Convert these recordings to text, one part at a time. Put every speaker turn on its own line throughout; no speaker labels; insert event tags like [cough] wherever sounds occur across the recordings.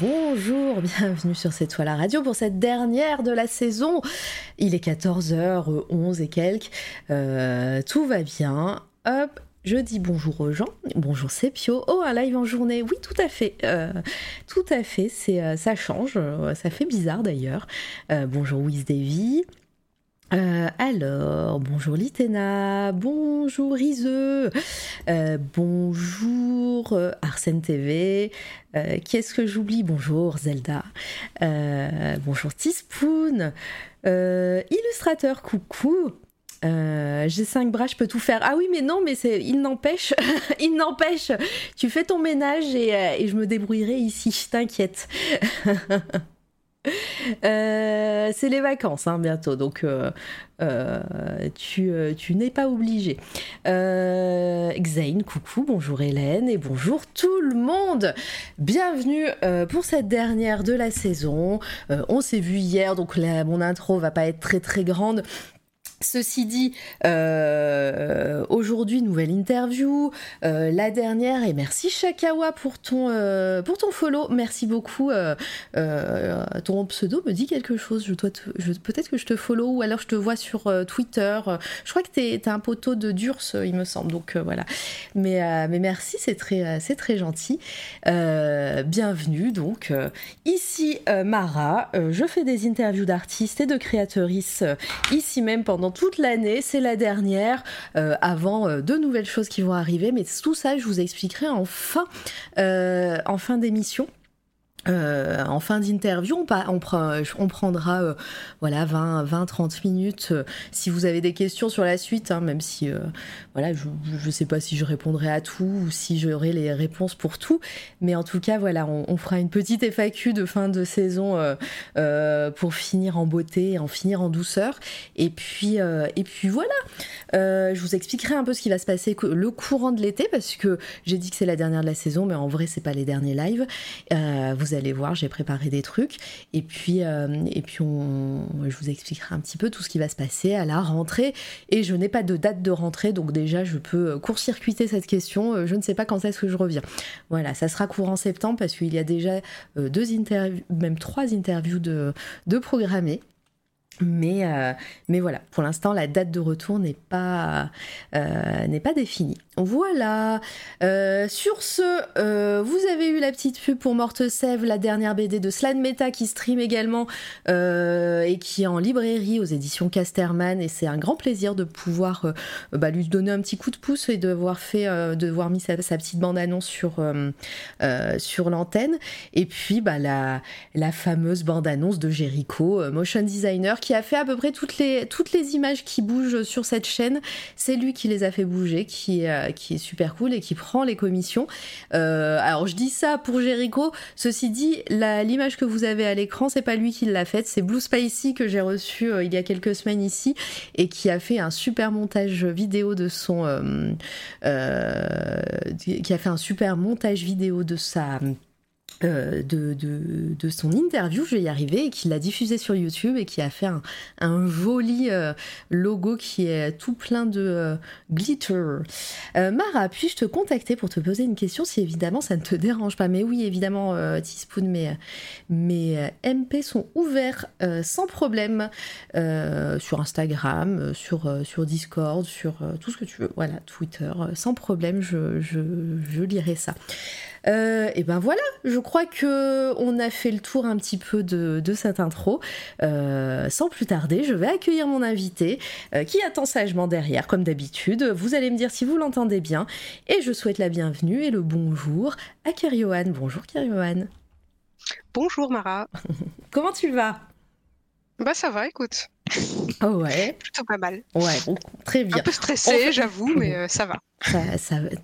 bonjour, [laughs] bienvenue sur cette toile la radio pour cette dernière de la saison. Il est 14h11 et quelques, euh, tout va bien. Hop, je dis bonjour aux gens. Bonjour Sepio. Oh, un live en journée. Oui, tout à fait. Euh, tout à fait. C'est, euh, ça change. Ça fait bizarre d'ailleurs. Bonjour Wiz Davy. Alors, bonjour Litena, bonjour Iseux, bonjour Arsène TV, qu'est-ce que j'oublie? Bonjour Zelda, bonjour Teaspoon, illustrateur, coucou, euh, j'ai cinq bras, je peux tout faire. Ah oui, mais non, mais il n'empêche, [laughs] il n'empêche. Tu fais ton ménage et, euh, et je me débrouillerai ici, t'inquiète. [laughs] [laughs] Euh, c'est les vacances hein, bientôt, donc tu, tu n'es pas obligé. Xain, coucou, bonjour Hélène et bonjour tout le monde. Bienvenue pour cette dernière de la saison. on s'est vu hier, donc mon intro va pas être très très grande. Ceci dit, euh, aujourd'hui, nouvelle interview, euh, la dernière, et merci ton, euh, pour ton follow, merci beaucoup. ton pseudo me dit quelque chose, peut-être que je te follow ou alors je te vois sur Twitter. Je crois que tu es, un poteau de Durs, il me semble, donc voilà. Mais, mais merci, c'est très, c'est très gentil. bienvenue, donc. ici, Mara, je fais des interviews d'artistes et de créatrices ici même pendant toute l'année, c'est la dernière, euh, avant euh, de nouvelles choses qui vont arriver, mais tout ça, je vous expliquerai en fin, euh, en fin d'émission. Euh, en fin d'interview, on, prendra euh, voilà 20, 20, 30 minutes. Euh, si vous avez des questions sur la suite, hein, même si je ne sais pas si je répondrai à tout ou si j'aurai les réponses pour tout, mais en tout cas voilà, on, fera une petite FAQ de fin de saison pour finir en beauté, en finir en douceur. Et puis voilà, je vous expliquerai un peu ce qui va se passer le courant de l'été parce que j'ai dit que c'est la dernière de la saison, mais en vrai c'est pas les derniers lives. Allez voir, j'ai préparé des trucs. Et puis, euh, et puis on, je vous expliquerai un petit peu tout ce qui va se passer à la rentrée. Et je n'ai pas de date de rentrée, donc déjà, je peux court-circuiter cette question. Euh, je ne sais pas quand est-ce que je reviens. Voilà, ça sera courant septembre parce qu'il y a déjà euh, deux interviews, même trois interviews de, de programmées. Mais, mais voilà, pour l'instant, la date de retour n'est pas, euh, n'est pas définie. Voilà. Euh, sur ce, vous avez eu la petite pub pour Morte Sève, la dernière BD de Slan Meta qui stream également et qui est en librairie aux éditions Casterman. Et c'est un grand plaisir de pouvoir bah, lui donner un petit coup de pouce et de voir, fait, de voir mis sa, petite bande-annonce sur, l'antenne. Et puis bah, la, fameuse bande-annonce de Jericho, motion designer qui a fait à peu près toutes les, toutes les images qui bougent sur cette chaîne. C'est lui qui les a fait bouger, qui, euh, qui est super cool et qui prend les commissions. Euh, alors je dis ça pour Jericho. Ceci dit, l'image que vous avez à l'écran, c'est pas lui qui l'a faite, c'est Blue Spicy que j'ai reçu euh, il y a quelques semaines ici et qui a fait un super montage vidéo de son, qui a fait un super montage vidéo de sa euh, de, de, son interview, je vais y arriver, et qui l'a diffusé sur YouTube et qui a fait un, joli euh, logo qui est tout plein de euh, glitter. Mara, puis-je te contacter pour te poser une question si évidemment ça ne te dérange pas? Mais oui, évidemment, Teaspoon, mes, mes MP sont ouverts sans problème sur Instagram, sur, sur Discord, sur tout ce que tu veux. Voilà, Twitter, sans problème, je, je, je lirai ça. Euh, et ben voilà, je crois que on a fait le tour un petit peu de, cette intro. Euh, sans plus tarder, je vais accueillir mon invité euh, qui attend sagement derrière, comme d'habitude. Vous allez me dire si vous l'entendez bien. Et je souhaite la bienvenue et le bonjour à Keriohan. Bonjour Keriohan.
Bonjour Mara. [laughs]
Comment tu vas?
Bah ça va, écoute.
Oh ouais.
Plutôt pas mal.
Ouais, très bien.
Un peu stressé, j'avoue, mais ça va.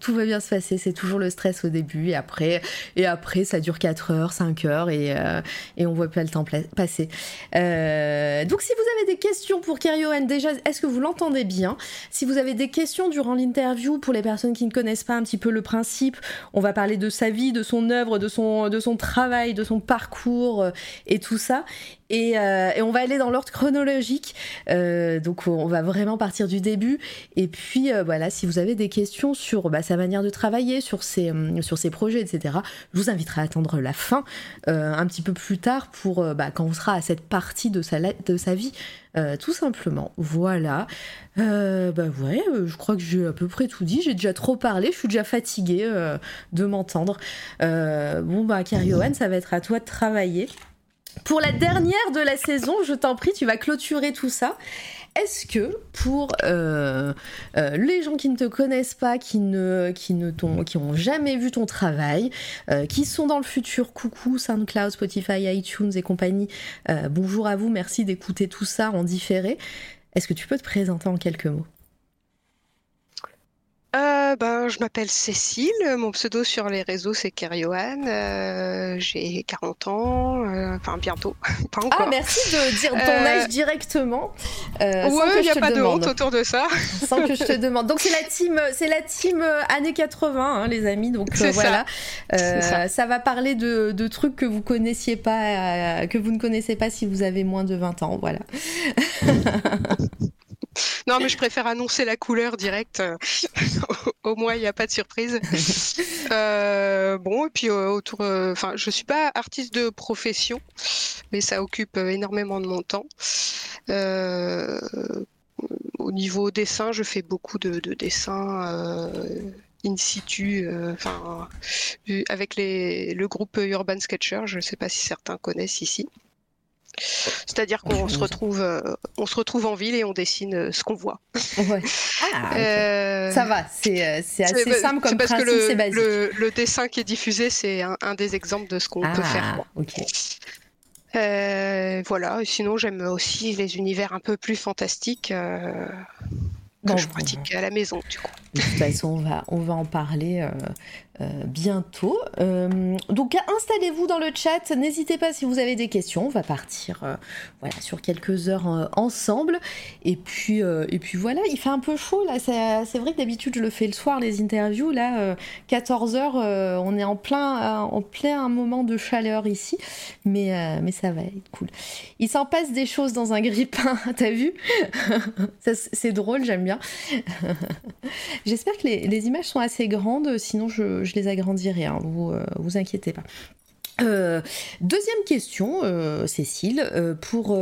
Tout va bien se passer. C'est toujours le stress au début et après, et après ça dure 4 heures, 5 heures et, euh, et on voit pas le temps passer. Euh, donc si vous avez des questions pour Kerioen, déjà, est-ce que vous l'entendez bien? Si vous avez des questions durant l'interview pour les personnes qui ne connaissent pas un petit peu le principe, on va parler de sa vie, de son œuvre, de son, de son travail, de son parcours euh, et tout ça. Euh, et, on va aller dans l'ordre chronologique. Donc on va vraiment partir du début. Et puis voilà, si vous avez des questions sur bah, sa manière de travailler, sur ses, sur ses projets, etc., je vous inviterai à attendre la fin un petit peu plus tard pour bah, quand on sera à cette partie de sa, de sa vie. tout simplement, voilà. bah ouais, je crois que j'ai à peu près tout dit. J'ai déjà trop parlé, je suis déjà fatiguée de m'entendre. bon bah, Cariohan, ça va être à toi de travailler. Pour la dernière de la saison, je t'en prie, tu vas clôturer tout ça. Est-ce que pour euh, euh, les gens qui ne te connaissent pas, qui ne ne qui jamais vu ton travail, euh, qui sont dans le futur, coucou SoundCloud, Spotify, iTunes et compagnie, bonjour à vous, merci d'écouter tout ça en différé. Est-ce que tu peux te présenter en quelques mots?
Euh, ben, je m'appelle Cécile, mon pseudo sur les réseaux c'est Keriohan, euh, j'ai 40 ans, euh, enfin bientôt, [laughs] pas encore.
Ah merci de dire ton âge directement.
Euh, ouais, il n'y a pas de honte autour de ça.
sans que je te [laughs] demande. Donc c'est la team, c'est la team années 80, hein, les amis. Donc voilà, ça. ça. va parler de, de, trucs que vous connaissiez pas, que vous ne connaissez pas si vous avez moins de 20 ans, voilà. [laughs]
Non, mais je préfère annoncer la couleur directe. [laughs] Au moins, il n'y a pas de surprise. [laughs] Euh, bon, et puis euh, autour. Euh, enfin, je suis pas artiste de profession, mais ça occupe énormément de mon temps. au niveau dessin, je fais beaucoup de, dessins in situ, enfin, avec les, le groupe Urban Sketcher. Je ne sais pas si certains connaissent ici. C'est-à-dire qu'on se retrouve, euh, on se retrouve en ville et on dessine euh, ce qu'on voit.
Ah, euh, Ça va, c'est assez simple comme
parce
principe,
que
le,
le, dessin qui est diffusé, c'est un, des exemples de ce qu'on peut faire.
Ah,
voilà. Sinon, j'aime aussi les univers un peu plus fantastiques que je pratique à la maison, du coup.
De toute façon, on va, on va en parler euh, euh, bientôt. Euh, donc, installez-vous dans le chat. N'hésitez pas si vous avez des questions. On va partir voilà, sur quelques heures ensemble. Et puis, et puis voilà, il fait un peu chaud là. C'est vrai que d'habitude, je le fais le soir, les interviews. Là, 14 heures, on est en plein, en plein moment de chaleur ici. Mais, mais ça va être cool. Il s'en passe des choses dans un grippin, [laughs] t'as vu? [laughs] C'est drôle, j'aime bien. [laughs] J'espère que les, images sont assez grandes, sinon je, les agrandirai, hein, vous, euh, vous inquiétez pas. Euh, deuxième question, euh, Cécile, euh, pour,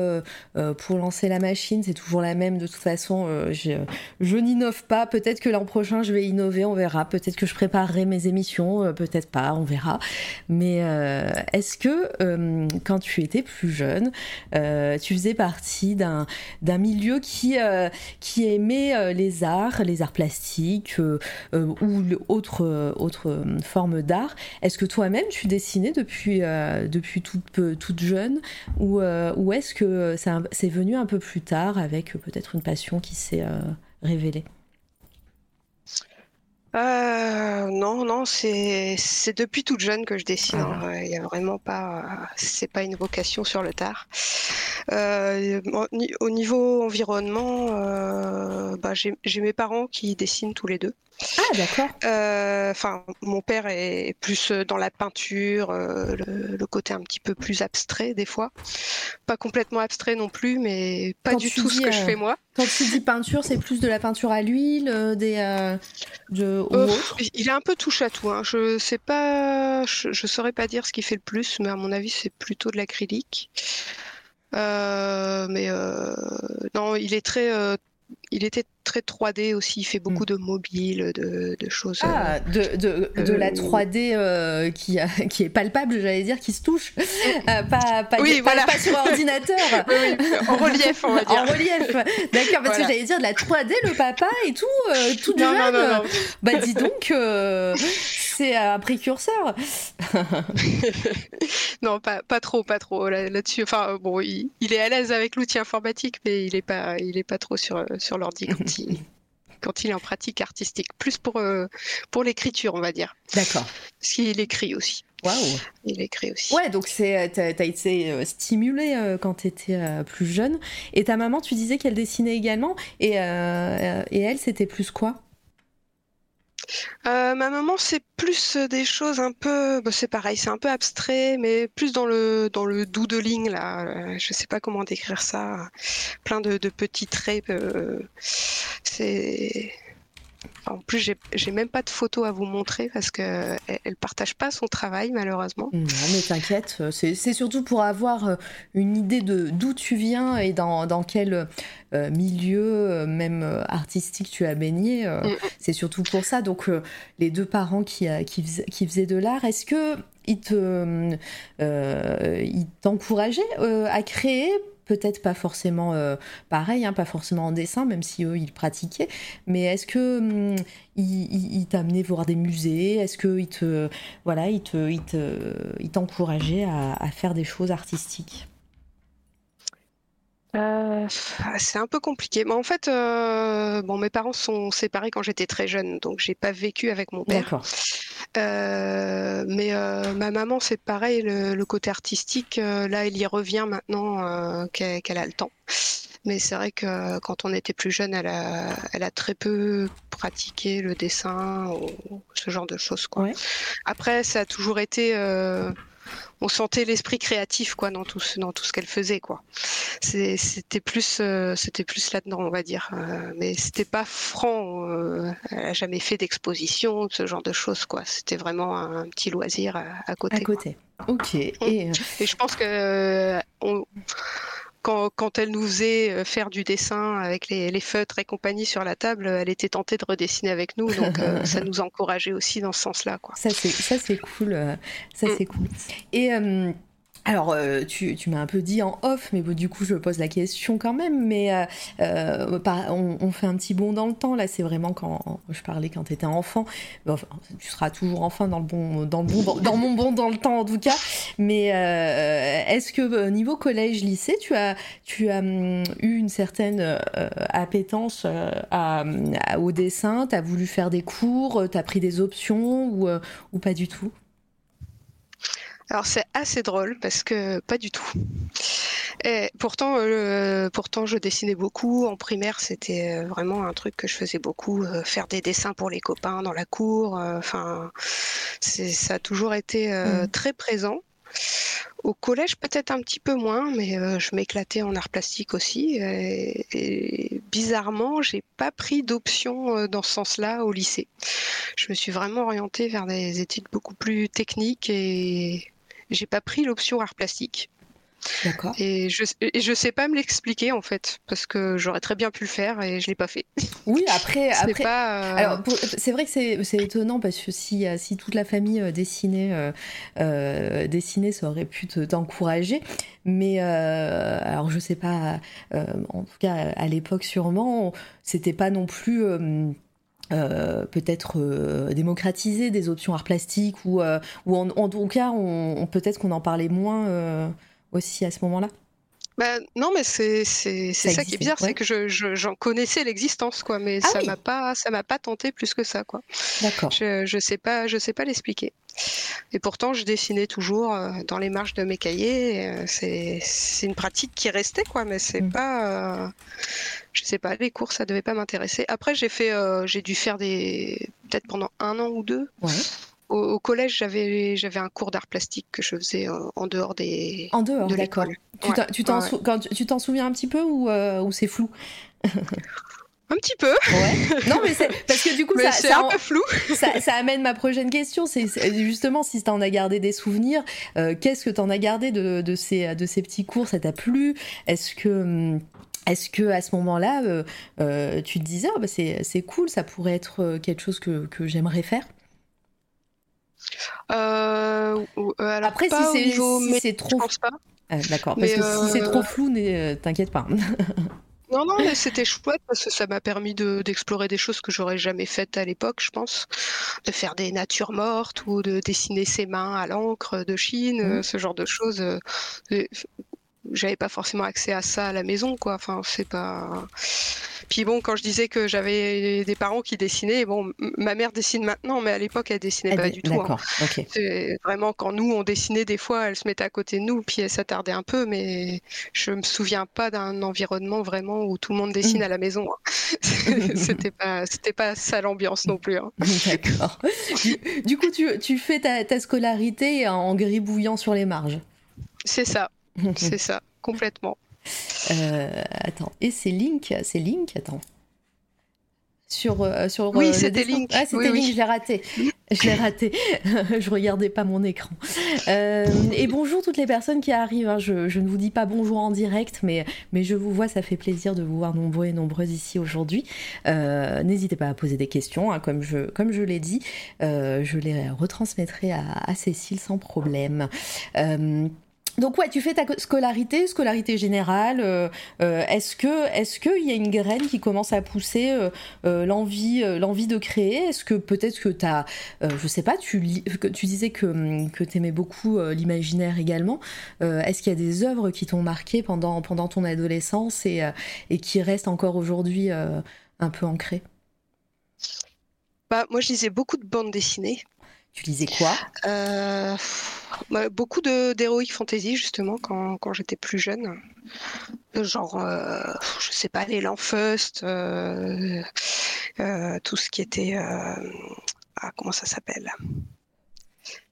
pour lancer la machine, c'est toujours la même de toute façon, je, je n'innove pas, peut-être que l'an prochain je vais innover, on verra, peut-être que je préparerai mes émissions, peut-être pas, on verra. Mais est-ce que quand tu étais plus jeune, tu faisais partie d'un, milieu qui, qui aimait les arts, les arts plastiques ou autre, autre forme d'art? Est-ce que toi-même tu dessinais depuis depuis, euh, toute, toute jeune ou, euh, ou est-ce que c'est venu un peu plus tard avec peut-être une passion qui s'est euh, révélée?
Non, non, c'est depuis toute jeune que je dessine. Ah. Il n'y a vraiment pas, c'est pas une vocation sur le tard. au niveau environnement, bah, j'ai mes parents qui dessinent tous les deux.
Ah, d'accord.
Euh, enfin, mon père est plus dans la peinture, euh, le, côté un petit peu plus abstrait des fois. Pas complètement abstrait non plus, mais pas du tout ce que je euh, fais moi.
Quand tu dis peinture, c'est plus de la peinture à l'huile, des de,
Il est un peu touche à tout. Hein. Je sais pas, je, je, saurais pas dire ce qui fait le plus, mais à mon avis, c'est plutôt de l'acrylique. mais non, il est très il était très 3D aussi, il fait beaucoup mm. de mobile, de, choses.
Ah, de, de, de la 3D euh, euh, qui, [laughs] qui est palpable, j'allais dire, qui se touche. Euh, pas, pas,
oui,
pas, pas, sur ordinateur. [laughs]
oui, en [laughs] relief, on va dire.
En relief, d'accord, parce que j'allais dire de la 3D, le papa et tout, tout non, jeune. Non, non, bah dis donc, c'est un précurseur.
non, pas, pas trop, pas trop là-dessus. enfin, bon, il, est à l'aise avec l'outil informatique, mais il est pas, il est pas trop sur, sur l'ordi quand il, [laughs] quand il est en pratique artistique, plus pour, pour l'écriture, on va dire.
D'accord.
Parce qu'il écrit aussi.
Waouh.
Il écrit aussi.
Ouais, donc c'est t'as as été stimulée quand tu étais plus jeune. Et ta maman, tu disais qu'elle dessinait également. Et, et elle, c'était plus quoi?
Euh, ma maman, c'est plus des choses un peu, bah, c'est pareil, c'est un peu abstrait, mais plus dans le dans le doodling là. Euh, je sais pas comment décrire ça. Plein de, petits traits. Euh, c'est en plus, j'ai même pas de photos à vous montrer parce qu'elle ne partage pas son travail, malheureusement.
Non, mais t'inquiète, euh, c'est surtout pour avoir euh, une idée de d'où tu viens et dans, dans quel euh, milieu, même artistique, tu as baigné. Mm. C'est surtout pour ça. Donc, les deux parents qui, qui, qui faisaient de l'art, est-ce que ils t'encourageaient à créer peut-être pas forcément euh, pareil, hein, pas forcément en dessin, même si eux ils pratiquaient, mais est-ce que hum, voir des musées? Est-ce voilà, il te, il te, à, faire des choses artistiques?
Euh, c'est un peu compliqué. Mais en fait, euh, bon, mes parents sont séparés quand j'étais très jeune, donc j'ai pas vécu avec mon père. D'accord. Euh, mais ma maman, c'est pareil, le, côté artistique, là, elle y revient maintenant qu'elle a le temps. Mais c'est vrai que quand on était plus jeune, elle a, elle a très peu pratiqué le dessin ou ce genre de choses. Quoi. Après, ça a toujours été on sentait l'esprit créatif quoi dans tout dans tout ce qu'elle faisait quoi. C'était plus euh, c'était plus là-dedans on va dire, euh, mais c'était pas franc. Euh, elle a jamais fait d'exposition ce genre de choses quoi. C'était vraiment un, petit loisir à, côté.
À côté. Ok. Et,
Et, je pense que on, quand, elle nous faisait euh, faire du dessin avec les, feutres et compagnie sur la table, elle était tentée de redessiner avec nous, donc euh, [laughs] ça nous encourageait aussi dans ce sens-là.
Ça c'est ça c'est cool, euh, ça mm. c'est cool. Et alors, euh, tu, m'as un peu dit en off, mais du coup, je pose la question quand même. Mais euh, euh, on, fait un petit bond dans le temps. Là, c'est vraiment quand je parlais quand tu étais enfant. tu seras toujours enfant dans le bon, dans le bon, dans mon bon dans le temps en tout cas. Mais est-ce que niveau collège, lycée, tu as, tu as hum, eu une certaine appétence au dessin? Tu as voulu faire des cours? Tu as pris des options? Ou pas du tout?
Alors c'est assez drôle parce que pas du tout. Et pourtant, euh, pourtant je dessinais beaucoup. En primaire, c'était euh, vraiment un truc que je faisais beaucoup, euh, faire des dessins pour les copains dans la cour. Enfin, ça a toujours été mm. très présent. Au collège, peut-être un petit peu moins, mais je m'éclatais en art plastique aussi. Et, et bizarrement, j'ai pas pris d'option dans ce sens-là au lycée. Je me suis vraiment orientée vers des études beaucoup plus techniques et j'ai pas pris l'option art plastique. D'accord. Et je, et je sais pas me l'expliquer en fait, parce que j'aurais très bien pu le faire et je l'ai pas fait. [laughs]
Oui, après, après. Pas, euh, Alors, c'est vrai que c'est étonnant parce que si, euh, si toute la famille euh, dessinait, dessinait, ça aurait pu t'encourager. Mais alors, je sais pas. en tout cas, à l'époque, sûrement, c'était pas non plus. Euh, peut-être euh, démocratiser des options art plastique ou, euh, ou en, tout cas on, peut-être qu'on en parlait moins aussi à ce moment-là
bah, non mais c'est ça, qui est bizarre c'est que j'en je, connaissais l'existence quoi mais ah ça m'a pas ça m'a pas tenté plus que ça quoi d'accord je, je sais pas je sais pas l'expliquer et pourtant, je dessinais toujours dans les marges de mes cahiers. C'est une pratique qui restait, quoi, mais c'est mmh. pas je sais pas, les cours, ça devait pas m'intéresser. Après, j'ai fait, euh, j'ai dû faire des, peut-être pendant un an ou deux. Au, collège, j'avais, j'avais un cours d'art plastique que je faisais euh, en dehors des.
En dehors. Tu t'en, tu t'en souviens un petit peu ou, euh, ou c'est flou?
Un petit peu. Ouais.
Non, mais c'est parce que du coup, [laughs] ça,
c'est un peu flou. [laughs]
Ça, ça, amène ma prochaine question. C'est justement si tu en as gardé des souvenirs, qu'est-ce que tu en as gardé de, de, ces, de ces petits cours? Ça t'a plu? Est-ce que hum, est-ce que à ce moment-là, euh, euh, tu te disais, oh, bah, c'est cool, ça pourrait être euh, quelque chose que, que j'aimerais faire?
Après, si c'est trop,
D'accord, parce que si c'est trop flou, t'inquiète pas. [laughs]
Non, non, mais c'était chouette parce que ça m'a permis d'explorer des choses que j'aurais jamais faites à l'époque, je pense. De faire des natures mortes ou de dessiner ses mains à l'encre de Chine, mmh. ce genre de choses j'avais pas forcément accès à ça à la maison, quoi. Enfin, c'est pas. Puis bon, quand je disais que j'avais des parents qui dessinaient, bon, ma mère dessine maintenant, mais à l'époque, elle dessinait pas du tout. Hein.
D'accord, ok.
C'est vraiment quand nous on dessinait des fois, elle se mettait à côté de nous, puis elle s'attardait un peu, mais je me souviens pas d'un environnement vraiment où tout le monde dessine à la maison. hein. [laughs] [laughs] c'était pas, c'était pas ça l'ambiance non plus. hein. [laughs]
D'accord. Du, du coup, tu, tu fais ta, ta scolarité en gribouillant sur les marges.
C'est ça, c'est ça, complètement.
Euh, attends, et c'est Link, c'est Link, attends. Sur, euh, sur
Oui,
euh,
c'était Link.
Ah, c'était
Oui,
Link,
oui.
je l'ai raté. Je l'ai raté. [laughs] je regardais pas mon écran. Euh, et bonjour toutes les personnes qui arrivent. hein. Je, je ne vous dis pas bonjour en direct, mais, mais je vous vois, ça fait plaisir de vous voir nombreux et nombreuses ici aujourd'hui. Euh, N'hésitez pas à poser des questions, hein, comme je, comme je l'ai dit. Euh, je les retransmettrai à, à Cécile sans problème. Donc ouais, tu fais ta scolarité, scolarité générale. euh, euh, est-ce que est-ce qu'il y a une graine qui commence à pousser euh, l'envie l'envie de créer? Est-ce que peut-être que tu as, je sais pas, tu que disais que hum, que t'aimais beaucoup l'imaginaire également. Est-ce qu'il y a des œuvres qui t'ont marqué pendant pendant ton adolescence et et qui restent encore aujourd'hui un peu ancrées?
Bah, moi, je lisais beaucoup de bandes dessinées.
Tu lisais quoi?
Euh, bah, beaucoup d'heroic fantasy justement quand, quand j'étais plus jeune. Genre, euh, je sais pas, les Lanfeust, euh, euh, tout ce qui était. euh, ah, comment ça s'appelle?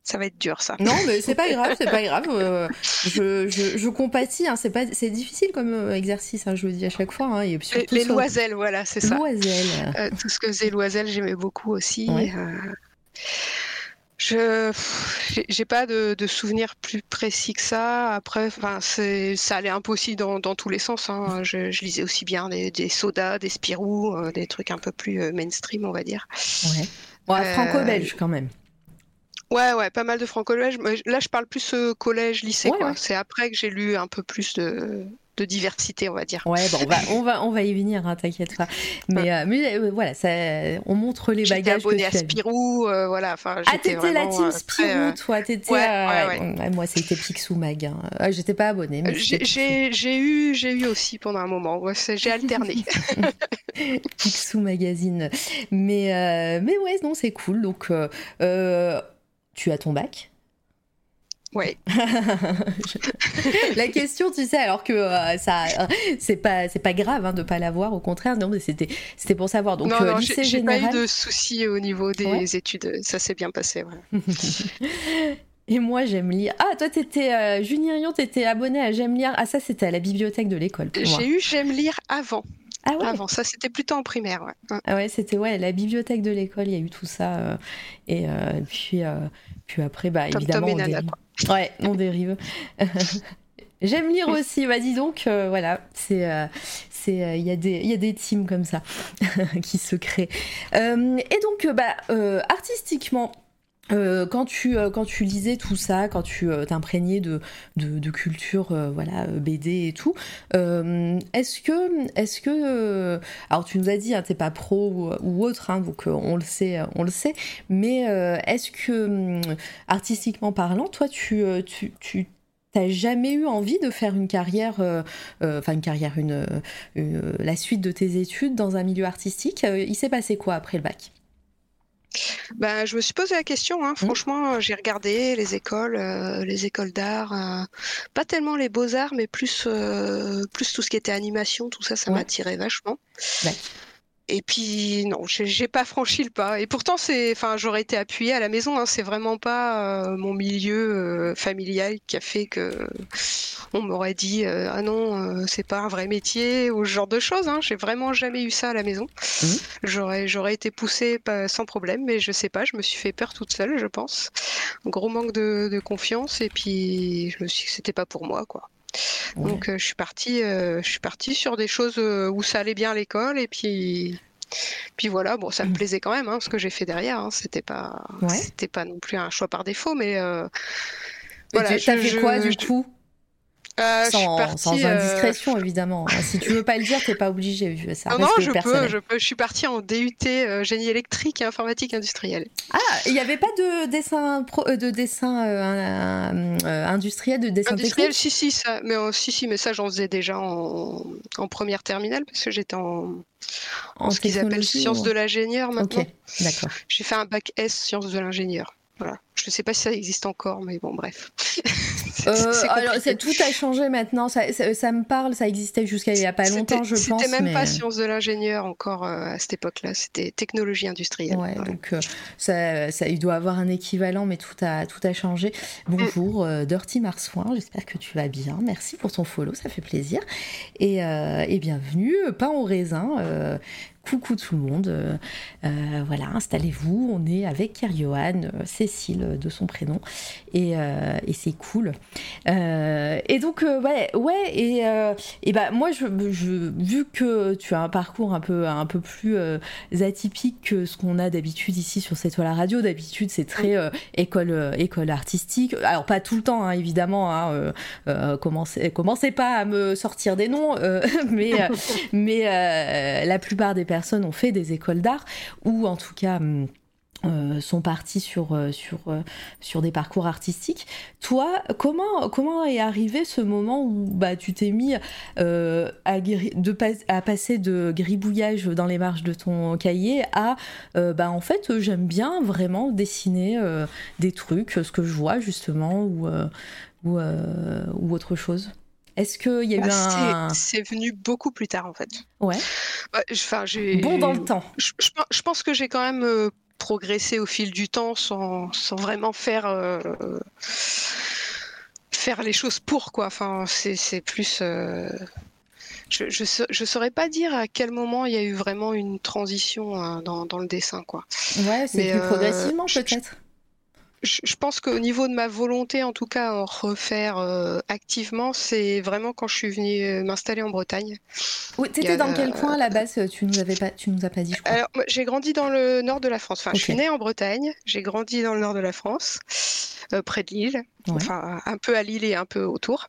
Ça va être dur ça.
Non, mais c'est pas grave, c'est pas [laughs] grave. euh, je, je, je compatis. Hein, c'est pas, c'est difficile comme exercice. Hein, je le dis à chaque fois. Hein, et
Les,
surtout
les
sur-
voilà, c'est ça. Euh, tout ce que faisait Loisel, j'aimais beaucoup aussi.
Ouais.
Euh, je j'ai- pas de, de souvenirs plus précis que ça. Après, enfin, c'est ça allait un peu aussi dans, dans tous les sens. hein. Je, je lisais aussi bien des, des sodas, des Spirou, euh, des trucs un peu plus euh, mainstream, on va dire.
Ouais. Bon,
Euh,
franco-belge quand même.
Ouais, ouais, pas mal de franco-belge. Là, je parle plus collège, lycée,
Ouais,
quoi.
ouais.
C'est après que j'ai lu un peu plus de, de diversité, on va dire.
Ouais, bon, on va, on va, on va y venir, hein, t'inquiète pas. [laughs] Mais, euh, mais euh, voilà, ça, on montre les
J'étais
bagages que
abonnée
tu
à. Spirou, euh, voilà. Enfin,
Ah,
j'étais
t'étais la team Spirou, toi. T'étais.
ouais, ouais,
ouais, moi, c'était Picsou Mag. hein. Ah, J'étais pas abonnée, mais
J'ai eu, j'ai eu aussi pendant un moment. J'ai alterné. [laughs]
Picsou Magazine. Mais, mais ouais, non, c'est cool. Donc, tu as ton bac
Ouais. [laughs]
La question, tu sais, alors que euh, ça, euh, c'est pas, c'est pas grave hein, de pas l'avoir, au contraire. Non, mais c'était, c'était pour savoir. Donc,
non,
euh,
non, j'ai
lycée
j'ai pas eu de soucis au niveau des
Ouais.
études. Ça s'est bien passé. ouais. [laughs]
Et moi, j'aime lire. Ah, toi, t'étais euh, Julie Rion, t'étais abonnée à J'aime lire. Ah, ça, c'était à la bibliothèque de l'école. pour moi.
J'ai eu J'aime lire avant.
Ah ouais.
Avant, ça c'était plutôt en primaire. Ouais. Hein.
Ah ouais, c'était ouais, la bibliothèque de l'école. Il y a eu tout ça. euh, et euh, puis, euh, puis après, bah
Tom,
évidemment,
Tom et
on
Nana,
dérive. Ouais, on dérive. [laughs] J'aime lire aussi. Bah dis donc, euh, voilà, c'est, euh, euh, il y des, il y a des teams comme ça [laughs] qui se créent. Euh, et donc, euh, bah, euh, artistiquement. Euh, quand tu euh, quand tu lisais tout ça, quand tu euh, t'imprégnais de, de culture voilà BD et tout, est-ce que est-ce que alors tu nous as dit hein, t'es pas pro ou, autre hein, donc on le sait on le sait, mais est-ce que hum, artistiquement parlant, toi tu tu, tu T'as jamais eu envie de faire une carrière, enfin une carrière, une, la suite de tes études dans un milieu artistique? Il s'est passé quoi après le bac?
Ben, je me suis posé la question. Hein. Franchement, j'ai regardé les écoles, euh, les écoles d'art, euh, pas tellement les beaux arts, mais plus euh, plus tout ce qui était animation, tout ça, ça
Ouais.
m'attirait vachement.
Ouais.
Et puis non, j'ai pas franchi le pas. Et pourtant, c'est, enfin, j'aurais été appuyée à la maison. Hein. C'est vraiment pas euh, mon milieu euh, familial qui a fait que on m'aurait dit euh, ah non, euh, c'est pas un vrai métier ou ce genre de choses. Hein. J'ai vraiment jamais eu ça à la maison.
Mhm.
J'aurais j'aurais été poussée pas- sans problème, mais je sais pas. Je me suis fait peur toute seule, je pense. Un gros manque de, de confiance et puis je me suis c'était pas pour moi, quoi.
Ouais.
Donc euh, je suis partie, euh, je suis partie sur des choses euh, où ça allait bien à l'école et puis, puis voilà. Bon, ça me
Mhm.
plaisait quand même, hein, ce que j'ai fait derrière. Hein, c'était pas,
Ouais.
c'était pas non plus un choix par défaut, mais euh, voilà.
tu- T'as
je-
fait
je-
quoi du coup?
Euh,
sans,
partie,
sans
euh,
indiscrétion, évidemment. Si tu veux pas le dire, t'es pas obligé. Ça
Non, non, je peux, je peux. Je suis partie en DUT euh, génie électrique et informatique industrielle.
Ah, il n'y avait pas de dessin, pro- de dessin industriel, de dessin
Industriel, si, si, ça, mais, si, si, mais ça, j'en faisais déjà en, en première terminale parce que j'étais en,
en
ce qu'ils appellent sciences
ou-
de l'ingénieur maintenant.
Ok, d'accord.
J'ai fait un bac S sciences de l'ingénieur. Voilà. Je ne sais pas si ça existe encore, mais bon, bref. [laughs] C'est-
Euh, alors, c'est- tout a changé maintenant. Ça, ça, ça me parle. Ça existait jusqu'à il y a pas longtemps, je pense.
C'était même
mais...
pas sciences de l'ingénieur encore euh, à cette époque-là. C'était technologie industrielle.
Ouais, donc euh, ça, ça, il doit avoir un équivalent, mais tout a, tout a changé. Bonjour, euh, Dirty Marsouin, j'espère que tu vas bien. Merci pour ton follow, ça fait plaisir. Et, et bienvenue, pain au raisin. coucou tout le monde. euh, voilà, installez-vous. On est avec Kerjohan, euh, Cécile de son prénom. Et, euh, et c'est cool. Euh, et donc, euh, ouais, ouais, et, et bah, moi, je, je, vu que tu as un parcours un peu, un peu plus atypique que ce qu'on a d'habitude ici sur cette toile à radio. D'habitude, c'est très école, école artistique. Alors, pas tout le temps, hein, évidemment. Hein, commencez, commencez pas à me sortir des noms, [laughs] mais, [laughs] mais la plupart des personnes ont fait des écoles d'art, ou en tout cas. hum, euh, sont partis sur, euh, sur, euh, sur des parcours artistiques. Toi, comment, comment est arrivé ce moment où bah, tu t'es mis euh, à, gri- de pas- à passer de gribouillage dans les marges de ton cahier à euh, bah, en fait j'aime bien vraiment dessiner des trucs, ce que je vois justement ou, ou, ou autre chose Est-ce qu'il y a eu
Bah,
un.
c'est- venu beaucoup plus tard en fait.
Ouais,
je- Enfin, j'ai
bon dans le temps.
Je, je pen- je pense que j'ai quand même progressé au fil du temps sans, sans vraiment faire euh, faire les choses pour quoi. Enfin, c'est plus. euh, je, je, je saurais pas dire à quel moment il y a eu vraiment une transition hein, dans, dans le dessin quoi.
Ouais, c'est plus
euh,
progressivement peut-être.
Je, pense qu'au niveau de ma volonté, en tout cas, en refaire euh, activement, c'est vraiment quand je suis venue euh, m'installer en Bretagne.
Oui, T'étais dans quel coin à la base Tu nous avais pas, tu nous as pas dit, je crois.
Alors, j'ai grandi dans le nord de la France. Enfin, je suis née en Bretagne. J'ai grandi dans le nord de la France, euh, près de Lille.
Ouais.
Enfin, un peu à Lille et un peu autour.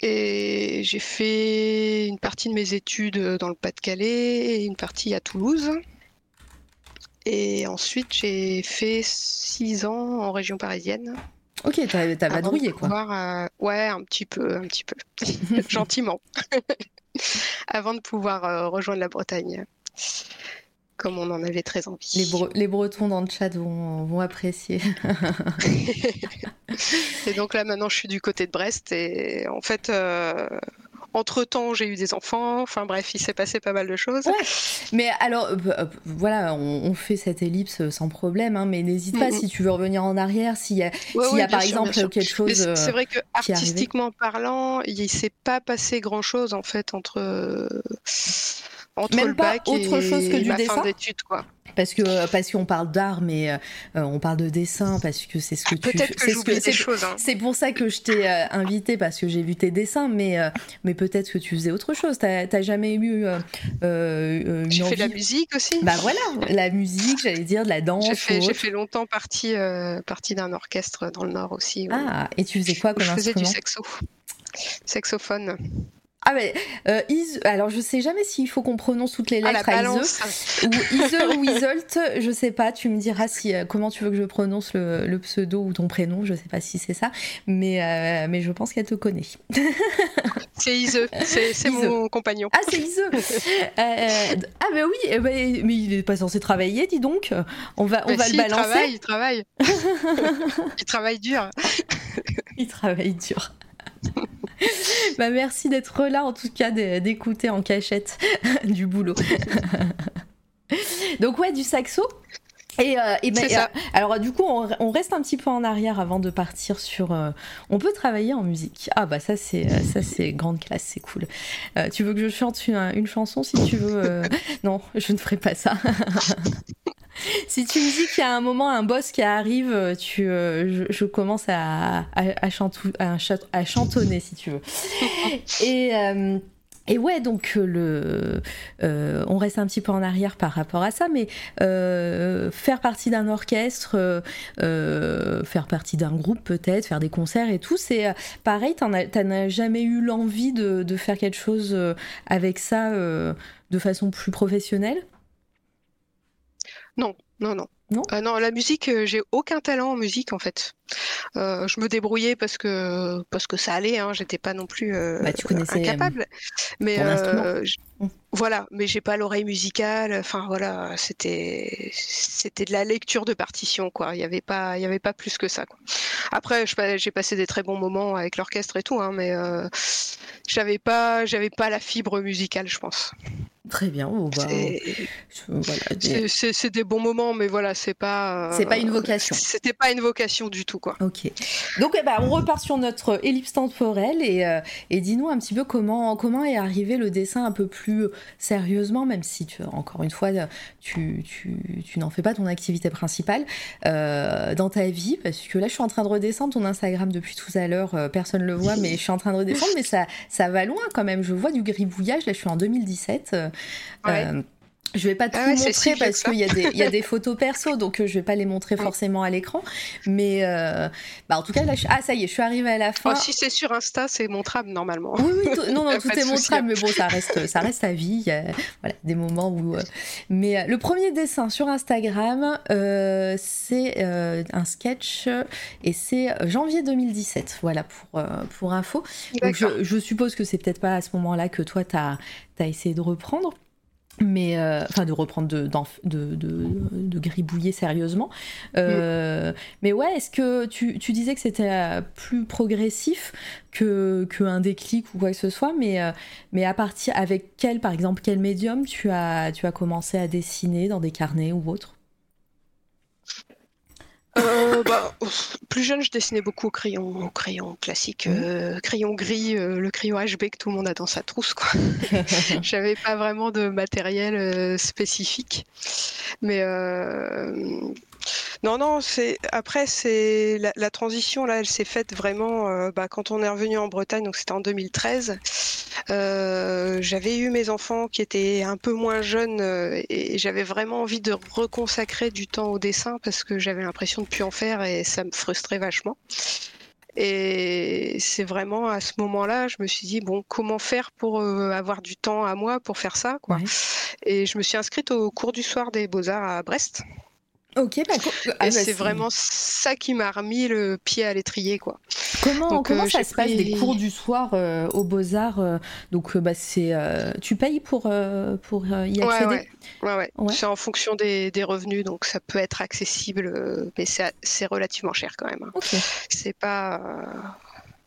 Et j'ai fait une partie de mes études dans le Pas-de-Calais et une partie à Toulouse. Et ensuite, j'ai fait six ans en région parisienne.
Ok, t'as vadrouillé quoi.
pouvoir, euh, ouais, un petit peu, un petit peu, [laughs] gentiment, [laughs] avant de pouvoir euh, rejoindre la Bretagne, comme on en avait très envie.
Les, Bre- les Bretons dans le chat vont, vont apprécier. [laughs]
Et donc là, maintenant, je suis du côté de Brest et en fait, euh, entre-temps, j'ai eu des enfants. Enfin bref, il s'est passé pas mal de choses.
Ouais. Mais alors, euh, euh, voilà, on, on fait cette ellipse sans problème, hein, mais n'hésite pas si tu veux revenir en arrière, s'il y a,
Ouais,
y par
sûr,
exemple quelque chose.
c'est- c'est
euh,
vrai que artistiquement parlant, il s'est pas passé grand-chose en fait entre entre
Même
le
pas
bac
autre
et
chose que du
ma
dessin
fin d'études, quoi.
Parce que parce qu'on parle d'art, mais euh, on parle de dessin parce que c'est ce que tu.
Peut-être que j'oublie des choses. hein.
C'est pour ça que je t'ai euh, invité parce que j'ai vu tes dessins, mais euh, mais peut-être que tu faisais autre chose. T'as jamais eu euh, euh,
J'ai fait de la musique aussi.
Bah voilà, la musique, j'allais dire de la danse.
J'ai fait, j'ai
autre.
fait longtemps partie, euh, partie d'un orchestre dans le Nord aussi. où-
Ah, et tu faisais quoi comme
je faisais du
instrument?
saxo. Saxophone.
Ah mais euh, Is- alors je sais jamais s'il faut qu'on prononce toutes les
Ah,
lettres à
balance.
Ise ou Ise ou Isolt, je sais pas, tu me diras si euh, comment tu veux que je prononce le, le pseudo ou ton prénom, je sais pas si c'est ça, mais euh, mais je pense qu'elle te connaît. [laughs]
C'est Ise, c'est mon compagnon.
Ah c'est Ise. [laughs] Euh, ah mais oui, eh ben, mais il est pas censé travailler, dis donc. On va on
Mais
va
si,
le
il
balancer.
travaille, il travaille. [laughs] il travaille dur.
Il travaille dur. [laughs] bah merci d'être là en tout cas, d'écouter en cachette [laughs] du boulot. [laughs] Donc ouais, du saxo. Et, euh, et ben,
ça.
euh, alors du coup, on, on reste un petit peu en arrière avant de partir sur. euh, on peut travailler en musique. Ah bah ça c'est euh, ça c'est grande classe, c'est cool. Tu veux que je chante une, une chanson si tu veux Non, je ne ferai pas ça. [laughs] si tu me dis qu'il y a un moment un boss qui arrive, euh, tu, euh, je, je commence à, à, à, chantou- à chat- à chantonner si tu veux. [laughs] Et, euh, et ouais, donc le, on reste un petit peu en arrière par rapport à ça, mais faire partie d'un orchestre, faire partie d'un groupe peut-être, faire des concerts et tout, c'est pareil, t'en as, jamais eu l'envie de, de, faire quelque chose avec ça de façon plus professionnelle?
Non, non, non.
Non,
euh, non, la musique, euh, j'ai aucun talent en musique en fait. Euh, je me débrouillais parce que parce que ça allait, hein, j'étais pas non plus
bah, tu
incapable. Mais
mmh.
voilà, mais j'ai pas l'oreille musicale. Enfin voilà, c'était c'était de la lecture de partition quoi. Il y avait pas il y avait pas plus que ça. Quoi. Après, j'ai passé des très bons moments avec l'orchestre et tout, hein, mais j'avais pas j'avais pas la fibre musicale, je pense.
Très bien. Bah,
c'est des bons moments, mais voilà, c'est pas.
Euh, c'est pas une vocation.
C'était pas une vocation du tout, quoi.
Ok. Donc, eh ben, on repart sur notre ellipse temporelle et, euh, et dis-nous un petit peu comment, comment est arrivé le dessin un peu plus sérieusement, même si, tu, encore une fois, tu, tu, tu n'en fais pas ton activité principale euh, dans ta vie, parce que là, je suis en train de redescendre ton Instagram depuis tout à l'heure. personne le voit, mais je suis en train de redescendre, mais ça, ça va loin quand même. Je vois du gribouillage. Là, je suis en 2017. Euh, je vais pas tout ah montrer parce qu'il y, y, a des [laughs] photos perso, donc euh, je vais pas les montrer forcément à l'écran. Mais euh, bah en tout cas, là, ah ça y est, je suis arrivée à la fin.
Oh, si c'est sur Insta, c'est montrable normalement.
Oui, oui, non, [laughs] non, tout est montrable, mais bon, ça reste, [laughs] ça reste à vie. Il y a voilà, des moments où. Mais le premier dessin sur Instagram, c'est un sketch et c'est janvier 2017. Voilà pour pour info. Donc je, je suppose que c'est peut-être pas à ce moment-là que toi, tu as, as essayé de reprendre mais euh, enfin de reprendre de, de, de, gribouiller sérieusement. Euh, mais ouais, est-ce que tu, tu, disais que c'était euh, plus progressif que qu'un déclic ou quoi que ce soit, mais mais à partir avec quel par exemple quel médium tu as tu as commencé à dessiner dans des carnets ou autre
euh, bah, plus jeune, je dessinais beaucoup au crayon, au crayon classique, mmh. euh, crayon gris, euh, le crayon HB que tout le monde a dans sa trousse. [laughs] [laughs] J'avais pas vraiment de matériel spécifique, mais non, non, c'est après c'est la, transition là, elle s'est faite vraiment euh, bah, quand on est revenu en Bretagne, donc c'était en 2013. Euh, j'avais eu mes enfants qui étaient un peu moins jeunes euh, et j'avais vraiment envie de reconsacrer du temps au dessin parce que j'avais l'impression de plus en faire et ça me frustrait vachement. Et c'est vraiment à ce moment-là, je me suis dit bon, comment faire pour avoir du temps à moi pour faire ça, quoi. Et je me suis inscrite au cours du soir des Beaux Arts à Brest.
Ok, bah,
ah, bah, c'est vraiment ça qui m'a remis le pied à l'étrier, quoi.
Comment, comment euh, ça se passe des cours du soir euh, aux Beaux Arts euh, Donc, bah, c'est, tu payes pour pour y accéder.
Ouais, ouais. ouais, C'est en fonction des, des, revenus, donc ça peut être accessible, mais c'est, relativement cher quand même. Hein. C'est pas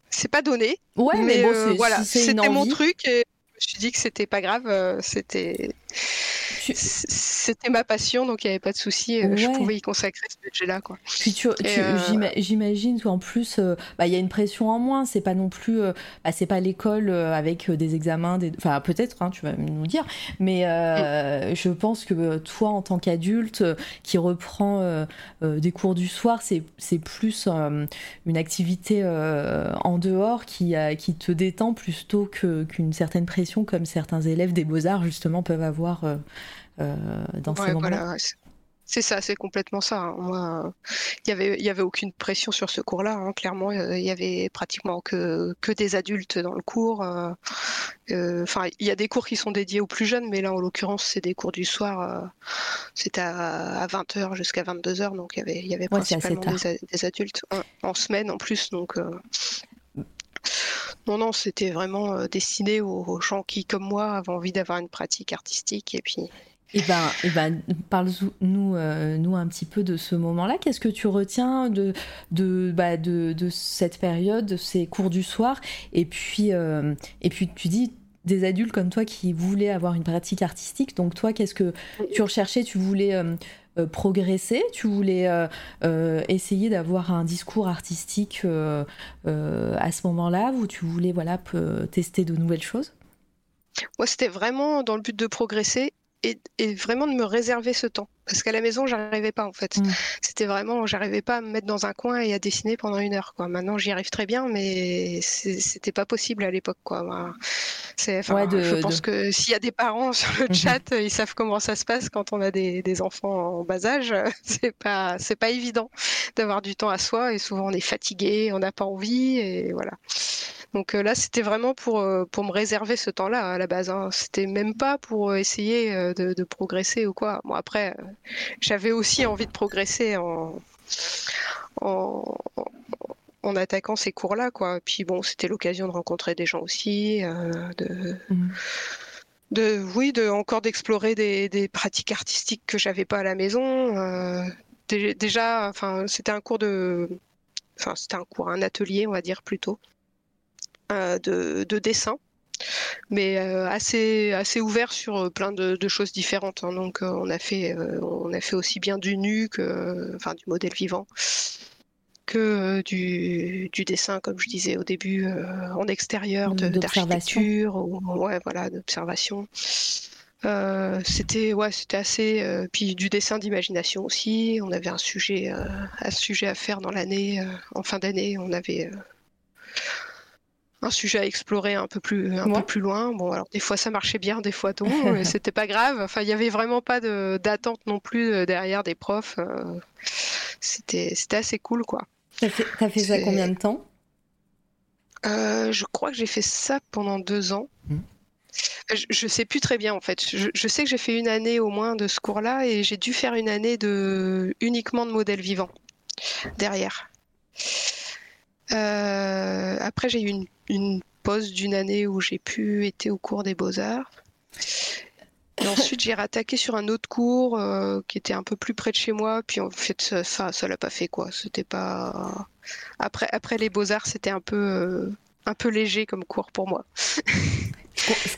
c'est pas donné.
Ouais, mais, bon, voilà,
c'était mon truc et je me suis dit que c'était pas grave, c'était c'était ma passion, donc il n'y avait pas de souci. Euh, je pouvais y consacrer ce budget-là. Quoi.
Puis tu, euh, j'imagine qu'en plus, euh, bah, il y a une pression en moins. C'est pas non plus, bah, c'est pas l'école avec des examens, des... enfin peut-être, hein, tu vas nous dire, mais mm. je pense que toi, en tant qu'adulte qui reprend des cours du soir, c'est plus une activité en dehors qui, qui te détend plutôt qu'une certaine pression comme certains élèves des beaux-arts justement peuvent avoir euh, dans ces moments
c'est ça, c'est complètement ça. Hein. Moi, il y avait, il y avait aucune pression sur ce cours-là. Hein. Clairement, il y avait pratiquement que, que des adultes dans le cours. Euh, euh, enfin, il y a des cours qui sont dédiés aux plus jeunes, mais là, en l'occurrence, c'est des cours du soir. C'était à, 20h jusqu'à 22h, donc il y avait, il y avait principalement des, adultes en, semaine en plus. Donc, non, non, c'était vraiment destiné aux gens qui, comme moi, avaient envie d'avoir une pratique artistique et puis
eh ben, eh ben parle-nous euh, nous un petit peu de ce moment-là. Qu'est-ce que tu retiens de, de, bah, de, de, cette période, de ces cours du soir? Et puis, euh, et puis tu dis des adultes comme toi qui voulaient avoir une pratique artistique. Donc toi, qu'est-ce que tu recherchais? Tu voulais euh, progresser. Tu voulais essayer d'avoir un discours artistique à ce moment-là Ou tu voulais voilà, tester de nouvelles choses?
Moi, c'était vraiment dans le but de progresser et, vraiment de me réserver ce temps. Parce qu'à la maison, j'arrivais pas en fait. Mm. C'était vraiment, j'arrivais pas à me mettre dans un coin et à dessiner pendant une heure. Quoi. Maintenant, j'y arrive très bien, mais c'était pas possible à l'époque. Quoi. je pense que s'il y a des parents sur le mm-hmm. chat, ils savent comment ça se passe quand on a des, des enfants en bas âge. [laughs] C'est pas, c'est pas évident d'avoir du temps à soi et souvent on est fatigué, on n'a pas envie et voilà. Donc euh, là, c'était vraiment pour, euh, pour me réserver ce temps-là à la base. Hein. C'était même pas pour euh, essayer de, progresser ou quoi. Bon, après, j'avais aussi envie de progresser en, en, attaquant ces cours-là, quoi. Puis bon, c'était l'occasion de rencontrer des gens aussi, de. Mmh. De, oui, de encore d'explorer des, des, pratiques artistiques que j'avais pas à la maison. déjà, enfin, c'était un cours de, enfin, c'était un cours, un atelier, on va dire plutôt, euh, de, dessin mais euh, assez assez ouvert sur euh, plein de, choses différentes. Hein. Donc on a fait on a fait aussi bien du nu que enfin du modèle vivant que du, dessin, comme je disais au début, en extérieur, d'architecture, ouais voilà d'observation. c'était ouais c'était assez puis du dessin d'imagination aussi. On avait un sujet un sujet à faire dans l'année en fin d'année. On avait un sujet à explorer un peu plus un peu plus loin. Bon, alors des fois ça marchait bien, des fois non, mais [laughs] c'était pas grave. Enfin, il y avait vraiment pas d'attente non plus euh, derrière des profs. Euh, c'était c'était assez cool, quoi.
T'as fait, as fait ça combien de temps?
Euh, Je crois que j'ai fait ça pendant deux ans. Mmh. Je, je, sais plus très bien en fait. Je, je sais que j'ai fait une année au moins de ce cours-là et j'ai dû faire une année de uniquement de modèles vivants derrière. Euh, après, j'ai eu une, une pause d'une année où j'ai pu être au cours des beaux-arts. Et ensuite, j'ai rattaqué sur un autre cours euh, qui était un peu plus près de chez moi. Puis en fait, ça, ça l'a pas fait quoi. C'était pas. Après, après les beaux arts, c'était un peu, euh, un peu léger comme cours pour moi.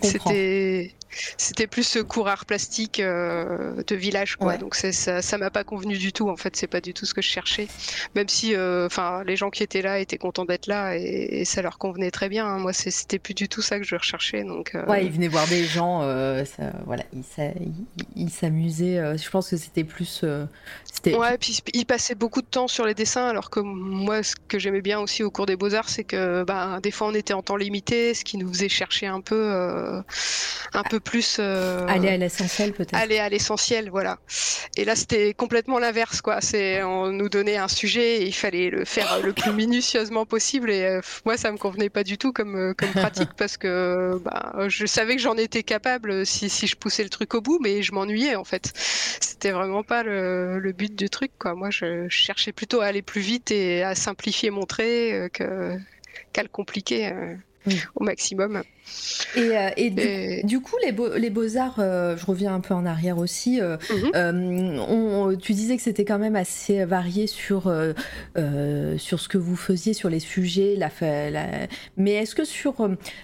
C'était c'était plus ce cours art plastique euh, de village quoi. donc ça ça m'a pas convenu du tout en fait c'est pas du tout ce que je cherchais même si euh, enfin les gens qui étaient là étaient contents d'être là et, ça leur convenait très bien hein. moi c'était plus du tout ça que je recherchais donc
euh, ouais ils venaient voir des gens ça, voilà ils s'amusaient je pense que c'était plus
ouais puis ils passaient beaucoup de temps sur les dessins alors que moi ce que j'aimais bien aussi au cours des beaux arts c'est que bah, des fois on était en temps limité ce qui nous faisait chercher un peu un peu plus
euh, aller à l'essentiel peut-être.
Aller à l'essentiel, voilà. Et là, c'était complètement l'inverse, quoi. C'est on nous donnait un sujet et il fallait le faire le plus [laughs] minutieusement possible. Et euh, moi, ça me convenait pas du tout comme euh, comme pratique parce que bah, je savais que j'en étais capable si, si je poussais le truc au bout, mais je m'ennuyais en fait. C'était vraiment pas le, le, but du truc, quoi. Moi, je, cherchais plutôt à aller plus vite et à simplifier mon trait que qu'à le compliquer au maximum.
Et, euh, du, coup, les, beaux, les beaux-arts, euh, je reviens un peu en arrière aussi, euh, mhm. on, tu disais que c'était quand même assez varié sur, sur ce que vous faisiez, sur les sujets, la, mais est-ce que sur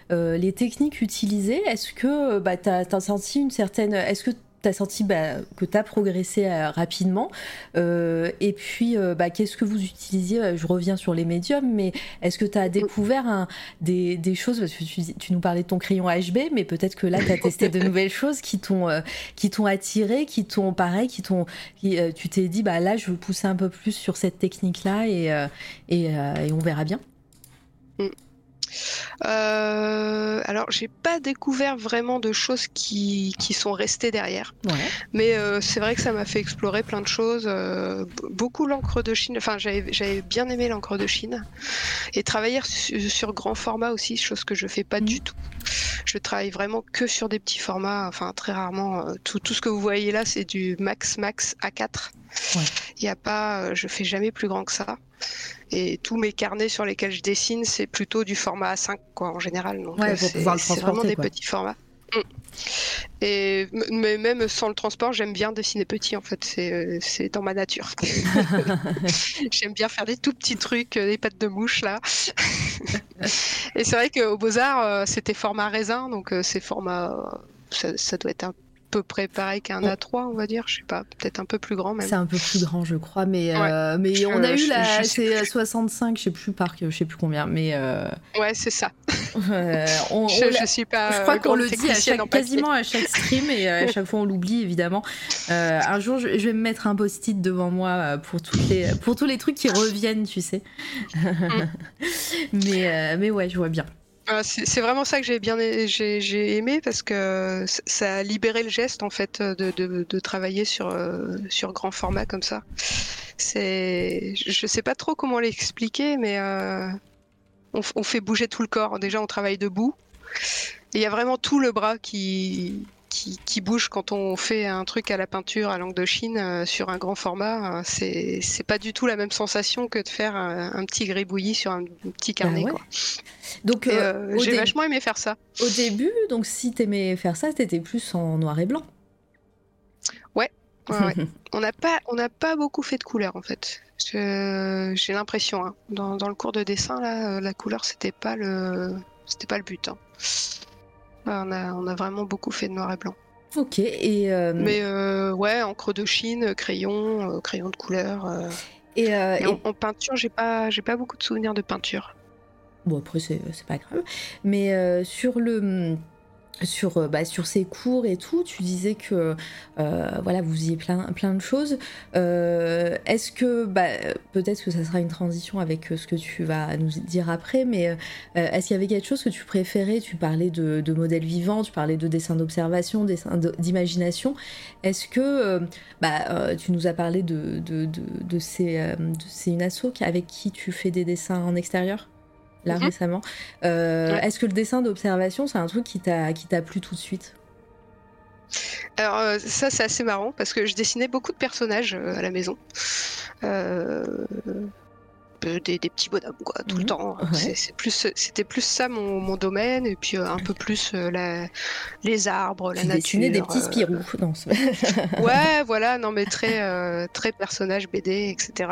les techniques utilisées, est-ce que bah, tu as, senti une certaine... Est-ce que tu as senti bah, que tu as progressé euh, rapidement. Euh, et puis, euh, bah, qu'est-ce que vous utilisiez Je reviens sur les médiums, mais est-ce que tu as découvert des, des, choses Parce que tu, nous parlais de ton crayon HB, mais peut-être que là, tu as [laughs] testé de nouvelles choses qui t'ont qui t'ont attiré, qui t'ont, pareil, qui t'ont. tu t'es dit, bah, là, je veux pousser un peu plus sur cette technique-là et, et, et on verra bien. Mm.
Euh, alors, j'ai pas découvert vraiment de choses qui, qui sont restées derrière. Mais euh, c'est vrai que ça m'a fait explorer plein de choses. Euh, beaucoup l'encre de Chine. Enfin, j'avais bien aimé l'encre de Chine. Et travailler sur, grand format aussi, chose que je fais pas du mm. tout. Je travaille vraiment que sur des petits formats. Enfin, très rarement. Tout, tout ce que vous voyez là, c'est du Max Max A4. Il y a pas, je fais jamais plus grand que ça. Et tous mes carnets sur lesquels je dessine, c'est plutôt du format A5, quoi, en général. Donc,
euh, c'est
vraiment des petits formats. Mm. Et mais même sans le transport, j'aime bien dessiner petit en fait, c'est euh, dans ma nature. [laughs] [laughs] j'aime bien faire des tout petits trucs, euh, des pattes de mouche là. [laughs] et c'est vrai qu'au Beaux-Arts, c'était format raisin, donc c'est format, ça, doit être un peu près pareil qu'un A3, on va dire. Je sais pas, peut-être un peu plus grand même.
C'est un peu plus grand, je crois, mais, euh, mais on a eu la. C'est 65, je sais plus par je sais plus combien, mais. Euh,
ouais, c'est ça. [laughs]
on, je, suis pas. Je crois qu'on le dit à chaque, quasiment à chaque stream et à [laughs] chaque fois on l'oublie évidemment. un jour, je, vais me mettre un post-it devant moi pour, toutes les, pour tous les trucs qui reviennent, tu sais. Mm. [laughs] mais, mais ouais, je vois bien.
Ah, c'est vraiment ça que j'ai bien j'ai aimé parce que ça a libéré le geste en fait de, travailler sur, euh, sur grand format comme ça. C'est je sais pas trop comment l'expliquer mais euh, on, fait bouger tout le corps. Déjà on travaille debout. Il y a vraiment tout le bras qui, qui, bouge quand on fait un truc à la peinture à langue de Chine euh, sur un grand format. Euh, c'est, c'est pas du tout la même sensation que de faire un, petit gribouillis sur un, petit carnet. Bah donc euh, j'ai vachement aimé faire ça.
Au début, donc si t'aimais faire ça, t'étais plus en noir et blanc.
Ouais. [laughs] on n'a pas, on n'a pas beaucoup fait de couleurs en fait. j'ai l'impression, hein. dans, dans, le cours de dessin, là, la couleur c'était pas le, c'était pas le but. Hein. On a, vraiment beaucoup fait de noir et blanc.
Ok, et. Euh,
Mais euh, ouais, encre de Chine, crayon, euh, crayon de couleur. Et, En, peinture, j'ai pas, j'ai pas beaucoup de souvenirs de peinture.
Bon, après, c'est pas grave. Mais sur le sur, euh, bah, sur ces cours et tout, tu disais que euh, voilà, vous faisiez plein, plein de choses. Euh, est-ce que, bah, peut-être que ça sera une transition avec ce que tu vas nous dire après, mais est-ce qu'il y avait quelque chose que tu préférais? Tu parlais de, de modèles vivants, tu parlais de dessins d'observation, dessins d'imagination. Est-ce que, bah, tu nous as parlé de, de, de, de ces, asso avec qui tu fais des dessins en extérieur? Là mhm. récemment. Euh, est-ce que le dessin d'observation, c'est un truc qui t'a qui t'a plu tout de suite?
Alors euh, ça c'est assez marrant parce que je dessinais beaucoup de personnages euh, à la maison. Des, petits bonhommes quoi tout le mhm. temps. C'est plus c'était plus ça mon, domaine et puis un peu plus les arbres la nature
des petits Spirou [laughs]
ouais voilà non mais très très personnage BD etc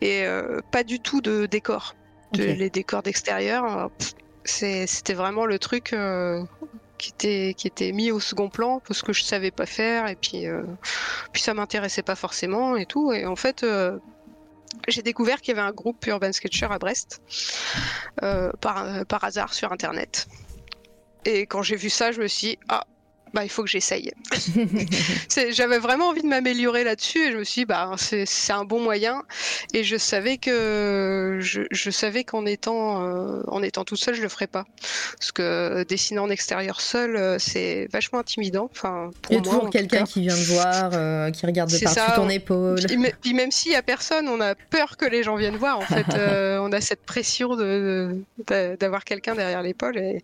et pas du tout de décor les décors d'extérieur. Euh, c'était vraiment le truc euh, qui était, qui était mis au second plan parce que je savais pas faire et puis, euh, puis ça m'intéressait pas forcément et tout. Et en fait, j'ai découvert qu'il y avait un groupe Urban Sketcher à Brest par, par hasard sur internet. Et quand j'ai vu ça, je me suis dit, ah, bah, il faut que j'essaye. [laughs] J'avais vraiment envie de m'améliorer là-dessus et je me suis dit, bah, c'est un bon moyen. Et je savais que je, savais qu'en étant, euh, en étant tout seul, je le ferais pas. Parce que dessiner en extérieur seul, euh, c'est vachement intimidant. Enfin,
il y a toujours quelqu'un qui vient te voir, euh, qui regarde de par-dessus ton épaule.
Puis, même s'il y a personne, on a peur que les gens viennent voir. En fait, [laughs] on a cette pression d'avoir de, quelqu'un derrière l'épaule. Et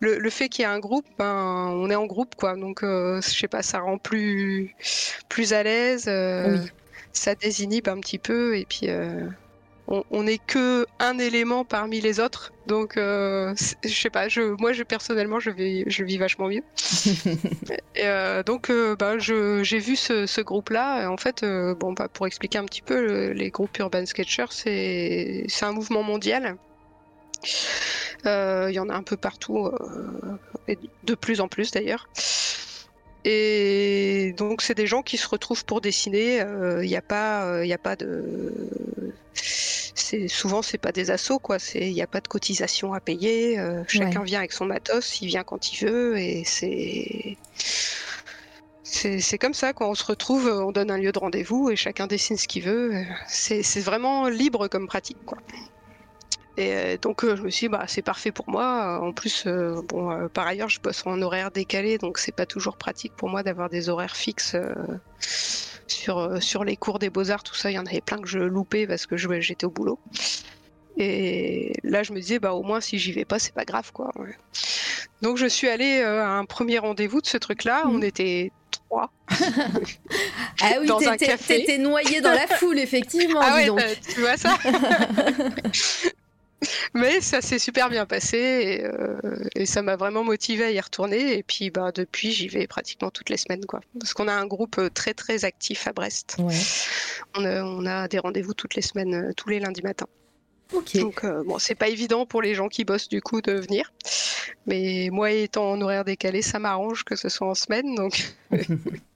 le, le fait qu'il y ait un groupe, ben, on est en groupe, quoi. Donc, euh, je sais pas, ça rend plus, plus à l'aise. Euh, ça désinhibe un petit peu. Et puis, euh, on n'est que un élément parmi les autres. Donc, je sais pas, je, moi, je, personnellement, je, vais, je vis vachement mieux. [laughs] donc, bah, j'ai vu ce, groupe-là. En fait, bon, bah, pour expliquer un petit peu, les groupes Urban Sketchers, c'est un mouvement mondial. Il y en a un peu partout, et de plus en plus d'ailleurs. Et donc c'est des gens qui se retrouvent pour dessiner. Il euh, n'y a pas, il euh, a pas de. C'est souvent c'est pas des assauts quoi. C'est il n'y a pas de cotisation à payer. Euh, chacun vient avec son matos, il vient quand il veut et c'est. C'est comme ça, quand on se retrouve, on donne un lieu de rendez-vous et chacun dessine ce qu'il veut. C'est vraiment libre comme pratique. Quoi. Et euh, donc euh, je me suis dit, bah, c'est parfait pour moi. En plus, euh, bon, par ailleurs, je bosse en horaire décalé, donc c'est pas toujours pratique pour moi d'avoir des horaires fixes sur, sur les cours des beaux-arts, tout ça. Il y en avait plein que je loupais parce que j'étais au boulot. Et là, je me disais, bah, au moins, si j'y vais pas, c'est pas grave, quoi. Donc, je suis allée à un premier rendez-vous de ce truc-là. On mmh. était trois. [laughs]
ah oui, t'étais noyé dans la foule, effectivement.
Ah ouais, tu vois ça [laughs] Mais ça s'est super bien passé euh, et, ça m'a vraiment motivé à y retourner. Et puis bah, depuis, j'y vais pratiquement toutes les semaines. Quoi. Parce qu'on a un groupe euh, très très actif à Brest. On, a, des rendez-vous toutes les semaines, euh, tous les lundis matins. Donc euh, bon, c'est pas évident pour les gens qui bossent du coup de venir. Mais moi étant en horaire décalé, ça m'arrange que ce soit en semaine, donc [laughs]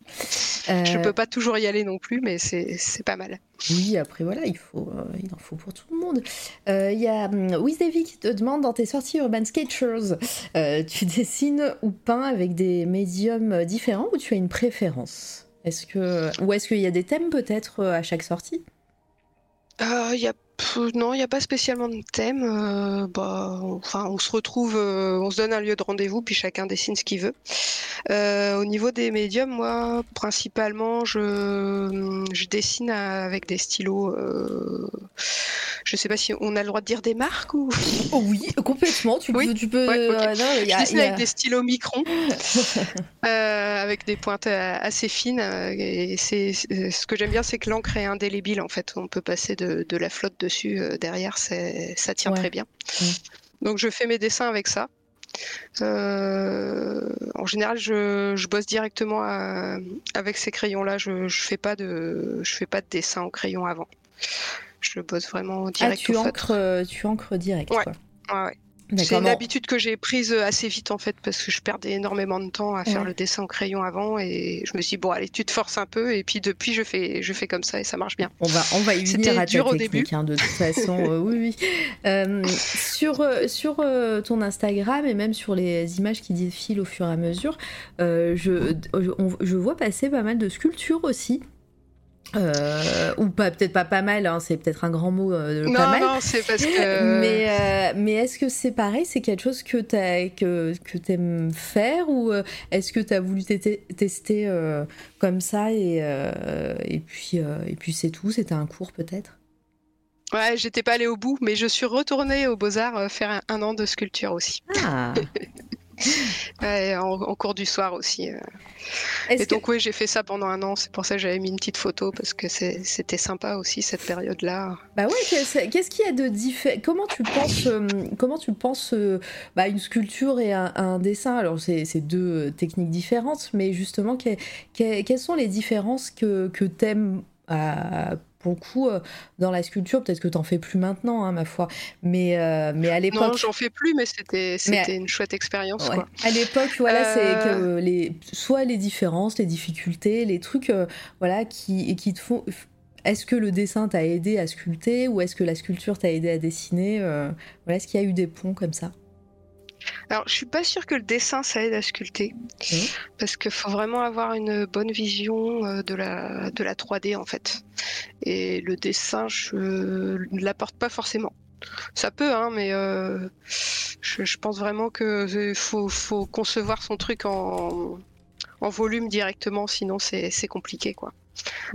je
Euh,
peux pas toujours y aller non plus, mais c'est pas mal.
Oui, après voilà, il, faut, euh, il en faut pour tout le monde. Euh, Il y a hum, Wiz Davy qui te demande dans tes sorties Urban Sketchers, tu [laughs] dessines ou peins avec des médiums différents ou tu as une préférence? Est-ce que ou est-ce qu'il y a des thèmes peut-être à chaque sortie?
Euh, y a, pff, non, il n'y a pas spécialement de thème. euh, bah, on- enfin, on se retrouve, euh, on se donne un lieu de rendez-vous, puis chacun dessine ce qu'il veut. Euh, au niveau des médiums, moi, principalement, je, je dessine avec des stylos. je sais pas si on a le droit de dire des marques ou. [laughs]
Oh oui, complètement. Tu
Oui,
tu peux.
ouais,
non,
Je dessine
il y a-
avec des stylos microns, [laughs] euh, avec des pointes assez fines. Et c'est ce que j'aime bien, c'est que l'encre est indélébile. En fait, on peut passer de, de la flotte dessus euh, derrière. c'est- Ça tient
Ouais.
très bien. Donc, je fais mes dessins avec ça. Euh, en général, je, je bosse directement à- avec ces crayons-là. Je, je fais pas de, je fais pas de dessin au crayon avant. Je bosse vraiment
Ah,
direct
tu
au
encres, euh, tu encres direct.
Ouais.
quoi.
Ouais, ouais. C'est une habitude que j'ai prise euh, assez vite en fait parce que je perdais énormément de temps à faire
Ouais.
le dessin au crayon avant et je me suis dit bon allez tu te forces un peu et puis depuis je fais je fais comme ça et ça marche bien.
On va, on va y venir à ta
dur au
technique, hein, de toute façon. euh, oui, oui. [laughs] Euh, sur sur euh, ton Instagram et même sur les images qui défilent au fur et à mesure, je, je, on- je vois passer pas mal de sculptures aussi. Euh, ou pas, peut-être pas pas mal, hein, c'est peut-être un grand mot euh,
non
pas mal.
non c'est parce que [laughs]
Mais, euh, mais est-ce que c'est pareil C'est quelque chose que tu que, que aimes faire Ou euh, est-ce que tu as voulu tester comme ça et, et puis, et puis c'est tout C'était un cours peut-être?
Ouais j'étais pas allée au bout mais je suis retournée aux Beaux Arts euh, faire un, un an de sculpture aussi.
Ah [laughs] [laughs]
en, en cours du soir aussi. euh. Et
que-
donc oui j'ai fait ça pendant un an c'est pour ça que j'avais mis une petite photo parce que c'était sympa aussi cette période là.
Bah ouais, qu'est-ce qu'il y a de différent Comment tu penses, euh, comment tu penses euh, bah, une sculpture et un, un dessin? Alors c'est deux techniques différentes, mais justement, que- que- quelles sont les différences que, que t'aimes euh, pour le coup euh, dans la sculpture Peut-être que t'en fais plus maintenant, hein, ma foi, mais euh, mais à
Non
l'époque.
j'en fais plus mais c'était c'était une chouette expérience
Ouais.
quoi.
À l'époque, voilà, c'est
Euh.
que les, soit les différences, les difficultés, les trucs, euh, voilà, qui, et qui te font. Est-ce que le dessin t'a aidé à sculpter ou est-ce que la sculpture t'a aidé à dessiner euh, Voilà, est-ce qu'il y a eu des ponts comme ça?
Alors, je suis pas sûre que le dessin ça aide à sculpter, parce qu'il faut vraiment avoir une bonne vision euh, de la de la 3D en fait. Et le dessin, je ne l'apporte pas forcément. Ça peut, hein, mais euh, je, je pense vraiment que euh, faut faut concevoir son truc en en volume directement, sinon c'est c'est compliqué quoi.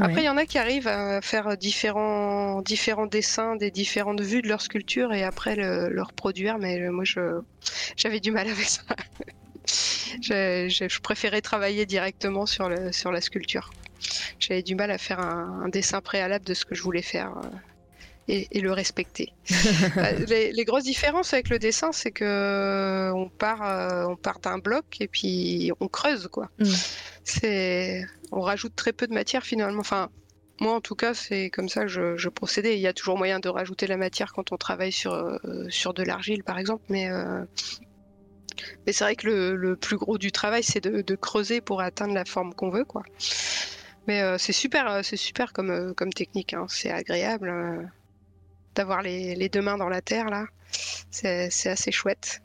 Après, il
Ouais.
y en a qui arrivent à faire différents, différents dessins des différentes vues de leur sculpture et après le, le reproduire, mais moi, je, j'avais du mal avec ça. [laughs] je, je- je préférais travailler directement sur, le, sur la sculpture. J'avais du mal à faire un, un dessin préalable de ce que je voulais faire euh, et, et le respecter. [laughs] Bah, les, les grosses différences avec le dessin, c'est que euh, on part, euh, on part d'un bloc et puis on creuse, quoi.
Mm.
C'est, on rajoute très peu de matière finalement. Enfin, moi en tout cas, c'est comme ça que je, je procédais. Il y a toujours moyen de rajouter la matière quand on travaille sur euh, sur de l'argile, par exemple, mais euh, mais c'est vrai que le, le plus gros du travail, c'est de, de creuser pour atteindre la forme qu'on veut, quoi. Mais euh, c'est super, c'est super comme comme technique. hein. C'est agréable d'avoir les, les deux mains dans la terre là. C'est c'est assez chouette.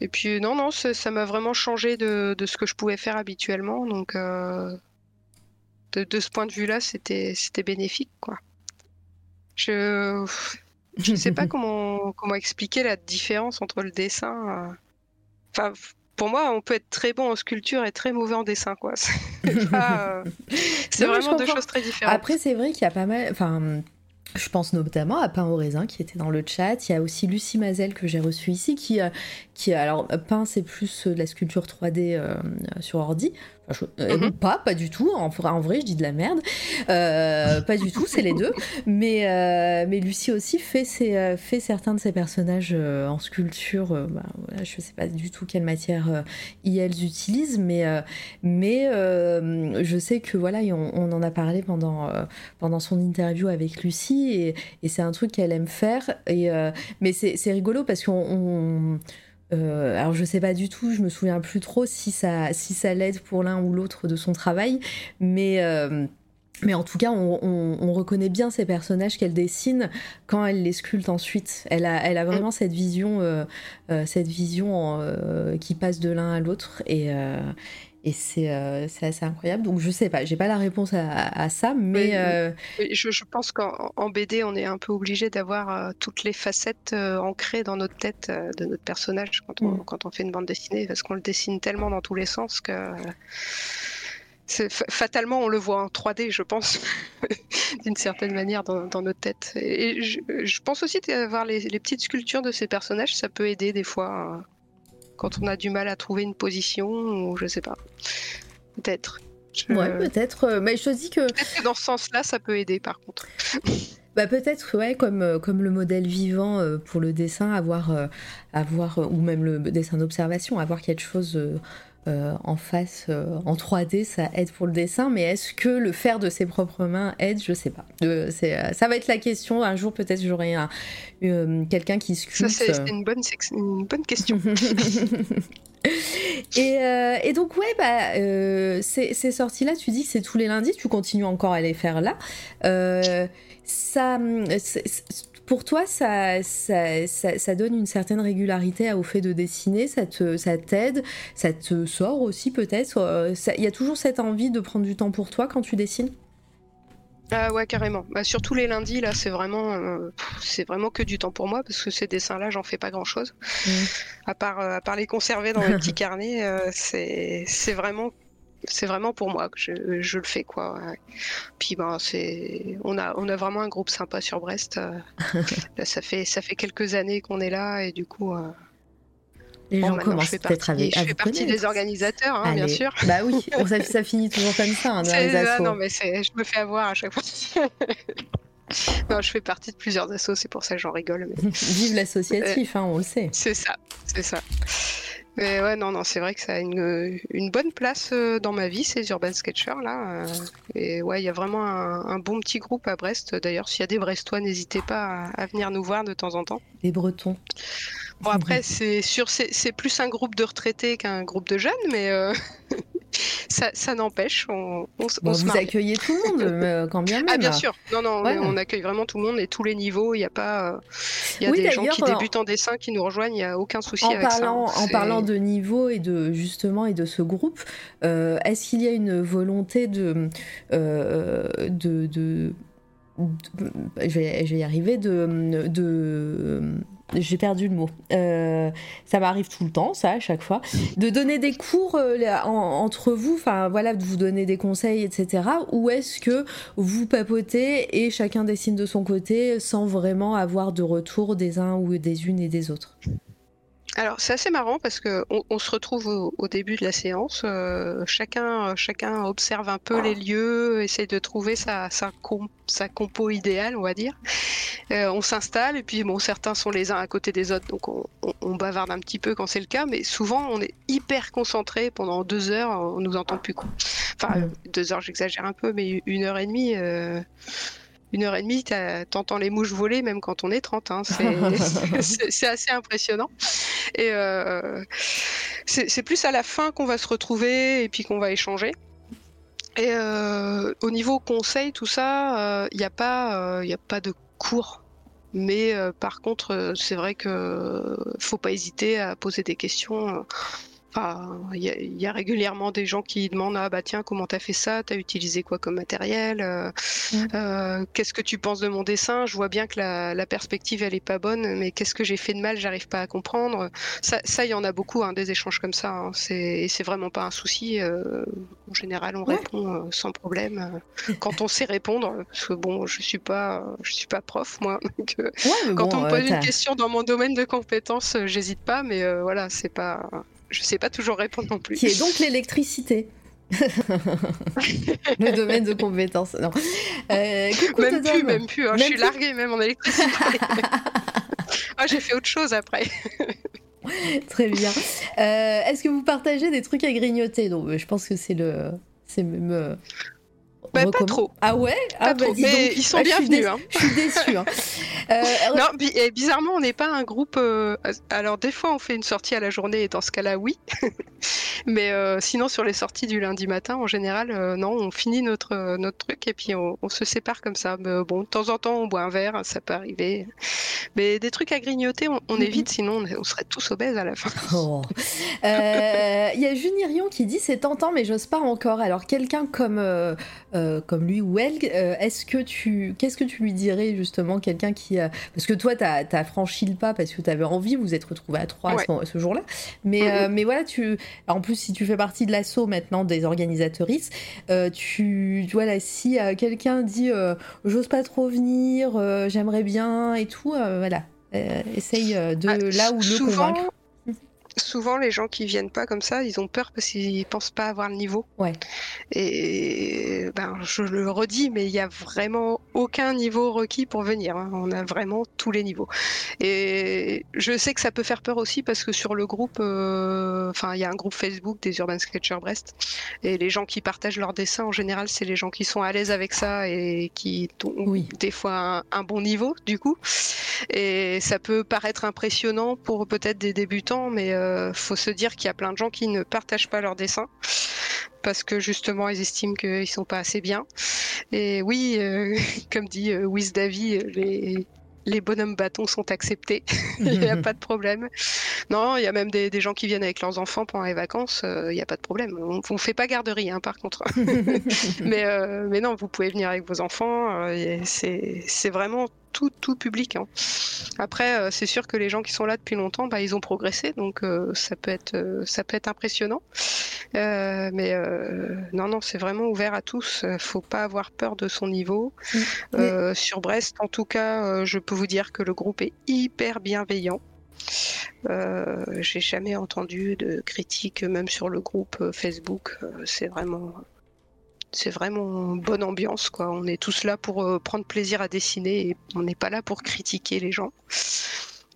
Et puis non, non, ça m'a vraiment changé de, de ce que je pouvais faire habituellement. Donc euh, de, de ce point de vue-là, c'était c'était bénéfique, quoi. Je je sais pas [laughs] comment comment expliquer la différence entre le dessin. euh. Enfin, pour moi, on peut être très bon en sculpture et très mauvais en dessin, quoi. [laughs] C'est euh, [laughs] vraiment deux choses très différentes.
Après, c'est vrai qu'il y a pas mal. Enfin, je pense notamment à Pain au raisin qui était dans le chat. Il y a aussi Lucie Mazel que j'ai reçue ici qui, euh, qui alors peint c'est plus de la sculpture 3D sur ordi. Mhm. Pas, pas du tout. En, en, vrai, je dis de la merde. pas du tout, c'est les deux. Mais, mais Lucie aussi fait, ses, fait certains de ses personnages en sculpture. Bah, je sais pas du tout quelle matière elles utilisent, mais, mais je sais que voilà, on, on en a parlé pendant, pendant son interview avec Lucie et, et c'est un truc qu'elle aime faire. Et, mais c'est rigolo parce qu'on. Euh, alors je sais pas du tout, je me souviens plus trop si ça, si ça l'aide pour l'un ou l'autre de son travail, mais euh, mais en tout cas, on, reconnaît bien ces personnages qu'elle dessine quand elle les sculpte ensuite. Elle a, elle a vraiment cette vision, euh, cette vision qui passe de l'un à l'autre et, et euh, c'est assez incroyable. Donc je sais pas, j'ai pas la réponse à, ça, mais. Euh,
je, pense qu'en BD, on est un peu obligé d'avoir euh, toutes les facettes ancrées dans notre tête de notre personnage quand on, mm. quand on fait une bande dessinée, parce qu'on le dessine tellement dans tous les sens que. Fatalement, on le voit en 3D, je pense, [laughs] d'une certaine manière dans, notre tête. Et je, pense aussi d'avoir les, les, petites sculptures de ces personnages, ça peut aider des fois quand on a du mal à trouver une position, ou je sais pas. Peut-être.
Ouais, peut-être. Euh, mais je te dis que.
Que dans ce sens-là, ça peut aider par contre. [laughs]
Bah peut-être ouais comme euh, comme le modèle vivant euh, pour le dessin avoir avoir ou même le dessin d'observation avoir quelque chose euh, en face euh, en 3D, ça aide pour le dessin, mais est-ce que le faire de ses propres mains aide? Je sais pas. Euh, ça va être la question. Un jour, peut-être, j'aurai quelqu'un qui sculpte.
Ça, c'est une bonne, une bonne question. [laughs] [laughs]
et, donc, ouais, bah, ces, ces sorties-là, tu dis que c'est tous les lundis, tu continues encore à les faire là. ça, pour toi, ça, ça, donne une certaine régularité au fait de dessiner, ça t'aide, ça, ça te sort aussi peut-être. Euh, il y a toujours cette envie de prendre du temps pour toi quand tu dessines?
Ah ouais carrément. Bah, surtout les lundis là, c'est vraiment, euh, c'est vraiment que du temps pour moi parce que ces dessins-là, j'en fais pas grand-chose. Mmh. À part, euh, à part les conserver dans mes petits [laughs] carnets, c'est, c'est vraiment c'est vraiment pour moi que je, je le fais quoi. Puis ben c'est on a on a vraiment un groupe sympa sur Brest. Euh, [laughs] ça fait ça fait quelques années qu'on est là et du coup euh,
les gens commencent peut-être à,
Je fais partie des organisateurs, hein, bien sûr.
Bah oui, [laughs] ça, ça, finit toujours comme ça hein,
non, mais je me fais avoir à chaque fois. [laughs] non, je fais partie de plusieurs assos, c'est pour ça que j'en rigole.
Vive l'associatif, hein, on le sait.
C'est ça, c'est ça. Mais ouais, non, non, c'est vrai que ça a une, une, bonne place euh, dans ma vie, ces Urban Sketchers là. Euh, et ouais, il y a vraiment un, bon petit groupe à Brest. D'ailleurs, s'il y a des Brestois, n'hésitez pas à, venir nous voir de temps en temps.
Les Bretons.
Bon, après, c'est sûr, c'est plus un groupe de retraités qu'un groupe de jeunes, mais euh, [laughs] ça, n'empêche, on, on,
Vous accueillez tout le monde, euh, [laughs] quand bien ah, même.
Ah, bien sûr. Non, non, on accueille vraiment tout le monde et tous les niveaux. Il n'y a pas. Euh, il y a des gens qui débutent en dessin qui nous rejoignent, il n'y a aucun souci
en
avec
parlant,
ça.
En parlant de niveau et de justement et de ce groupe, euh, est-ce qu'il y a une volonté de, de, de, je, vais, je vais y arriver, de, de j'ai perdu le mot. Euh, ça m'arrive tout le temps, ça, à chaque fois. De donner des cours euh, entre vous, enfin voilà, de vous donner des conseils, etc. Ou est-ce que vous papotez et chacun dessine de son côté sans vraiment avoir de retour des uns ou des unes et des autres?
Alors c'est assez marrant parce que on, se retrouve au, début de la séance, euh, chacun, chacun observe un peu les lieux, essaye de trouver sa, sa, sa compo idéale, on va dire. Euh, on s'installe et puis bon, certains sont les uns à côté des autres, donc on, on, bavarde un petit peu quand c'est le cas, mais souvent on est hyper concentré pendant deux heures, on nous entend plus quoi. Enfin deux heures, j'exagère un peu, mais une heure et demie. Euh, une heure et demie, t'entends les mouches voler même quand on est 30. Hein. [laughs] [laughs] C'est assez impressionnant. Et euh, c'est plus à la fin qu'on va se retrouver et puis qu'on va échanger. Et euh, au niveau conseil, tout ça, il euh, n'y a, pas, a pas de cours. Mais par contre, c'est vrai que faut pas hésiter à poser des questions il y, a régulièrement des gens qui demandent ah bah tiens comment t'as fait ça, t'as utilisé quoi comme matériel, euh, mm. euh, qu'est-ce que tu penses de mon dessin? Je vois bien que la, perspective elle est pas bonne, mais qu'est-ce que j'ai fait de mal? J'arrive pas à comprendre. Ça, il y en a beaucoup hein, des échanges comme ça. Hein. C'est c'est vraiment pas un souci. Euh, en général, on répond sans problème quand on sait répondre. Parce que bon, je suis pas je suis pas prof moi. [laughs] quand on me pose une question dans mon domaine de compétences, j'hésite pas, mais voilà, c'est pas je sais pas toujours répondre non plus.
Qui est donc l'électricité. [laughs] le domaine de compétences. Non.
Euh, même, plus, même plus, hein. Je suis larguée même en électricité. [laughs] ah, j'ai fait autre chose après. [laughs]
Très bien. Euh, est-ce que vous partagez des trucs à grignoter? Donc, je pense que c'est le, c'est même euh,
bah, pas trop.
Ah ouais? Ah,
bah, Mais ils sont ah, bienvenus. Hein.
Je suis déçue. Hein. [laughs]
Euh, non, et bizarrement, on n'est pas un groupe. Euh, alors, des fois, on fait une sortie à la journée, et dans ce cas-là, oui. [laughs] Mais euh, sinon, sur les sorties du lundi matin, en général, non, on finit notre, notre truc et puis on, se sépare comme ça. Mais, bon, de temps en temps, on boit un verre, ça peut arriver. Mais des trucs à grignoter, on, évite, sinon on, serait tous obèses à la fin. [laughs]
Oh. Il y a Junirion qui dit c'est tentant, mais j'ose pas encore. Alors, quelqu'un comme euh, comme lui ou elle, euh, est-ce que tu, qu'est-ce que tu lui dirais justement quelqu'un qui, parce que toi t'as as franchi le pas parce que tu avais envie, vous êtes retrouvé à trois ce, jour-là, mais euh, mais voilà tu, en plus si tu fais partie de l'assaut maintenant des organisatrices, tu, voilà si quelqu'un dit j'ose pas trop venir, j'aimerais bien et tout, voilà, essaye de ah, là où le convaincre
souvent les gens qui viennent pas comme ça, ils ont peur parce qu'ils pensent pas avoir le niveau.
Ouais.
Et ben je le redis, mais il y a vraiment aucun niveau requis pour venir. Hein. On a vraiment tous les niveaux. Et je sais que ça peut faire peur aussi parce que sur le groupe, euh, enfin il y a un groupe Facebook des Urban Sketchers Brest et les gens qui partagent leurs dessins en général, c'est les gens qui sont à l'aise avec ça et qui ont des fois un, bon niveau du coup. Et ça peut paraître impressionnant pour peut-être des débutants, mais euh, euh, faut se dire qu'il y a plein de gens qui ne partagent pas leurs dessins parce que justement ils estiment qu'ils sont pas assez bien. Et oui, euh, [laughs] comme dit euh, Wiz Davy, les, les bonhommes bâtons sont acceptés, [laughs] il n'y a pas de problème. Non, il y a même des, gens qui viennent avec leurs enfants pendant les vacances, il n'y a pas de problème. On ne fait pas garderie, hein, par contre. [laughs] mais, mais non, vous pouvez venir avec vos enfants, c'est vraiment tout, tout public. Hein. Après, euh, c'est sûr que les gens qui sont là depuis longtemps, bah, ils ont progressé, donc euh, ça peut être, euh, ça peut être impressionnant. mais non, non, c'est vraiment ouvert à tous. Faut pas avoir peur de son niveau. Sur Brest, en tout cas, je peux vous dire que le groupe est hyper bienveillant. J'ai jamais entendu de critiques, même sur le groupe Facebook. c'est vraiment c'est vraiment bonne ambiance. Quoi. On est tous là pour euh, prendre plaisir à dessiner et on n'est pas là pour critiquer les gens.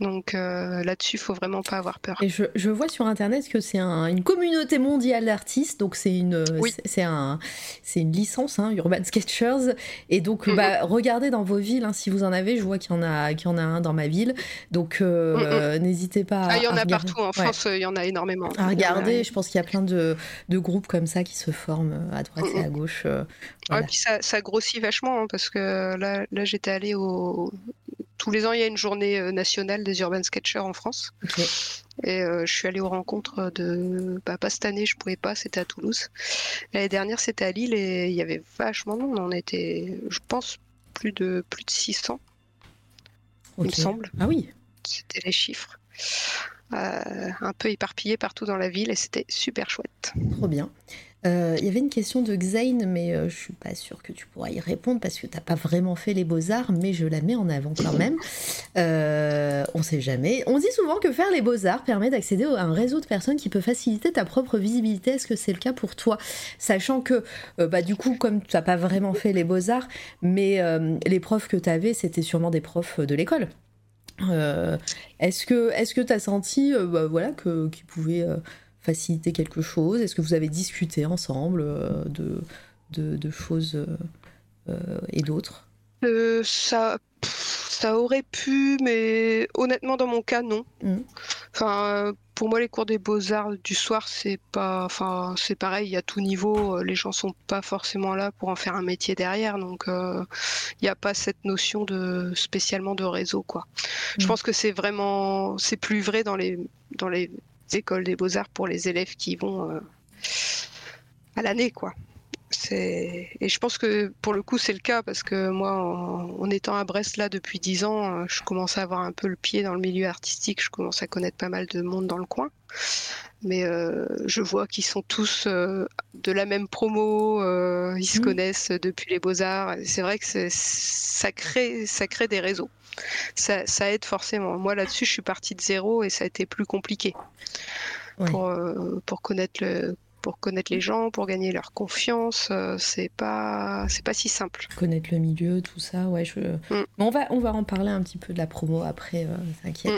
Donc euh, là-dessus, il faut vraiment pas avoir peur.
Et je, vois sur internet que c'est une communauté mondiale d'artistes, donc c'est une, c'est un, c'est une licence, hein, Urban Sketchers. Et donc, mm-hmm. bah, regardez dans vos villes, hein, si vous en avez. Je vois qu'il y en a, qu'il y en a un dans ma ville. Donc, euh, n'hésitez pas.
Ah, il y en a partout en France. Il y en a énormément.
À regarder. Je pense qu'il y a plein de, de, groupes comme ça qui se forment à droite et à gauche. Euh,
et puis ça, ça, grossit vachement hein, parce que là, là j'étais allée au tous les ans, il y a une journée euh, nationale des urban sketchers en France. Et euh, je suis allée aux rencontres de. Bah, pas cette année, je pouvais pas, c'était à Toulouse. L'année dernière, c'était à Lille et il y avait vachement de monde. On était, je pense, plus de, plus de 600. Il me semble.
Ah oui.
C'était les chiffres. Euh, un peu éparpillés partout dans la ville et c'était super chouette.
Trop bien. Euh, il y avait une question de Xain, mais euh, je suis pas sûre que tu pourras y répondre parce que tu n'as pas vraiment fait les beaux-arts, mais je la mets en avant quand même. [laughs] Euh, on sait jamais. On dit souvent que faire les beaux-arts permet d'accéder à un réseau de personnes qui peut faciliter ta propre visibilité. Est-ce que c'est le cas pour toi? Sachant que, bah, du coup, comme tu n'as pas vraiment fait les beaux-arts, mais les profs que tu avais, c'était sûrement des profs de l'école. est-ce que tu as senti bah, voilà, qu'ils pouvaient faciliter quelque chose? Est-ce que vous avez discuté ensemble euh, de, de, choses euh, euh, et d'autres?
Ça, ça aurait pu, mais honnêtement, dans mon cas, non. Mm. Enfin, pour moi, les cours des beaux-arts du soir, c'est pas, enfin, c'est pareil, il y a tout niveau. Les gens sont pas forcément là pour en faire un métier derrière, donc il n'y a pas cette notion de spécialement de réseau, quoi. Je mm. pense que c'est vraiment, c'est plus vrai dans les, dans les écoles des beaux-arts pour les élèves qui vont à l'année, quoi. Et je pense que pour le coup, c'est le cas parce que moi, en, étant à Brest là depuis 10 ans, euh, je commence à avoir un peu le pied dans le milieu artistique. Je commence à connaître pas mal de monde dans le coin. Mais euh, je vois qu'ils sont tous euh, de la même promo, ils se mmh. connaissent depuis les beaux-arts. C'est vrai que ça crée, ça crée des réseaux. Ça, ça aide forcément. Moi là-dessus, je suis partie de zéro et ça a été plus compliqué. Pour, pour, connaître le, pour connaître les gens, pour gagner leur confiance. Euh, c'est pas, c'est pas si simple.
Connaître le milieu, tout ça, ouais. Je... Mm. on va, on va en parler un petit peu de la promo après. Euh, t'inquiète.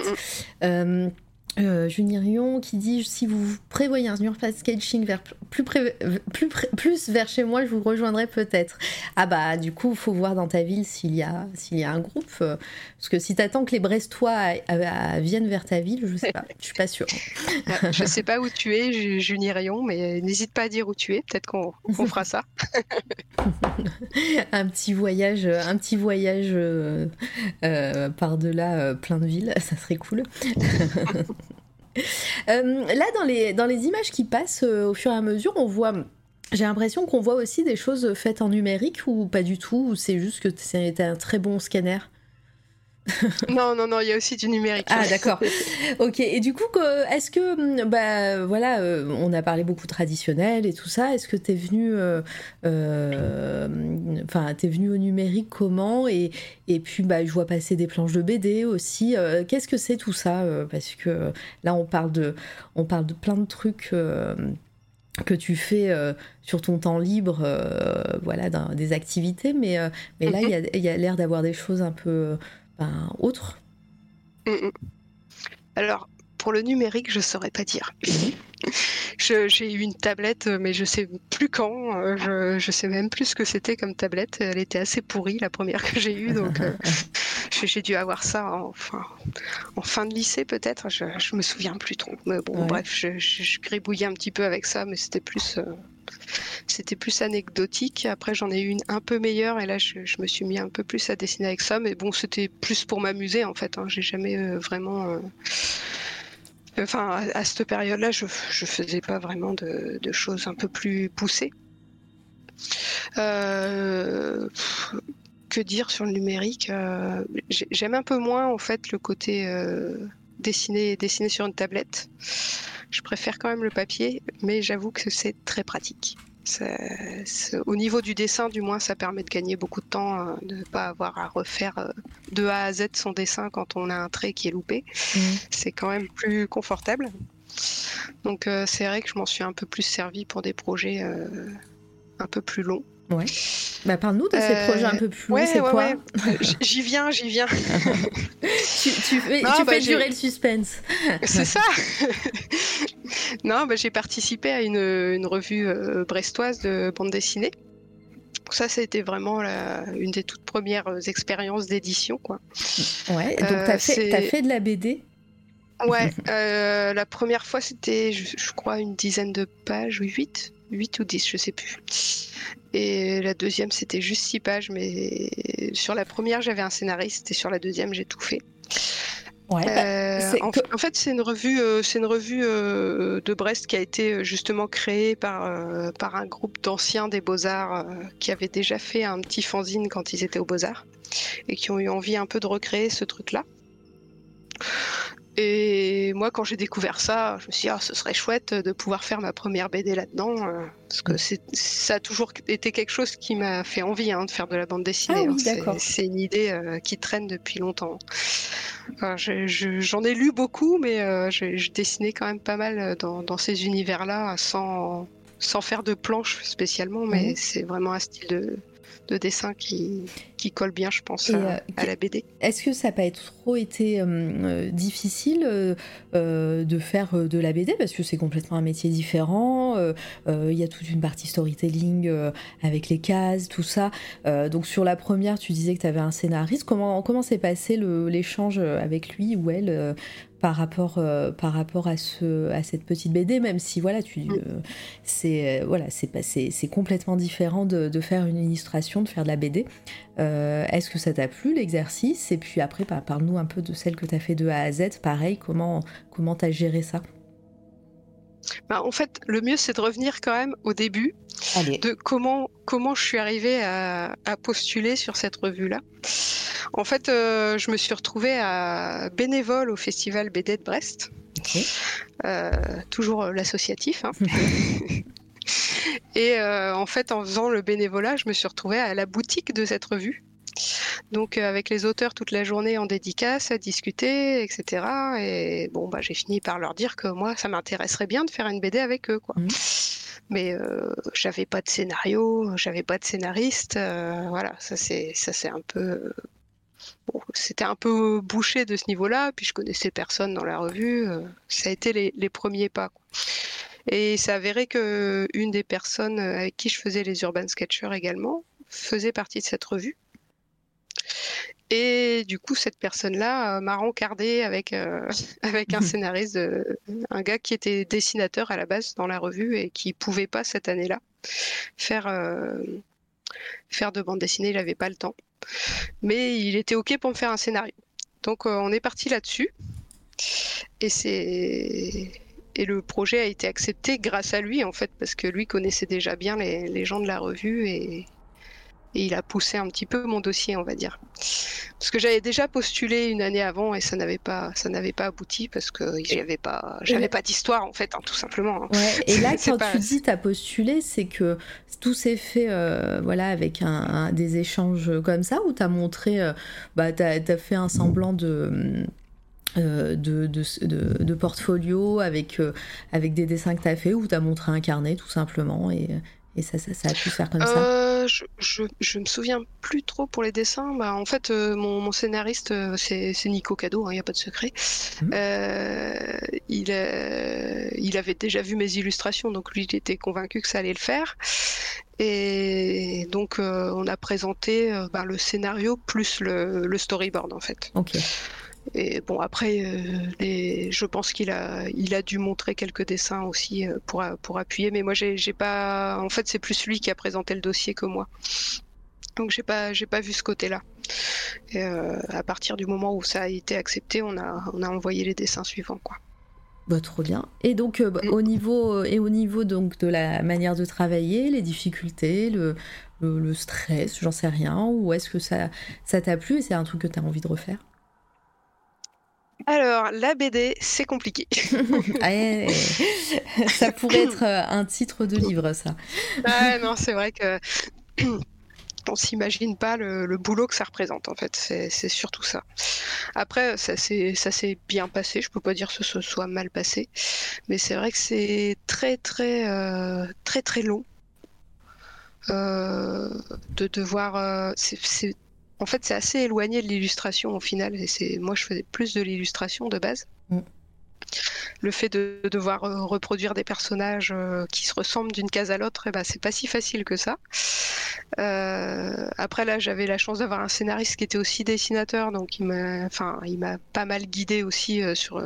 Mm, mm. Euh, Junirion qui dit si vous prévoyez un surface sketching vers plus, plus, plus vers chez moi, je vous rejoindrai peut-être. Ah bah du coup, il faut voir dans ta ville s'il y a s'il y a un groupe. Euh, parce que si t'attends que les Brestois viennent vers ta ville, je sais pas, je suis pas sûre. [laughs]
je sais pas où tu es, Junirion, mais n'hésite pas à dire où tu es. Peut-être qu'on fera ça. [laughs]
un petit voyage, un petit voyage euh, par delà plein de villes, ça serait cool. [laughs] [laughs] Euh, là, dans les, images qui passent euh, au fur et à mesure, on voit. J'ai l'impression qu'on voit aussi des choses faites en numérique ou pas du tout, ou c'est juste que c'est un très bon scanner? [laughs]
non, non, non, il y a aussi du numérique.
Ah, d'accord. [laughs] ok. Et du coup, est-ce que, hum, bah, voilà, euh, on a parlé beaucoup traditionnel et tout ça. Est-ce que tu es venu, euh, euh, enfin, t'es venu au numérique comment et, et puis, bah, je vois passer des planches de BD aussi. Qu'est-ce que c'est tout ça Parce que là, on parle de, on parle de plein de trucs que tu fais sur ton temps libre, voilà, des activités, mais, mais là, mhm. il y a l'air d'avoir des choses un peu ben, autre mm, mm.
Alors, pour le numérique, je saurais pas dire. [laughs] J'ai eu une tablette, mais je sais plus quand. Euh, je, je sais même plus ce que c'était comme tablette. Elle était assez pourrie, la première que j'ai eue. Donc, euh, [laughs] j'ai dû avoir ça en, en fin de lycée, peut-être. Je, je me souviens plus trop. Mais bon, bref, je, je, gribouillais un petit peu avec ça, mais c'était plus. Euh, c'était plus anecdotique. Après, j'en ai eu une un peu meilleure et là, je, me suis mis un peu plus à dessiner avec ça. Mais bon, c'était plus pour m'amuser en fait. Hein. J'ai jamais euh, vraiment. Euh, enfin, à, cette période-là, je, je faisais pas vraiment de, choses un peu plus poussées. Euh, que dire sur le numérique J'aime un peu moins en fait le côté dessiner, dessiner sur une tablette. Je préfère quand même le papier, mais j'avoue que c'est très pratique. au niveau du dessin, du moins, ça permet de gagner beaucoup de temps, euh, de ne pas avoir à refaire euh, de A à Z son dessin quand on a un trait qui est loupé. Mmh. C'est quand même plus confortable. Donc euh, c'est vrai que je m'en suis un peu plus servi pour des projets un peu plus longs.
Ouais. Bah, parle-nous de ces projets un peu plus longs, c'est quoi
J'y viens, j'y viens. [laughs]
tu, tu, fais, tu bah, fais durer le suspense. [laughs]
C'est ça. [laughs] non, bah, j'ai participé à une, une revue euh, brestoise de bande dessinée. Ça, c'était vraiment la, une des toutes premières euh, expériences d'édition. Quoi.
Ouais, donc tu as, euh, fait de la BD
Ouais, la première fois, c'était, je, crois, une dizaine de pages, oui, 8, 8 ou 10, je sais plus. Et la deuxième, c'était juste 6 pages, mais sur la première, j'avais un scénariste, et sur la deuxième, j'ai tout fait. Ouais, bah, euh, en, fait, c'est une revue, euh, c'est une revue euh, de Brest qui a été justement créée par, par un groupe d'anciens des Beaux-Arts qui avaient déjà fait un petit fanzine quand ils étaient aux Beaux-Arts et qui ont eu envie un peu de recréer ce truc-là. Et moi, quand j'ai découvert ça, je me suis dit, ah, ce serait chouette de pouvoir faire ma première BD là-dedans. Euh, parce que ça a toujours été quelque chose qui m'a fait envie hein, de faire de la bande dessinée. Ah hein. c'est une idée euh, qui traîne depuis longtemps. J'en ai lu beaucoup, mais euh, je, dessinais quand même pas mal dans, ces univers-là, sans, sans faire de planches spécialement, mais c'est vraiment un style de, de dessin qui, qui colle bien, je pense, à, euh, la BD.
Est-ce que ça n'a pas trop été euh, euh, difficile de faire de la BD parce que c'est complètement un métier différent Il y a toute une partie storytelling avec les cases, tout ça. donc sur la première, tu disais que tu avais un scénariste. Comment comment s'est passé l'échange avec lui ou elle par rapport euh, par rapport à ce à cette petite BD même si voilà tu mm. euh, c'est euh, voilà c'est c'est complètement différent de, de, faire une illustration de faire de la BD est-ce que ça t'a plu l'exercice? Et puis après bah, parle-nous un peu de celle que tu as fait de A à Z pareil comment comment t'as géré ça?
Bah, en fait, le mieux, c'est de revenir quand même au début
Allez.
de comment, comment je suis arrivée à, à postuler sur cette revue-là. En fait, euh, je me suis retrouvée à bénévole au festival BD de Brest. Euh, toujours euh, l'associatif. hein. [laughs] [laughs] Et euh, en fait, en faisant le bénévolat, je me suis retrouvée à la boutique de cette revue. Donc euh, avec les auteurs toute la journée en dédicace, à discuter, etc. Et bon, bah, j'ai fini par leur dire que moi, ça m'intéresserait bien de faire une BD avec eux. Quoi.
Mhm.
Mais euh, j'avais pas de scénario, j'avais pas de scénariste. euh, voilà, ça c'est un peu bon, c'était un peu bouché de ce niveau-là. Puis je connaissais personne dans la revue. euh, ça a été les, les premiers pas. quoi. Et ça avéré que une des personnes avec qui je faisais les Urban Sketchers également faisait partie de cette revue. Et du coup, cette personne-là euh, m'a rencardé avec, euh, [laughs] avec un [laughs] scénariste, de- un gars qui était dessinateur à la base dans la revue et qui pouvait pas cette année-là faire, euh, faire de bande dessinée, il n'avait pas le temps. Mais il était OK pour me faire un scénario. Donc euh, on est parti là-dessus. Et c'est et le projet a été accepté grâce à lui en fait parce que lui connaissait déjà bien les, les gens de la revue et, et il a poussé un petit peu mon dossier on va dire parce que j'avais déjà postulé une année avant et ça n'avait pas ça n'avait pas abouti parce que j'avais pas j'avais pas d'histoire en fait hein, tout simplement hein.
Ouais, et là, [laughs] quand
pas-
tu dis t'as postulé, c'est que tout s'est fait euh, voilà, avec un, un- des échanges comme ça, ou t'as montré, euh, bah, t'as as fait un semblant de. euh, de, de, de- de portfolio avec, euh, avec des dessins que tu as fait ou tu as montré un carnet tout simplement et, et ça, ça, ça a pu faire comme ça
Euh, je, je, je me souviens plus trop pour les dessins. Bah, en fait, euh, mon, mon scénariste, euh, c'est Nico Cado, il n'y a pas de secret.
Mhm.
Euh, il, il avait déjà vu mes illustrations, donc lui, il était convaincu que ça allait le faire. Et donc, on a présenté bah, le scénario plus le, le storyboard, en fait.
Ok.
Et bon, après, euh, les... je pense qu'il a, il a dû montrer quelques dessins aussi euh, pour, pour appuyer, mais moi, j'ai j'ai pas. En fait, c'est plus lui qui a présenté le dossier que moi. Donc, j'ai pas, j'ai pas vu ce côté-là. Et euh, à partir du moment où ça a été accepté, on a, on a envoyé les dessins suivants, quoi.
Bah, trop bien. Et donc euh, bah,
Mm.
au niveau et au niveau donc de la manière de travailler, les difficultés, le, le, le stress, j'en sais rien, ou est-ce que ça ça t'a plu et c'est un truc que tu as envie de refaire?
Alors, la BD, c'est compliqué. [laughs]
Ah, eh, Ça pourrait être euh, un titre de livre, ça.
Ah [laughs] non, c'est vrai que [clears throat] on s'imagine pas le, le boulot que ça représente en fait. C'est surtout ça. Après, ça s'est bien passé. Je peux pas dire que ce soit mal passé, mais c'est vrai que c'est très très euh, très très long euh, de devoir. euh, c'est- en fait, c'est assez éloigné de l'illustration au final. Et c'est moi, je faisais plus de l'illustration de base.
Mm.
Le fait de devoir euh, reproduire des personnages euh, qui se ressemblent d'une case à l'autre, eh ben, c'est pas si facile que ça. Euh, après là, j'avais la chance d'avoir un scénariste qui était aussi dessinateur, donc il m'a, enfin, il m'a pas mal guidé aussi sur,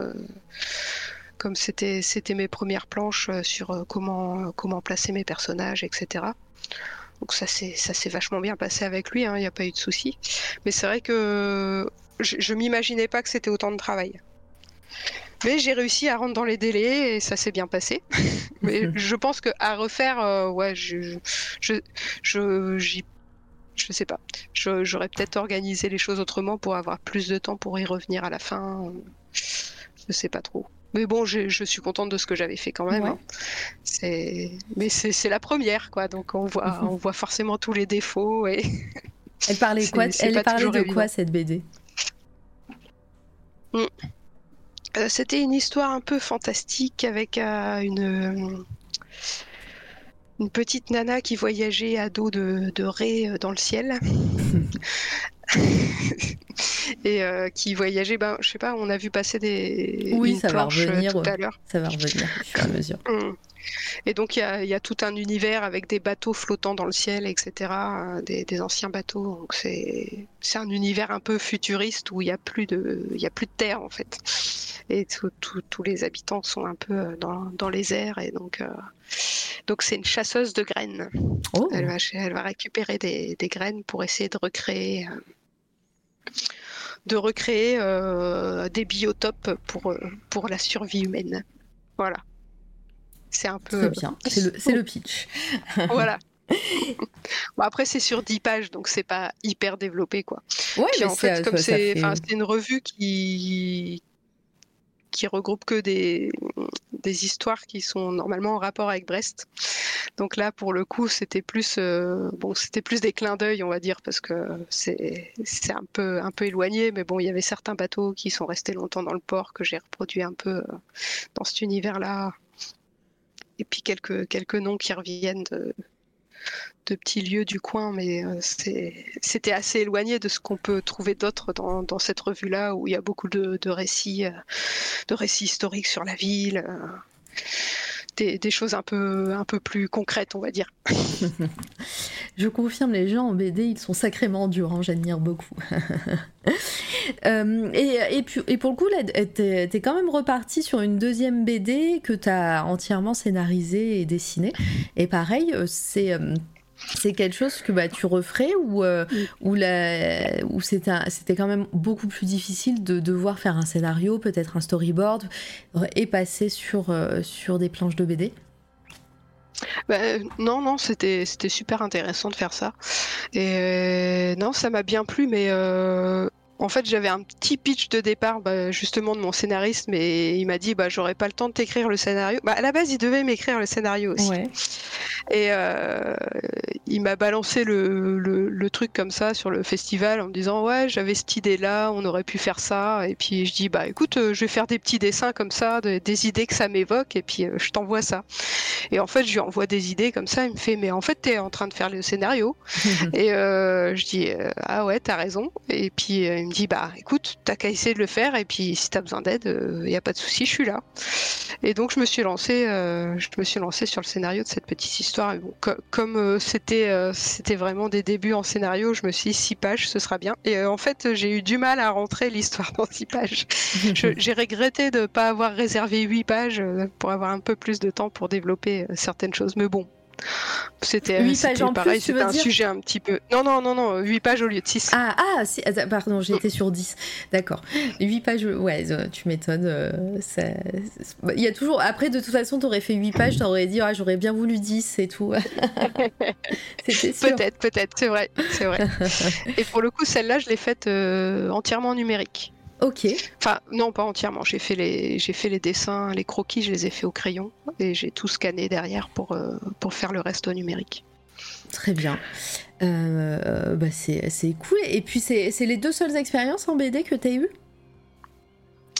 comme c'était, c'était mes premières planches sur comment, comment placer mes personnages, etc. Donc ça s'est, ça s'est vachement bien passé avec lui, il n'y a pas eu de souci. Mais c'est vrai que je, je m'imaginais pas que c'était autant de travail. Mais j'ai réussi à rentrer dans les délais et ça s'est bien passé. [laughs] Mais je pense que à refaire, euh, ouais, je, je, je, je, sais pas. J'aurais peut-être organisé les choses autrement pour avoir plus de temps pour y revenir à la fin. Je sais pas trop. Mais bon, je suis contente de ce que j'avais fait quand même.
Ouais.
hein. C'est, mais c'est la première, quoi. Donc on voit, on voit forcément tous les défauts et [laughs]
Elle parlait quoi Elle de
évident.
quoi cette BD
Euh, C'était une histoire un peu fantastique avec euh, une, une petite nana qui voyageait à dos de, de raies euh, dans le ciel. [laughs] [laughs] Et euh, qui voyageait, ben, je sais pas, on a vu passer des
Oui,
une
ça va
euh,
revenir,
tout à l'heure.
Ça va revenir au fur et à mesure.
Mm. Et donc il y a, il y a tout un univers avec des bateaux flottants dans le ciel, etc. euh, Des, des anciens bateaux. Donc c'est un univers un peu futuriste où il y a plus de il a plus de terre en fait. Et tous les habitants sont un peu dans, dans les airs et donc euh, donc c'est une chasseuse de graines.
Oh,
Elle va, elle va récupérer des, des graines pour essayer de recréer, euh, de recréer euh, des biotopes pour, euh, pour la survie humaine. Voilà. c'est un peu.
Très bien, c'est le, c'est le pitch. [laughs]
voilà. [laughs] bon, après, c'est sur 10 pages, donc c'est pas hyper développé, quoi.
Ouais,
Puis
mais
en fait,
c'est-
comme
fait-
c'est une revue qui qui regroupe que des, des histoires qui sont normalement en rapport avec Brest. Donc là, pour le coup, c'était plus euh, bon, c'était plus des clins d'œil, on va dire, parce que c'est un peu un peu éloigné, mais bon, il y avait certains bateaux qui sont restés longtemps dans le port que j'ai reproduit un peu euh, dans cet univers-là. Et puis quelques quelques noms qui reviennent de de petits lieux du coin, mais euh, c'était assez éloigné de ce qu'on peut trouver d'autre dans, cette revue-là, où il y a beaucoup de, récits, euh, de récits historiques sur la ville, euh, des, choses un peu, un peu plus concrètes, on va dire. [laughs]
Je confirme, les gens en BD, ils sont sacrément durs, hein, j'admire beaucoup. [laughs] Et, puis, et pour le coup, là, t'es t'es quand même reparti sur une deuxième BD que t'as entièrement scénarisée et dessinée. Et pareil, c'est... c'est quelque chose que bah, tu referais ou, euh, ou, la- ou c'était quand même beaucoup plus difficile de devoir faire un scénario, peut-être un storyboard et passer sur, euh, sur des planches de BD
Bah, non, non, c'était c'était super intéressant de faire ça. Et euh, non, ça m'a bien plu, mais euh, en fait, j'avais un petit pitch de départ, bah, justement, de mon scénariste, mais il m'a dit, bah, j'aurais pas le temps de t'écrire le scénario. Bah, à la base, il devait m'écrire le scénario aussi.
Ouais.
Et euh, il m'a balancé le, le- le truc comme ça sur le festival en me disant ouais j'avais cette idée là, on aurait pu faire ça. Et puis je dis bah écoute euh, je vais faire des petits dessins comme ça, de- des idées que ça m'évoque et puis euh, je t'envoie ça. Et en fait je lui envoie des idées comme ça, il me fait mais en fait t'es en train de faire le scénario. [laughs] Et je dis ah ouais t'as raison. Et puis me dit bah écoute t'as qu'à essayer de le faire et puis si t'as besoin d'aide il y a pas de souci je suis là. Et donc je me suis lancée, euh, je me suis lancée sur le scénario de cette petite histoire. Et bon, co- comme euh, c'était euh, c'était vraiment des débuts en scénario, je me suis dit six pages, ce sera bien. Et euh, en fait, j'ai eu du mal à rentrer l'histoire [laughs] dans six pages. [laughs] J'ai regretté de ne pas avoir réservé huit pages euh, pour avoir un peu plus de temps pour développer euh, certaines choses. Mais bon, c'était
Huit
c'était
pages en
pareil, c'était un
dire
sujet un petit peu. Non, non, non, non, huit pages au lieu de six.
Ah, ah, si, ah, pardon, été sur 10. D'accord. 8 pages, ouais, euh, tu m'étonnes. euh, ça- Il y a toujours. Après, de toute façon, t'aurais fait 8 pages, t'aurais dit, ah, j'aurais bien voulu 10 et tout. [laughs]
Peut-être, peut-être, c'est vrai, c'est vrai. [laughs] Et pour le coup, celle-là, je l'ai faite euh, entièrement en numérique.
Ok.
Enfin, non, pas entièrement. J'ai fait les, j'ai fait les dessins, les croquis, je les ai fait au crayon et j'ai tout scanné derrière pour euh, pour faire le reste au numérique.
Très bien. Euh, bah c'est cool. Et puis, c'est les deux seules expériences en BD que t'as eues?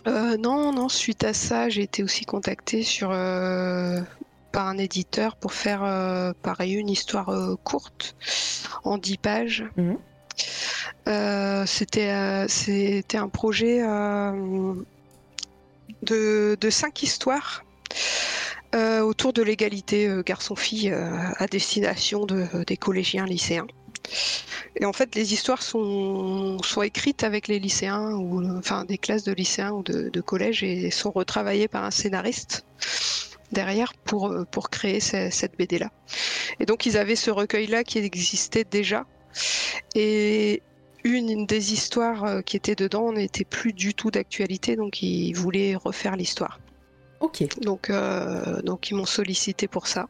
Euh, non, non. Suite à ça, j'ai été aussi contactée sur par un éditeur pour faire pareil une histoire courte en 10 pages.
Mhm.
Euh, c'était euh, c'était un projet euh, de cinq histoires. autour de l'égalité garçon-fille à destination de, des collégiens lycéens. Et en fait, les histoires sont, sont écrites avec les lycéens, ou enfin des classes de lycéens ou de, collèges, et sont retravaillées par un scénariste derrière pour, créer ce- cette BD-là. Et donc, ils avaient ce recueil-là qui existait déjà. Et une des histoires euh, qui était dedans n'était plus du tout d'actualité, donc ils voulaient refaire l'histoire.
Ok.
Donc, euh, donc ils m'ont sollicité pour ça.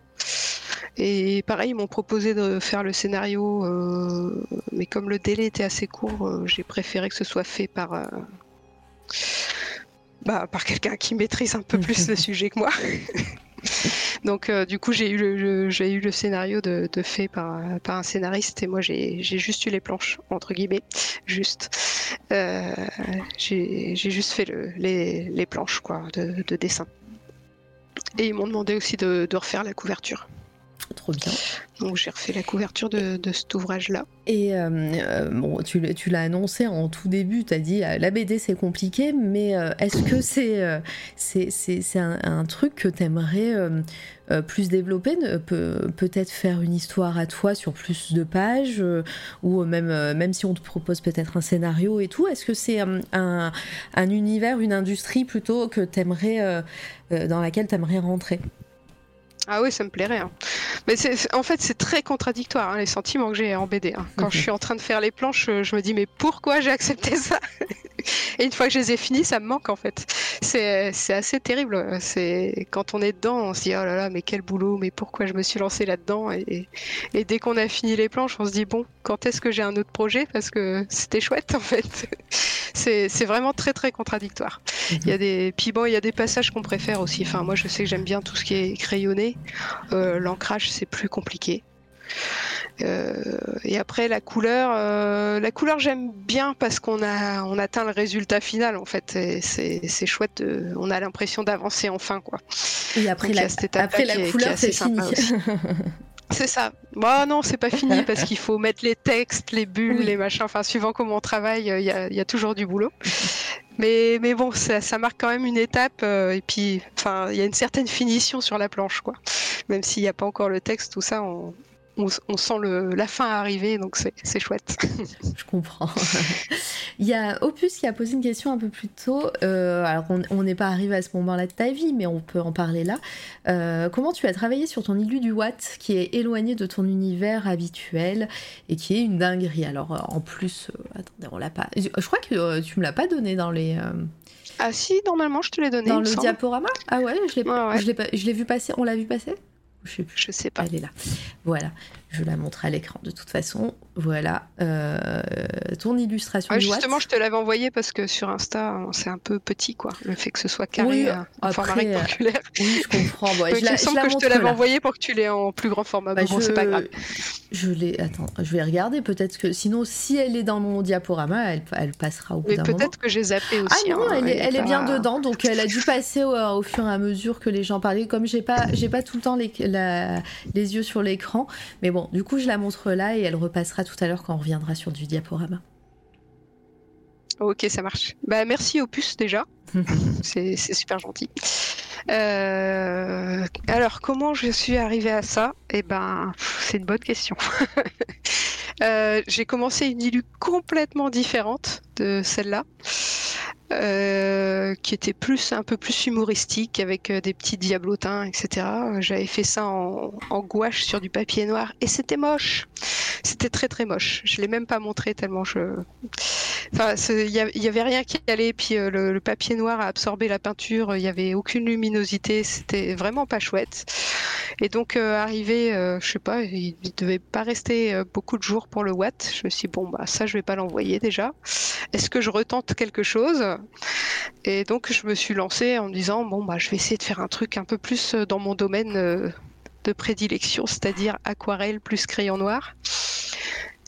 Et pareil, ils m'ont proposé de faire le scénario, euh, mais comme le délai était assez court, euh, j'ai préféré que ce soit fait par, bah, par quelqu'un qui maîtrise un peu plus le [laughs] sujet que moi. [laughs] Donc euh, du coup, j'ai eu le, scénario de, fait par, un scénariste et moi j'ai juste eu les planches entre guillemets, juste. Euh, j'ai juste fait le- les, planches de, de dessin. Et ils m'ont demandé aussi de refaire la couverture.
Trop bien.
Donc j'ai refait la couverture de, de cet ouvrage-là.
Et euh, euh, bon, tu, l'as- tu l'as annoncé en tout début, tu as dit euh, la BD c'est compliqué, mais est-ce que c'est c'est, c'est, c'est un, un truc que tu aimerais plus développer Peut-être faire une histoire à toi sur plus de pages, euh, ou même, même si on te propose peut-être un scénario et tout, est-ce que c'est un, un univers, une industrie plutôt que t'aimerais, dans laquelle tu aimerais rentrer?
Ah oui, ça me plairait. hein. Mais c'est, en fait, c'est très contradictoire, hein, les sentiments que j'ai en BD. hein. Quand je suis en train de faire les planches, je, je me dis, mais pourquoi j'ai accepté ça? Et une fois que je les ai finis, ça me manque en fait. C'est assez terrible. C'est quand on est dedans, on se dit oh là là, mais quel boulot, mais pourquoi je me suis lancé là-dedans? Et, et, dès qu'on a fini les planches, on se dit bon, quand est-ce que j'ai un autre projet? Parce que c'était chouette [laughs] en fait. C'est vraiment très très contradictoire. Il y a des puis bon, il y a des passages qu'on préfère aussi. Enfin, moi, je sais que j'aime bien tout ce qui est crayonné. Euh, l'ancrage, c'est plus compliqué. Euh, et après la couleur, euh, la couleur j'aime bien parce qu'on a on atteint le résultat final en fait. C'est chouette, on a l'impression d'avancer enfin quoi.
Et après la, après la couleur c'est fini. [laughs]
C'est ça. Bon, non, c'est pas fini [laughs] parce qu'il faut mettre les textes, les bulles, les machins. Enfin, suivant comment on travaille, il y, y, a toujours du boulot. Mais, mais bon, ça, ça, marque quand même une étape. Euh, et puis, enfin, il y a une certaine finition sur la planche, quoi. Même s'il n'y a pas encore le texte, tout ça, on, on, sent le, la fin arriver, donc c'est chouette. [laughs]
Je comprends. Il y a Opus qui a posé une question un peu plus tôt. Euh, alors, on n'est pas arrivé à ce moment-là de ta vie, mais on peut en parler là. Euh, comment tu as travaillé sur ton illu du Watt, qui est éloigné de ton univers habituel et qui est une dinguerie? Alors, euh, en plus, attendez, on l'a pas. Je crois que tu me l'as pas donné dans les.
Ah si, normalement, je te l'ai donné.
Dans le diaporama? Ah ouais, je l'ai vu passer. On l'a vu passer?
Je sais, je sais pas.
Elle est là. Voilà. Je la montre à l'écran de toute façon. Voilà. Euh, ton illustration.
justement, je te l'avais envoyé parce que sur Insta, c'est un peu petit, quoi. Le fait que ce soit carré, oui, en format rectangulaire.
Oui, je comprends.
Bon, [laughs] je, la, je que je te l'avais envoyé pour que tu l'aies en plus grand format. Bah, bon, c'est pas grave.
Je l'ai. Attends, je vais regarder. Peut-être que sinon, si elle est dans mon diaporama, elle, elle passera au bout d'un moment.
peut-être que j'ai zappé aussi.
Ah non, hein, elle, est, elle est, bien dedans. Donc, elle a dû passer au, au, fur et à mesure que les gens parlaient. Comme j'ai pas, j'ai pas tout le temps les, la, les yeux sur l'écran. Mais bon, du coup, je la montre là et elle repassera tout à l'heure quand on reviendra sur du diaporama.
Ok, ça marche. Bah, merci Opus déjà. [laughs] c'est super gentil. Euh, alors, comment je suis arrivée à ça? Eh ben, c'est une bonne question. [laughs] Euh, j'ai commencé une illu complètement différente de celle-là. Euh, qui était plus un peu plus humoristique avec euh, des petits diablotins, etc. J'avais fait ça en, gouache sur du papier noir et c'était moche. C'était très très moche. Je l'ai même pas montré tellement je. Enfin, il y, avait rien qui allait. Puis euh, le, papier noir a absorbé la peinture. Il y avait aucune luminosité. C'était vraiment pas chouette. Et donc arrivé, je sais pas, il, ne devait pas rester beaucoup de jours pour le Watt. Je me suis dit, bon bah ça je vais pas l'envoyer déjà. Est-ce que je retente quelque chose? Et donc je me suis lancée en me disant bon bah je vais essayer de faire un truc un peu plus euh, dans mon domaine euh, de prédilection, c'est-à-dire aquarelle plus crayon noir.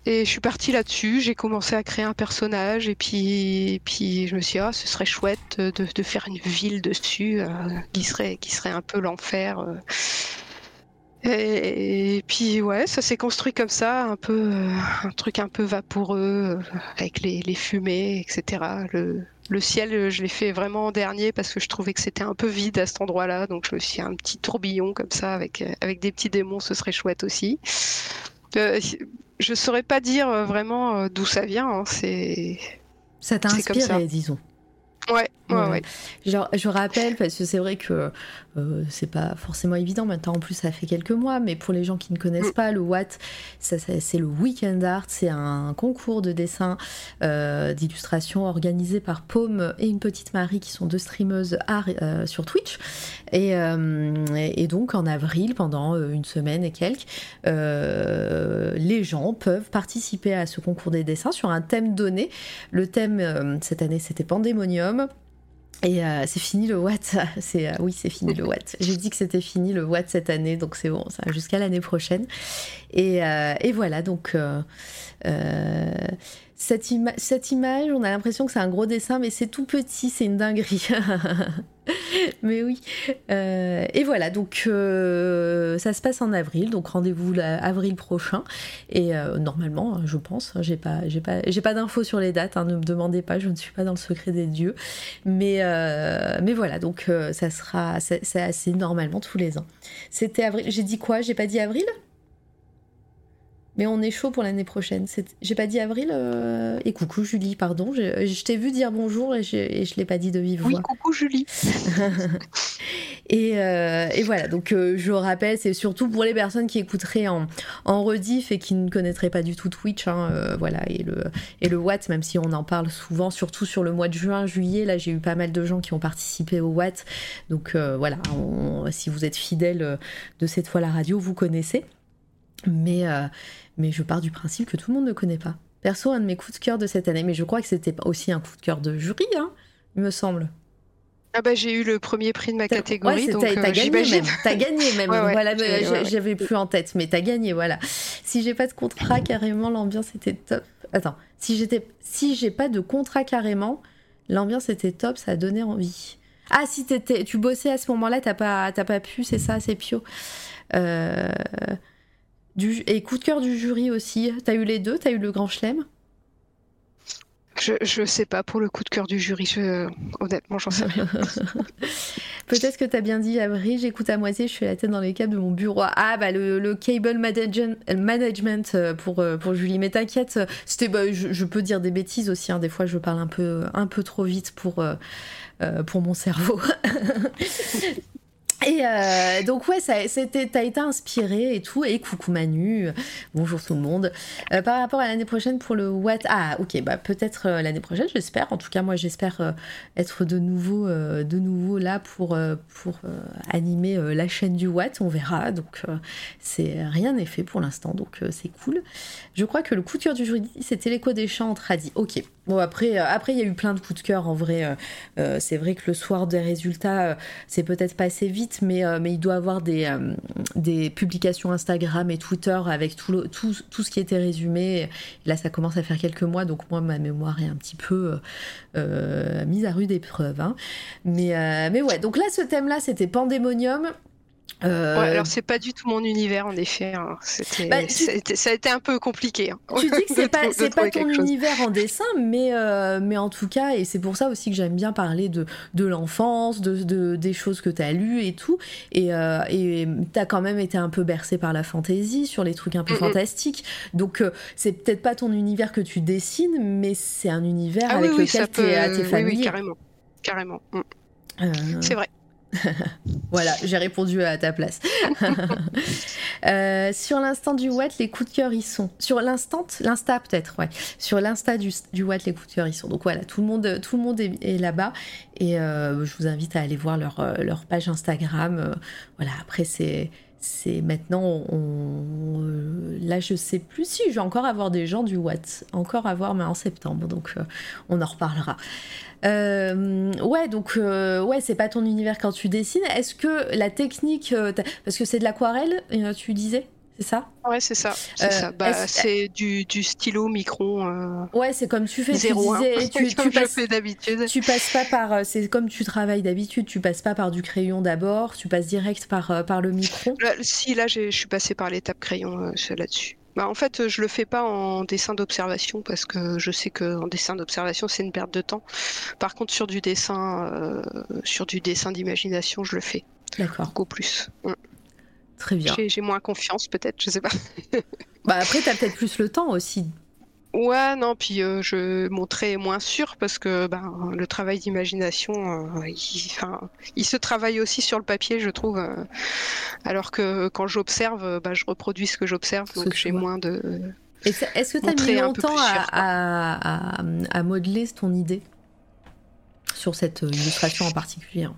Et je suis partie là-dessus, j'ai commencé à créer un personnage et puis, puis je me suis dit, ah, ce serait chouette de, faire une ville dessus euh, qui, serait, qui serait un peu l'enfer. Et, puis ouais, ça s'est construit comme ça, un peu un truc un peu vaporeux avec les, les fumées, etc. Le, le ciel, je l'ai fait vraiment en dernier parce que je trouvais que c'était un peu vide à cet endroit-là. Donc je me suis un petit tourbillon comme ça avec, euh, avec des petits démons, ce serait chouette aussi. Euh, je saurais pas dire euh, vraiment d'où ça vient. Hein. C'est
ça t'a inspiré, disons.
Ouais, ouais, ouais.
je rappelle, parce que c'est vrai que euh, c'est pas forcément évident, maintenant en plus ça fait quelques mois, mais pour les gens qui ne connaissent pas, le Watt, c'est le Weekend Art, c'est un concours de dessin, euh, d'illustration organisé par Paume et une petite Marie qui sont deux streameuses art euh, sur Twitch. Et, et, donc en avril, pendant une semaine et quelques, les gens peuvent participer à ce concours des dessins sur un thème donné. Le thème cette année c'était Pandémonium et euh, c'est fini le Watt. [laughs] C'est euh, oui, c'est fini le Watt. J'ai dit que c'était fini le Watt cette année, donc c'est bon, ça jusqu'à l'année prochaine. Et, euh, et, voilà, donc cette, image, on a l'impression que c'est un gros dessin, mais c'est tout petit, c'est une dinguerie. [laughs] mais oui. Euh, et voilà, donc euh, ça se passe en avril, donc rendez-vous avril prochain. Et euh, normalement, je pense, hein, j'ai pas, pas d'infos sur les dates, hein, ne me demandez pas, je ne suis pas dans le secret des dieux. Mais, mais voilà, donc ça sera, c'est assez normalement tous les ans. C'était avril, j'ai dit quoi? J'ai pas dit avril? Mais on est chaud pour l'année prochaine. J'ai pas dit avril. Euh, et coucou Julie, pardon. Je, t'ai vu dire bonjour et je, et je l'ai pas dit de vive voix.
Oui, coucou Julie. [laughs]
Et, euh, et voilà, donc euh, je rappelle, c'est surtout pour les personnes qui écouteraient en, en rediff et qui ne connaîtraient pas du tout Twitch, hein, euh, voilà, et le, et le Watt, même si on en parle souvent, surtout sur le mois de juin, juillet, là j'ai eu pas mal de gens qui ont participé au Watt, donc voilà, on- si vous êtes fidèle de cette fois la radio, vous connaissez, mais, euh, mais je pars du principe que tout le monde ne connaît pas. Perso, un de mes coups de cœur de cette année, mais je crois que c'était aussi un coup de cœur de jury, hein, il me semble.
Ah bah j'ai eu le premier prix de ma catégorie,
Ouais,
donc
t'as
euh,
t'as gagné même. T'as gagné même. [laughs]
Ouais, ouais,
voilà, j'avais plus en tête, mais t'as gagné, voilà. Si j'ai pas de contrat carrément, l'ambiance était top. Attends, si j'étais, si j'ai pas de contrat carrément, l'ambiance était top, ça a donné envie. Ah, si t'étais, tu bossais à ce moment-là, t'as pas, t'as pas pu, c'est ça, c'est pio. Euh, du, et coup de cœur du jury aussi. T'as eu les deux, t'as eu le grand chelem?
Je, je sais pas pour le coup de cœur du jury, je... honnêtement j'en sais rien. [laughs]
Peut-être que t'as bien dit, Abri, j'écoute à moitié, je suis la tête dans les câbles de mon bureau. Ah, bah le, le cable manage- management euh, pour, euh, pour Julie. Mais t'inquiète, c'était, bah, je, je peux dire des bêtises aussi. hein. Des fois, je parle un peu, un peu trop vite pour, euh, euh, pour mon cerveau. [laughs] Et euh, donc ouais, ça, c'était, t'as été inspiré et tout. Et coucou Manu, bonjour tout le monde. Euh, par rapport à l'année prochaine pour le What Ah ok, bah peut-être euh, l'année prochaine, j'espère. En tout cas, moi j'espère être de nouveau, là pour, animer la chaîne du Watt. On verra. Donc c'est rien n'est fait pour l'instant, donc c'est cool. Je crois que le cœur du jury, c'était l'écho des chants entre Adi. Ok. Bon après, euh, après il y a eu plein de coups de cœur en vrai. euh, euh, c'est vrai que le soir des résultats, c'est peut-être passé vite, mais, il doit avoir des, publications Instagram et Twitter avec tout, tout, ce qui était résumé. Là, ça commence à faire quelques mois, donc moi, ma mémoire est un petit peu mise à rude épreuve. hein. Mais, mais ouais, donc là, ce thème-là, c'était Pandémonium. Euh,
Ouais, alors c'est pas du tout mon univers en effet. hein. C'était,
Bah, tu-
ça, a été, un peu compliqué. hein,
tu dis que c'est [laughs] pas, pas ton
chose.
univers en dessin, mais, euh, mais en tout cas, et c'est pour ça aussi que j'aime bien parler de, de l'enfance, de, de- des choses que tu as lues et tout. Et euh, et tu as quand même été un peu bercé par la fantaisie, sur les trucs un peu fantastiques. Donc, euh, c'est peut-être pas ton univers que tu dessines, mais c'est un univers
Ah oui,
avec
oui,
lequel tu
peut.
es,
oui, oui,
familier.
carrément. Carrément. Mm.
Euh,
C'est vrai. [laughs]
Voilà, j'ai répondu à ta place. [laughs] Euh, sur l'instant du Watt, les coups de cœur y sont. Sur l'instant, l'insta peut-être, ouais. Sur l'insta du, du Watt, les coups de cœur y sont. Donc voilà, tout le monde, tout le monde est, là-bas. Et euh, je vous invite à aller voir leur, euh, leur page Instagram. Voilà, après, c'est. C'est maintenant, euh, là je sais plus si je vais encore avoir des gens du Watt, encore avoir mais en septembre, donc euh, on en reparlera. Euh, ouais, donc ouais, c'est pas ton univers quand tu dessines. Est-ce que la technique, parce que c'est de l'aquarelle, tu disais, c'est ça?
Ouais, c'est ça. C'est
Euh,
ça. Bah,
est-ce-
c'est du, du stylo micron euh,
Ouais, c'est comme tu fais. Tu
0,1.
disais, tu, tu
comme je
passes,
fais d'habitude.
tu passes pas par, euh, c'est comme tu travailles d'habitude. Tu passes pas par du crayon d'abord, tu passes direct par par le micro.
Là, si, là, je suis passée par l'étape crayon là-dessus. Bah, en fait, je le fais pas en dessin d'observation parce que je sais que en dessin d'observation, c'est une perte de temps. Par contre, sur du dessin, euh, sur du dessin d'imagination, je le fais
D'accord,
beaucoup plus. Mm.
Très bien.
J'ai moins confiance, peut-être, je sais pas. [laughs]
Bah après, t'as peut-être plus le temps aussi.
Ouais, non, puis euh, je mon trait est moins sûr parce que ben, le travail d'imagination, euh, il, enfin, il se travaille aussi sur le papier, je trouve. euh, alors que quand j'observe, bah, je reproduis ce que j'observe, donc
tu
j'ai moins de.
Est-ce que t'as
Montrer
mis longtemps à, à, à, à modeler ton idée sur cette illustration en particulier hein?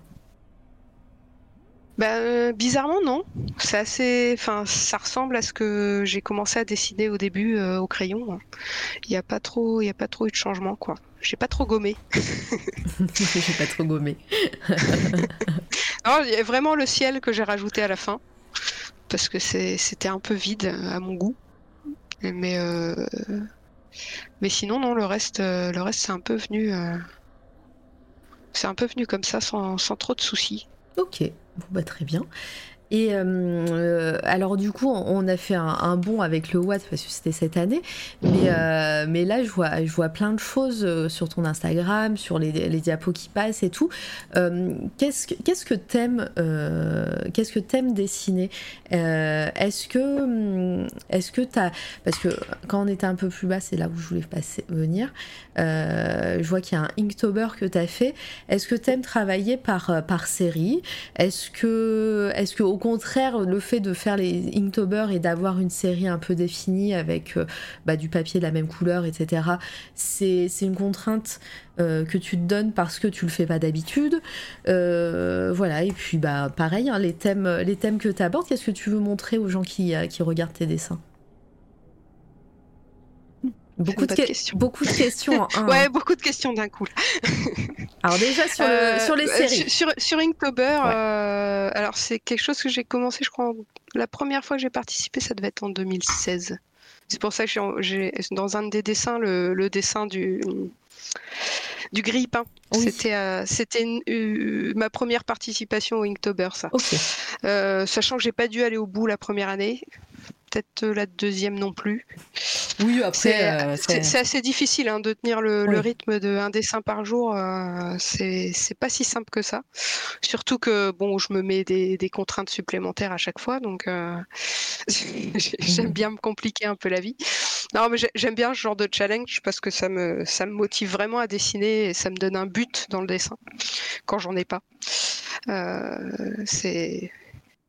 Bah, euh, bizarrement, non. C'est assez. Enfin, ça ressemble à ce que j'ai commencé à dessiner au début euh, au crayon. Il n'y a pas trop, il a pas trop eu de changement, quoi. J'ai pas trop gommé. [laughs]
J'ai pas trop gommé. [laughs]
Non, il y a vraiment le ciel que j'ai rajouté à la fin parce que c'était un peu vide à mon goût. Mais euh, mais sinon non, le reste, euh, le reste c'est un peu venu, c'est un peu venu comme ça sans, sans trop de soucis.
Ok, bon bah très bien. Et euh, alors du coup, on a fait un, bond avec le Watt parce que c'était cette année, mais, euh, là je vois, je vois plein de choses euh, sur ton Instagram, sur les, diapos qui passent et tout. qu'est-ce que qu'est-ce que t'aimes qu'est-ce que t'aimes dessiner? Est-ce que est-ce que t'as parce que quand on était un peu plus bas, c'est là où je voulais passer venir. je vois qu'il y a un Inktober que t'as fait. Est-ce que t'aimes travailler par par série? Est-ce que est-ce que au contraire, le fait de faire les Inktober et d'avoir une série un peu définie avec euh, bah, du papier de la même couleur, etc., c'est une contrainte euh, que tu te donnes parce que tu le fais pas d'habitude. Euh, voilà, et puis bah pareil, hein, les, thèmes, que tu abordes, qu'est-ce que tu veux montrer aux gens qui, qui regardent tes dessins?
Beaucoup de, questions.
beaucoup de questions. [laughs]
ouais, beaucoup de questions d'un coup. [laughs]
alors déjà sur, euh, sur les séries.
Sur, sur Inktober, euh, alors c'est quelque chose que j'ai commencé, je crois, la première fois que j'ai participé, ça devait être en 2016. C'est pour ça que j'ai dans un des dessins le, dessin du du grille-pain. C'était euh, c'était ma première participation au Inktober, ça. sachant que j'ai pas dû aller au bout la première année, peut-être la deuxième non plus.
Oui, après.
Euh, c'est assez difficile hein, de tenir le, rythme d'un dessin par jour. Euh, c'est pas si simple que ça. Surtout que, bon, je me mets des, contraintes supplémentaires à chaque fois. Donc, euh, [laughs] j'aime bien me compliquer un peu la vie. Non, mais j'aime bien ce genre de challenge parce que ça me, ça me motive vraiment à dessiner et ça me donne un but dans le dessin quand j'en ai pas. c'est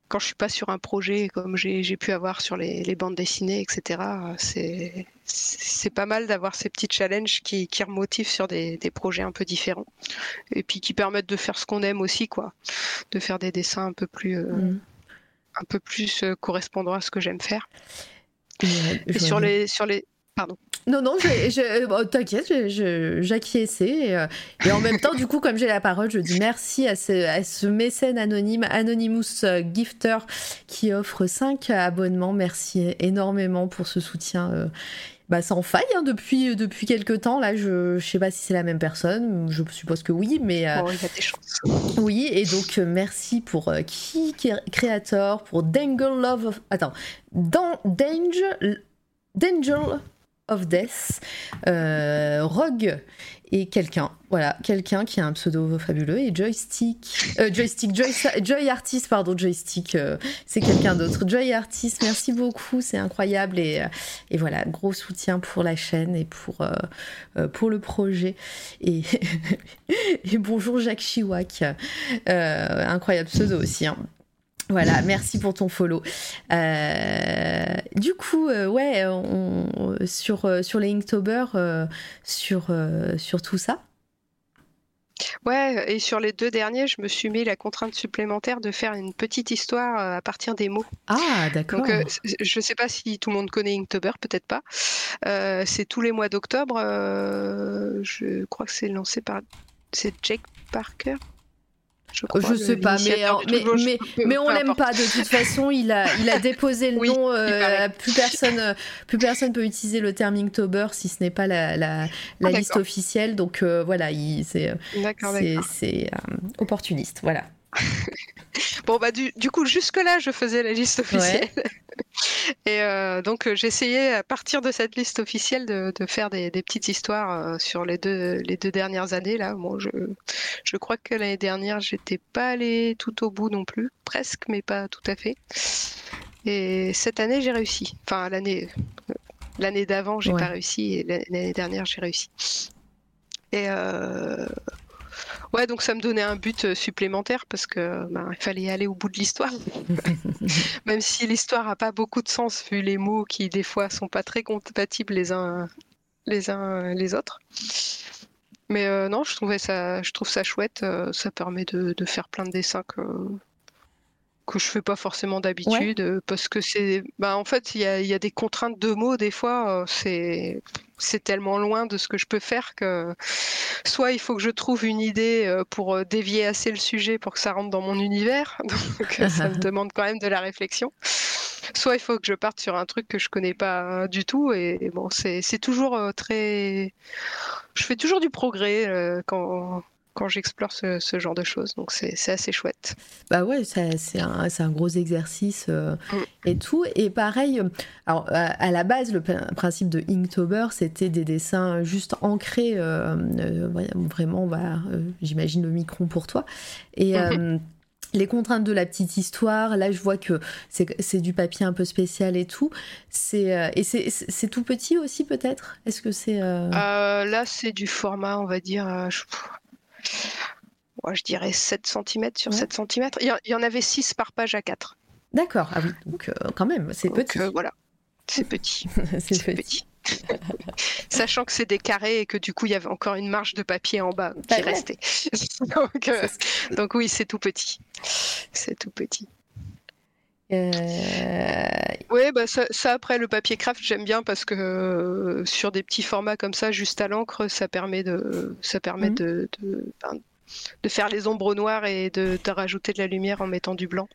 quand je suis pas sur un projet comme j'ai pu avoir sur les, bandes dessinées, etc., c'est pas mal d'avoir ces petits challenges qui, qui remotivent sur des, projets un peu différents et puis qui permettent de faire ce qu'on aime aussi, quoi, de faire des dessins un peu plus, euh, mm. un peu plus euh, correspondant à ce que j'aime faire. et sur les, sur les, Pardon.
Non, non, t'inquiète, j'acquiesçais. Et, euh, et, en même temps, du coup, comme j'ai la parole, je dis merci à ce, mécène anonyme, Anonymous euh, Gifter, qui offre 5 abonnements. Merci énormément pour ce soutien. Euh, bah, sans faille hein, depuis, depuis quelques temps. Là, je ne sais pas si c'est la même personne, je suppose que oui, mais.
Oh, il y a des chances.
Oui, et donc merci pour qui Creator, pour Dangle Love of. Attends, Danger. Danger of Death, euh, Rogue et quelqu'un, voilà, quelqu'un qui a un pseudo fabuleux et Joystick, euh, Joystick, Joy, Artist, pardon, Joystick, euh, c'est quelqu'un d'autre. Joy Artist, merci beaucoup, c'est incroyable et, voilà, gros soutien pour la chaîne et pour, pour le projet. Et, [laughs] et bonjour Jacques Chiwak, incroyable pseudo aussi. Hein. Voilà, merci pour ton follow. Euh, du coup, euh, ouais, sur, euh, sur les Inktober, sur, sur tout ça?
Ouais, et sur les deux derniers, je me suis mis la contrainte supplémentaire de faire une petite histoire à partir des mots.
Ah, d'accord. Donc,
je ne sais pas si tout le monde connaît Inktober, peut-être pas. c'est tous les mois d'octobre. je crois que c'est lancé par. C'est Jake Parker?
Je, sais pas, mais, mais, mais, on l'aime pas de toute façon. Il a, il a [laughs] déposé le nom. Euh, plus personne, euh, plus personne peut utiliser le terme Inktober si ce n'est pas la, la, la liste officielle. Donc euh, voilà, c'est c'est opportuniste. Voilà. [laughs]
bon bah du, du coup jusque là je faisais la liste officielle. [laughs] Et euh, donc, euh, essayé à partir de cette liste officielle de, faire des, petites histoires euh, sur les deux, les deux dernières années. Là, bon, je, je crois que l'année dernière, j'étais pas allée tout au bout non plus, presque, mais pas tout à fait. Et cette année, j'ai réussi. Enfin, l'année, l'année d'avant, j'ai pas réussi, et l'année dernière, j'ai réussi. Et Ouais, donc ça me donnait un but euh, supplémentaire parce que ben, il fallait aller au bout de l'histoire. [laughs] Même si l'histoire a pas beaucoup de sens vu les mots qui des fois sont pas très compatibles les uns les uns les autres. Mais euh, non, je trouvais ça, je trouve ça chouette. Euh, ça permet de, de, faire plein de dessins que que je fais pas forcément d'habitude parce que c'est, bah en fait il y a, y a, des contraintes de mots des fois. c'est c'est tellement loin de ce que je peux faire que soit il faut que je trouve une idée euh, pour euh, dévier assez le sujet pour que ça rentre dans mon univers, [laughs] donc euh, ça me [laughs] demande quand même de la réflexion. Soit il faut que je parte sur un truc que je connais pas du tout et, bon c'est toujours très, je fais toujours du progrès quand quand j'explore ce, ce, genre de choses. Donc c'est assez chouette.
Bah ouais, c'est un, un, gros exercice euh, mm. et tout. Et pareil, alors à, la base, le principe de Inktober, c'était des dessins juste ancrés, euh, euh, vraiment, bah, j'imagine le micron pour toi. Et. Mm-hmm les contraintes de la petite histoire. Là, je vois que c'est du papier un peu spécial et tout. C'est et c'est tout petit aussi peut-être? Est-ce que c'est euh,
euh... Là, c'est du format, on va dire. Euh, je... dirais 7 cm sur 7 cm. Il y, en avait 6 par page à 4.
D'accord. Ah oui, donc quand même, c'est petit.
voilà, c'est petit. [laughs] c'est petit. [laughs] Sachant que c'est des carrés et que du coup il y avait encore une marge de papier en bas qui restait. [laughs] Euh, donc, oui, c'est tout petit. C'est tout petit. Euh... Oui, bah ça, après le papier craft, j'aime bien parce que euh, sur des petits formats comme ça, juste à l'encre, ça permet de, ça permet mhm. de, de, faire les ombres noires et de, de, rajouter de la lumière en mettant du blanc,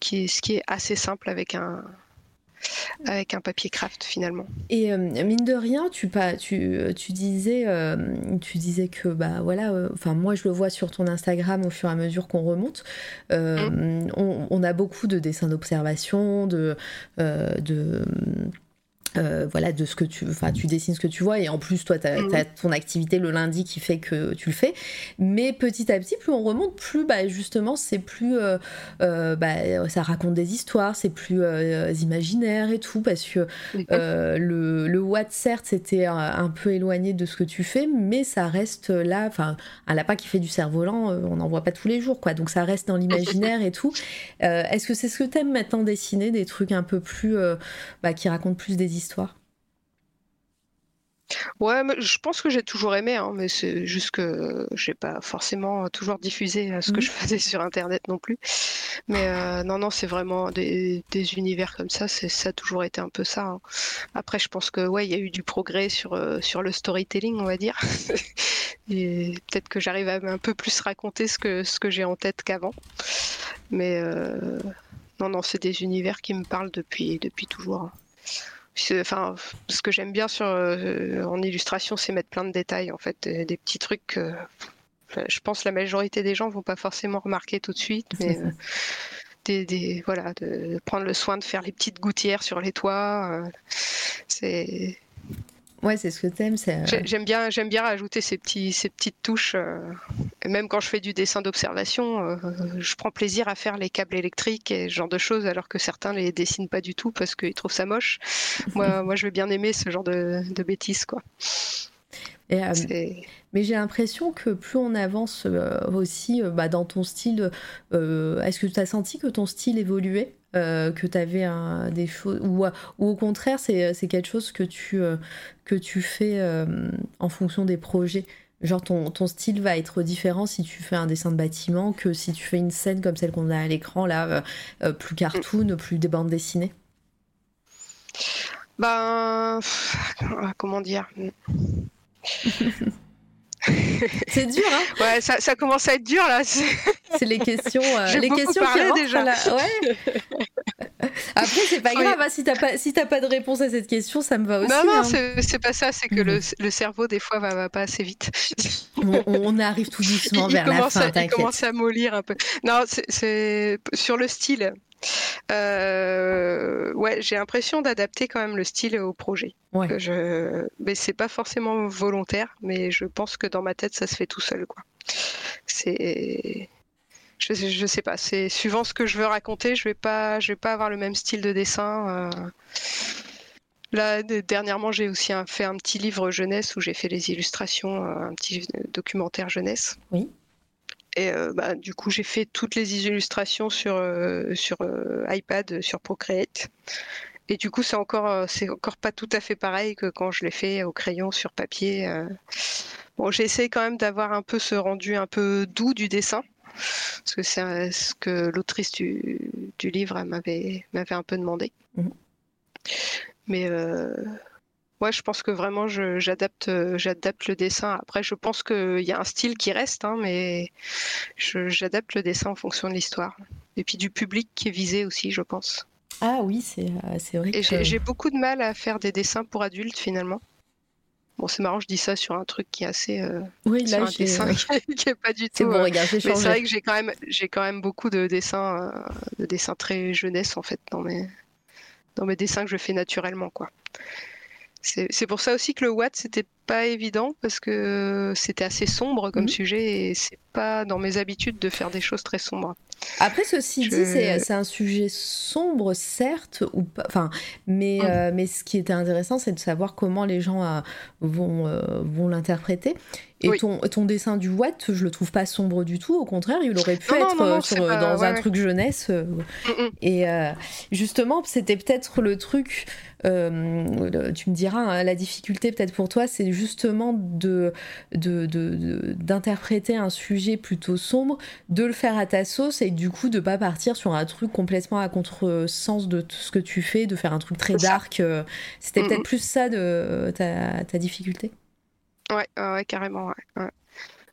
qui est, ce qui est assez simple avec un, avec un papier craft finalement.
Et euh, mine de rien, tu, pas, tu, tu, disais, euh, tu disais que bah voilà, euh, enfin moi je le vois sur ton Instagram au fur et à mesure qu'on remonte, mm. on, on, a beaucoup de dessins d'observation, de, de euh, voilà de ce que tu enfin tu dessines ce que tu vois. Et en plus toi tu as, mhm. ton activité le lundi qui fait que tu le fais. Mais petit à petit plus on remonte plus bah, justement c'est plus euh, euh, bah, ça raconte des histoires c'est plus imaginaire et tout. Parce que le, le Watt certes c'était un, peu éloigné de ce que tu fais mais ça reste là enfin un lapin qui fait du cerf-volant on n'en voit pas tous les jours quoi. Donc ça reste dans l'imaginaire et tout. Est-ce que c'est ce que t'aimes maintenant dessiner des trucs un peu plus bah, qui racontent plus des histoires
Ouais, je pense que j'ai toujours aimé, hein, mais c'est juste que j'ai pas forcément toujours diffusé ce que mmh. je faisais sur Internet non plus. Mais euh, non, non, c'est vraiment des, univers comme ça, ça a toujours été un peu ça. Hein. Après, je pense que ouais, il y a eu du progrès sur, euh, sur le storytelling, on va dire. [laughs] Et peut-être que j'arrive à un peu plus raconter ce que, ce que j'ai en tête qu'avant. Mais euh, non, non, c'est des univers qui me parlent depuis, depuis toujours. Hein. Enfin, ce que j'aime bien sur, euh, en illustration, c'est mettre plein de détails, en fait, des, petits trucs que je pense la majorité des gens vont pas forcément remarquer tout de suite, mais euh, des, voilà, de prendre le soin de faire les petites gouttières sur les toits, euh, c'est
Ouais, c'est ce que t'aimes.
Euh, j'aime bien, j'aime bien rajouter ces petits, ces petites touches. Euh, même quand je fais du dessin d'observation, euh, je prends plaisir à faire les câbles électriques et ce genre de choses, alors que certains les dessinent pas du tout parce qu'ils trouvent ça moche. [laughs] moi, moi, je vais bien aimer ce genre de, de bêtises, quoi.
mais j'ai l'impression que plus on avance aussi bah, dans ton style, est-ce que tu as senti que ton style évoluait? Euh, que tu avais des choses ou, au contraire c'est quelque chose que tu, euh, que tu fais euh, en fonction des projets. Genre ton, ton, style va être différent si tu fais un dessin de bâtiment que si tu fais une scène comme celle qu'on a à l'écran là plus cartoon plus des bandes dessinées.
Ben comment dire? [laughs]
C'est dur, hein
Ouais, ça, ça, commence à être dur là.
C'est les questions, euh, les questions
qui déjà.
Ouais. [laughs] Après, c'est pas grave. Hein, si t'as pas, si pas de réponse à cette question, ça me va aussi.
Non, non,
hein.
c'est pas ça. C'est que le, mm. le, cerveau des fois va, va pas assez vite. [laughs]
on, on, arrive tout doucement vers
la
fin.
il commence à mollir un peu. Non, c'est sur le style. Euh, ouais, j'ai l'impression d'adapter quand même le style au projet. Ouais. Je... Mais c'est pas forcément volontaire, mais je pense que dans ma tête, ça se fait tout seul, quoi. C'est je, je, sais pas, c'est suivant ce que je veux raconter, je vais pas, je vais pas avoir le même style de dessin. Euh. Là, dernièrement, j'ai aussi fait un petit livre jeunesse où j'ai fait les illustrations, un petit documentaire jeunesse.
Oui.
Et euh, bah, du coup, j'ai fait toutes les illustrations sur, euh, sur euh, iPad, sur Procreate. Et du coup, c'est encore, c'est encore pas tout à fait pareil que quand je l'ai fait au crayon sur papier. Bon, j'ai essayé quand même d'avoir un peu ce rendu un peu doux du dessin. Parce que c'est ce que l'autrice du, du, livre m'avait, m'avait un peu demandé. Mmh. Mais ouais, je pense que vraiment j'adapte, euh, j'adapte le dessin. Après, je pense qu'il y a un style qui reste, hein, mais j'adapte le dessin en fonction de l'histoire. Et puis du public qui est visé aussi, je pense.
Ah oui, c'est, euh, c'est vrai.
J'ai beaucoup de mal à faire des dessins pour adultes finalement. Bon, c'est marrant, je dis ça sur un truc qui est assez. euh,
Oui,
sur
là,
un
j'ai.
dessin [laughs] qui est pas du
C'est
tout.
bon,
euh,
regarde, j'ai
Mais c'est vrai que j'ai quand même, quand même beaucoup de dessins, euh, de dessins très jeunesse en fait dans mes, dans mes dessins que je fais naturellement quoi. C'est pour ça aussi que le Watt c'était pas évident parce que c'était assez sombre comme
Mhm.
sujet et c'est pas dans mes habitudes de faire des choses très sombres.
Après, ceci
Je-
dit, c'est un sujet sombre, certes, ou pas. Enfin, mais, euh, mais ce qui était intéressant, c'est de savoir comment les gens euh, vont, euh, vont l'interpréter. Et
Oui.
ton, ton dessin du Watt, je le trouve pas sombre du tout. Au contraire, il aurait pu
Non,
être
non, non, c'est
sur-
pas-
dans
ouais,
un
ouais.
truc jeunesse.
Mm, mm.
Et justement, c'était peut-être le truc, tu me diras, hein, la difficulté peut-être pour toi, c'est justement de, d'interpréter un sujet plutôt sombre, de le faire à ta sauce et du coup de pas partir sur un truc complètement à contre-sens de tout ce que tu fais, de faire un truc très dark. euh, C'était
Mhm.
peut-être plus ça de ta, ta difficulté?
Ouais, ouais, ouais, carrément. Ouais, ouais.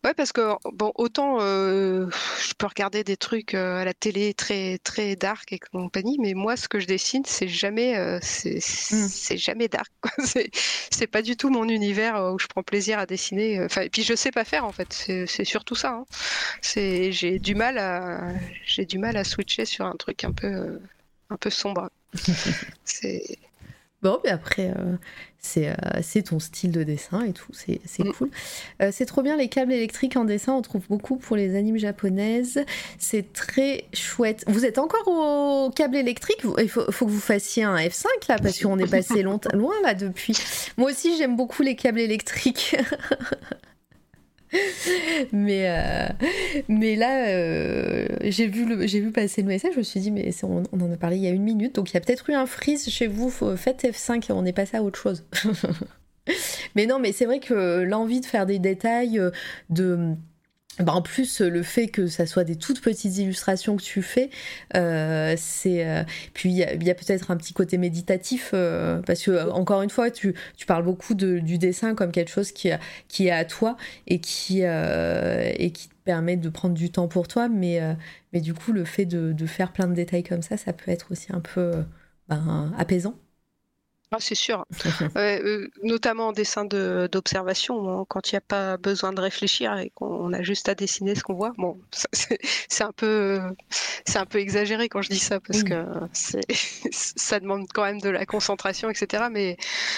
Ouais, parce que bon, autant euh, je peux regarder des trucs euh, à la télé très très dark et compagnie, mais moi, ce que je dessine, c'est jamais euh, c'est c'est jamais dark. [laughs] C'est pas du tout mon univers euh, où je prends plaisir à dessiner. Enfin, et puis je sais pas faire en fait. C'est surtout ça. hein. C'est j'ai du mal à j'ai du mal à switcher sur un truc un peu un peu sombre. [laughs] C'est
Bon, mais après, euh, c'est euh, c'est ton style de dessin et tout, c'est c'est
Mm.
cool. Euh, c'est trop bien les câbles électriques en dessin, on trouve beaucoup pour les animes japonaises. C'est très chouette. Vous êtes encore au câble électrique? Il faut, faut que vous fassiez un F5 là, parce qu'on est passé [laughs] loin là depuis. Moi aussi, j'aime beaucoup les câbles électriques. [laughs] mais, euh, mais là, euh, j'ai vu, vu passer le message, je me suis dit, mais on, on en a parlé il y a une minute, donc il y a peut-être eu un freeze chez vous, faites F5, on est passé à autre chose. [laughs] mais non, mais c'est vrai que l'envie de faire des détails, euh, de... bah, en plus, le fait que ça soit des toutes petites illustrations que tu fais, euh, c'est. euh, Puis il y a, peut-être un petit côté méditatif, euh, parce que, euh, encore une fois, tu, tu parles beaucoup du dessin comme quelque chose qui, qui est à toi et qui, euh, et qui te permet de prendre du temps pour toi, mais, euh, mais du coup, le fait de, faire plein de détails comme ça, ça peut être aussi un peu euh, ben, apaisant.
Ah, c'est sûr. [laughs] Ouais, euh, notamment en dessin de- d'observation, quand il n'y a pas besoin de réfléchir et qu'on a juste à dessiner ce qu'on voit. Bon, [laughs] c'est c'est un peu, c'est un peu exagéré quand je dis ça parce que [laughs] ça demande quand même de la concentration, etc. Mais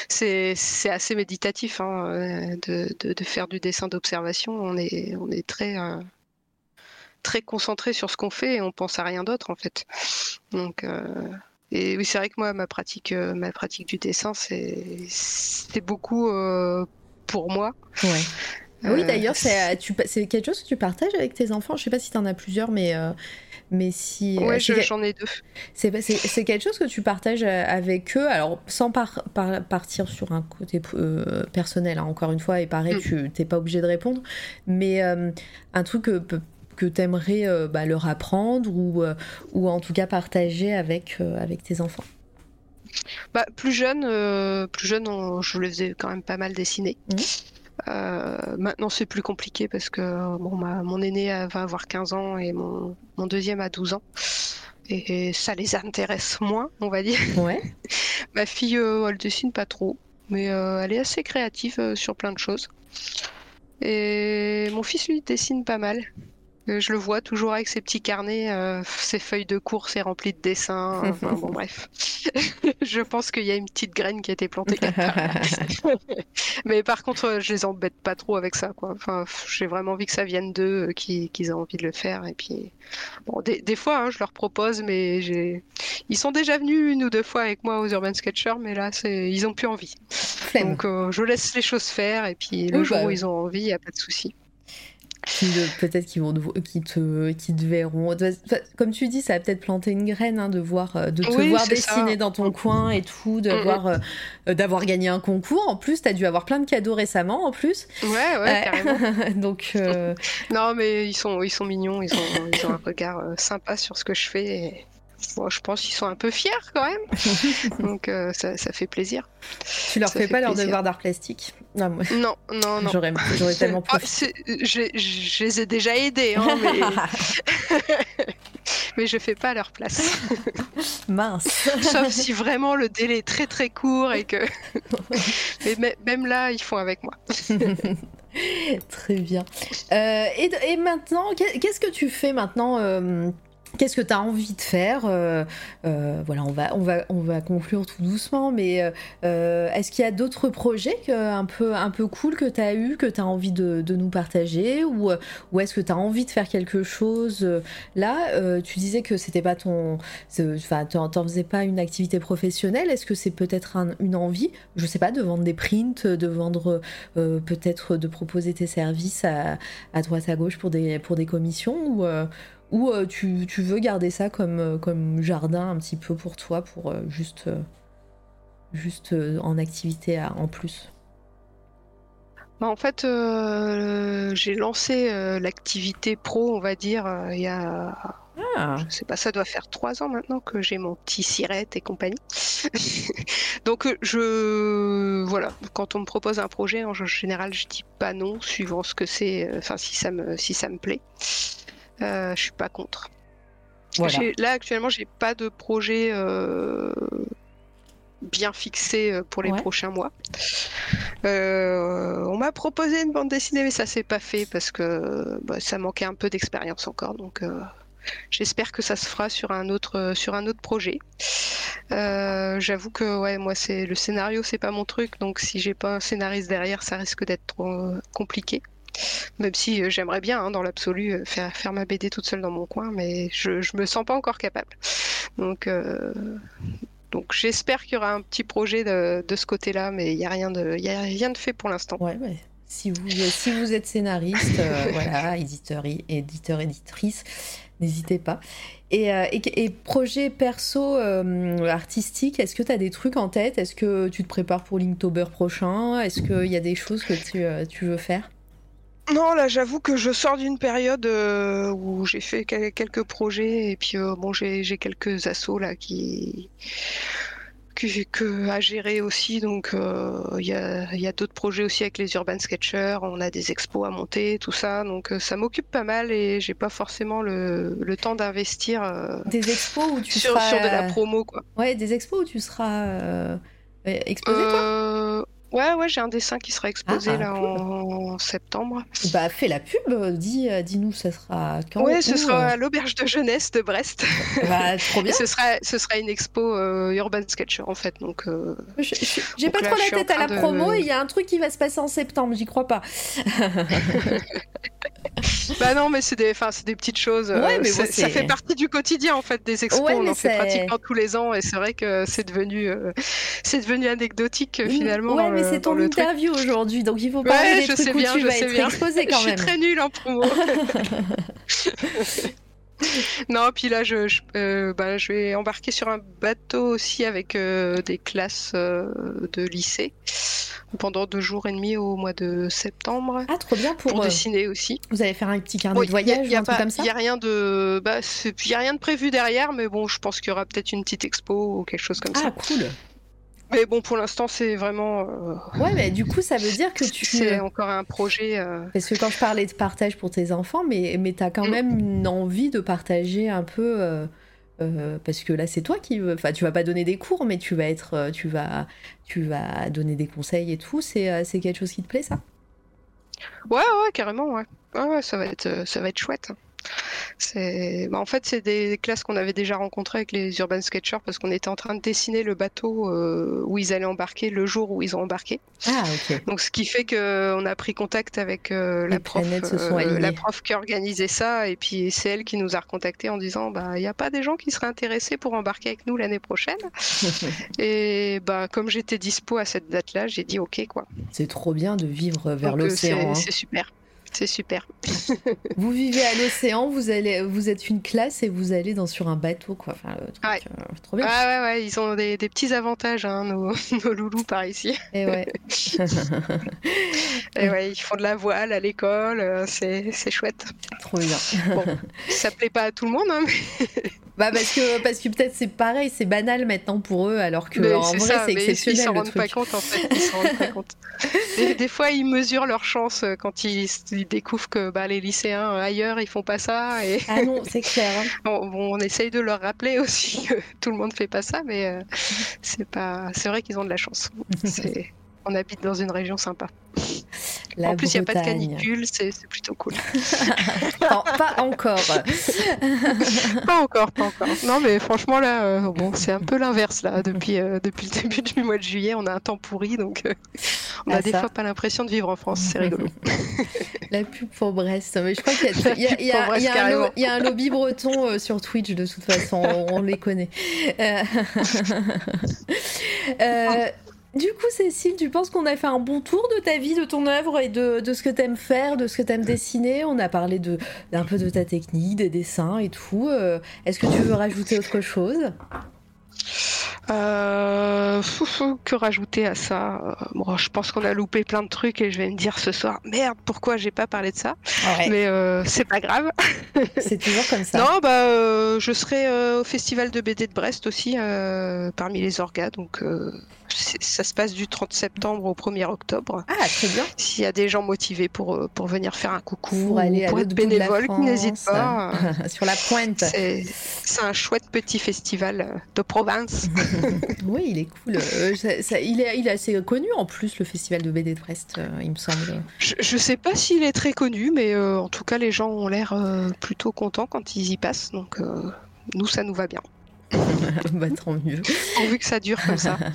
c'est, c'est assez méditatif hein, de, de, de faire du dessin d'observation. On est, on est très, euh, très concentré sur ce qu'on fait et on pense à rien d'autre en fait. Donc euh, et oui, c'est vrai que moi, ma pratique, euh, ma pratique du dessin, c'est beaucoup euh, pour moi.
Ouais. Oui,
Euh,
d'ailleurs, c'est quelque chose que tu partages avec tes enfants. Je sais pas si tu en as plusieurs, mais, mais si.
Ouais, j'en ai deux.
C'est quelque chose que tu partages avec eux, alors sans par- par- partir sur un côté euh, personnel, hein, encore une fois, et pareil,
Mm.
tu t'es pas obligé de répondre, mais euh, un truc que, que tu aimerais leur apprendre ou, euh, ou en tout cas partager avec, euh, avec tes enfants?
Bah, plus jeune, euh, plus jeune, on- je les faisais quand même pas mal dessiner. Euh, maintenant, c'est plus compliqué parce que bon, ma, mon aîné euh, va avoir 15 ans et mon, mon deuxième a 12 ans. Et ça les intéresse moins, on va dire.
Ouais. [laughs]
Ma fille, euh, elle dessine pas trop, mais euh, elle est assez créative euh, sur plein de choses. Et mon fils, lui, dessine pas mal. Euh, je le vois toujours avec ses petits carnets, euh, ses feuilles de course et remplies de dessins. Enfin, bon, [laughs] bref. [laughs] je pense qu'il y a une petite graine qui a été plantée quelque part. [laughs] Mais par contre, euh, je les embête pas trop avec ça, quoi. Enfin, j'ai vraiment envie que ça vienne d'eux, euh, qu'ils aient envie de le faire. Et puis, bon, des, des fois, hein, je leur propose, mais j'ai, ils sont déjà venus une ou deux fois avec moi aux Urban Sketchers, mais là, c'est, ils ont plus envie.
Flemme.
Donc, euh, je laisse les choses faire, et puis le
Oui,
jour
bah,
où ils ont envie, il y a pas de souci.
Qui Peut-être qu'ils vont te- qu'ils te, qu'ils te verront. Comme tu dis, ça va peut-être planter une graine hein, de voir, euh, de te
Oui,
voir
ça.
dessiner dans ton coin et tout, de
Mhm.
voir, euh, d'avoir gagné un concours. En plus, t'as dû avoir plein de cadeaux récemment, en plus.
Ouais, ouais, carrément. [laughs]
Donc, euh,
Non, mais ils sont, ils sont mignons, ils ont, ils ont un regard sympa sur ce que je fais. Et... bon, je pense qu'ils sont un peu fiers quand même. [laughs] Donc, euh, ça, ça fait plaisir.
tu leur
Ça
fais pas leur devoir d'art plastique? Non, moi,
Non, non, non.
j'aurais, tellement
je, je les ai déjà aidés, hein, mais [laughs] mais je fais pas à leur place. [laughs]
Mince.
Sauf si vraiment le délai est très très court et que. mais même là, ils font avec moi.
Très bien. Euh, et, maintenant, qu'est-ce que tu fais maintenant euh, Qu'est-ce que tu as envie de faire euh, Voilà, on va, on, va, on va conclure tout doucement, mais est-ce qu'il y a d'autres projets un, peu, un peu cool que tu as eu, que tu as envie de, nous partager Ou, est-ce que tu as envie de faire quelque chose Là, tu disais que c'était pas ton. Enfin, tu n'en faisais pas une activité professionnelle. Est-ce que c'est peut-être une envie, je sais pas, de vendre des prints, de vendre peut-être de proposer tes services à, droite à gauche pour des, pour des commissions euh, ou euh, tu, tu, veux garder ça comme, euh, comme jardin un petit peu pour toi, pour juste, juste en activité en plus?
Bah, en fait, j'ai lancé l'activité pro, on va dire, il y a ah. Je sais pas, ça doit faire trois ans maintenant que j'ai mon petit sirette et compagnie. [laughs] Donc euh, je voilà, quand on me propose un projet, en général, je dis pas non, suivant ce que c'est. Euh, enfin, si ça me si ça me plaît, euh, je suis pas contre. Là actuellement, j'ai pas de projet bien fixé pour les prochains mois. on m'a proposé une bande dessinée, mais ça s'est pas fait parce que bah, ça manquait un peu d'expérience encore. Donc J'espère que ça se fera sur un autre, euh, sur un autre projet. Euh, j'avoue que ouais, moi c'est le scénario, c'est pas mon truc, donc si j'ai pas un scénariste derrière, ça risque d'être trop euh, compliqué. Même si j'aimerais bien, hein, dans l'absolu, faire, faire ma BD toute seule dans mon coin, mais je, je me sens pas encore capable. Donc, donc j'espère qu'il y aura un petit projet de, de ce côté-là, mais il n'y a, rien de, y a rien de fait pour l'instant.
Ouais, ouais. Si vous, si vous êtes scénariste, [laughs] voilà, éditeur, éditeur, éditrice, n'hésitez pas. Et, euh, et, projet perso euh, artistique, est-ce que tu as des trucs en tête? Est-ce que tu te prépares pour Linktober prochain? Est-ce qu'il y a des choses que tu, euh, tu veux faire?
Non, là, j'avoue que je sors d'une période où j'ai fait quelques projets et puis bon, j'ai quelques assauts là qui que, à gérer aussi. Donc, euh, il y a, d'autres projets aussi avec les Urban Sketchers. On a des expos à monter, tout ça. Donc, euh, ça m'occupe pas mal et j'ai pas forcément le, temps d'investir. Euh,
des expos où tu
sur, sur de la promo, quoi.
Ouais, des expos où tu seras exposé, toi?
Ouais, ouais, j'ai un dessin qui sera exposé ah, là en, septembre.
Bah, fais la pub, dis, euh, dis-nous, ça sera quand
Ouais, ce sera à l'auberge de jeunesse de Brest. [laughs]
Bah, trop bien.
ce sera, ce sera une expo euh, Urban Sketcher en fait, donc. Euh,
j'ai pas trop la tête à la promo il y a un truc qui va se passer en septembre, j'y crois pas. [laughs] [laughs]
bah non, mais c'est des, c'est des petites choses. Ouais, mais ça fait partie du quotidien en fait des expos. on en fait pratiquement tous les ans et c'est vrai que c'est devenu, c'est devenu anecdotique finalement.
Ouais, mais c'est ton interview aujourd'hui, donc il faut parler des trucs où tu vas être exposé quand
même. [laughs] Je suis très nulle en promo. [laughs] [laughs] non, puis là, je, je, euh, bah, je, vais embarquer sur un bateau aussi avec euh, des classes euh, de lycée pendant deux jours et demi au mois de septembre.
Ah, trop bien pour,
dessiner aussi.
Vous allez faire un petit carnet de voyage y a, comme ça
Il n'y a rien de, bah, y a rien de prévu derrière, mais bon, je pense qu'il y aura peut-être une petite expo ou quelque chose comme
ça.
Ah,
cool.
Mais bon, pour l'instant, c'est vraiment. Euh,
ouais, mais du coup, ça veut dire que tu.
C'est encore un projet. Euh,
Parce que quand je parlais de partage pour tes enfants, mais, mais tu as quand mm. même une envie de partager un peu. Euh, parce que là, c'est toi qui. Enfin, tu vas pas donner des cours, mais tu vas être. Tu vas, tu vas donner des conseils et tout. C'est quelque chose qui te plaît, ça?
Ouais, ouais, carrément, ouais. Ouais, ça va être, ça va être chouette. Bah, en fait, c'est des classes qu'on avait déjà rencontrées avec les Urban Sketchers parce qu'on était en train de dessiner le bateau euh, où ils allaient embarquer le jour où ils ont embarqué.
Ah,
Donc, ce qui fait qu'on a pris contact avec euh, la prof, euh, la prof qui organisait ça, et puis c'est elle qui nous a recontacté en disant, bah, il n'y a pas des gens qui seraient intéressés pour embarquer avec nous l'année prochaine. [laughs] et bah, comme j'étais dispo à cette date-là, j'ai dit ok quoi.
C'est trop bien de vivre vers l'océan.
C'est hein. super. C'est super. [laughs]
vous vivez à l'océan, vous allez, vous êtes une classe et vous allez dans sur un bateau, quoi. Enfin,
euh, trop bien. ouais, ouais, ils ont des, petits avantages, hein, nos, [laughs] loulous par ici.
Et ouais. [laughs]
et ouais, ils font de la voile à l'école, euh, c'est chouette.
Trop bien.
bon, ça plaît pas à tout le monde, hein, mais
Bah parce que parce que peut-être c'est pareil, c'est banal maintenant pour eux, alors que
Mais
en
c'est
vrai c'est exceptionnel
Ils s'en rendent pas compte en fait. Ils s'en rendent pas compte. Des, des fois, ils mesurent leur chance euh, quand ils, ils découvrent que bah, les lycéens euh, ailleurs ils font pas ça. Et
Ah non, c'est clair. hein. [laughs]
on, bon, on essaye de leur rappeler aussi [laughs] que tout le monde fait pas ça, mais euh, [laughs] c'est pas. C'est vrai qu'ils ont de la chance. On habite dans une région sympa.
La
en plus, il n'y a pas de canicule, c'est plutôt cool. [laughs]
Non, pas encore. [laughs]
Pas encore, pas encore. Non, mais franchement, là, euh, bon, c'est un peu l'inverse, là. Depuis, euh, depuis le début du mois de juillet, on a un temps pourri, donc euh, on a
Ah,
des
ça.
fois pas l'impression de vivre en France. C'est rigolo. [laughs]
La pub pour Brest. Mais je crois qu'il y a, y y y un, lobby breton euh, sur Twitch de toute façon, on, on les connaît. Du coup, Cécile, tu penses qu'on a fait un bon tour de ta vie, de ton œuvre et de, de ce que t'aimes faire, de ce que t'aimes dessiner? On a parlé de, d'un peu de ta technique, des dessins et tout. Euh, Est-ce que tu veux rajouter autre chose?
Euh, [laughs] que rajouter à ça? Euh, Bon, je pense qu'on a loupé plein de trucs et je vais me dire ce soir, merde, pourquoi j'ai pas parlé de ça? Mais euh, c'est pas grave. [laughs]
C'est toujours comme ça.
Non, bah, euh, je serai au festival de BD de Brest aussi, parmi les orgas. Donc, ça se passe du 30 septembre au 1er octobre.
Ah, très bien.
S'il y a des gens motivés pour, euh, pour venir faire un coucou,
Pour aller à
pour être bénévole,
France,
pas. [laughs]
sur la pointe.
C'est un chouette petit festival euh, de province. [laughs]
Oui, il est cool. Euh, ça- ça- il, est, il est assez connu en plus, le festival de BD de Brest, euh, il me semble.
Je, je sais pas s'il est très connu, mais euh, en tout cas, les gens ont l'air plutôt contents quand ils y passent. Donc, nous, ça nous va bien. [laughs]
bah, tant mieux.
Pourvu que ça dure comme ça. [laughs]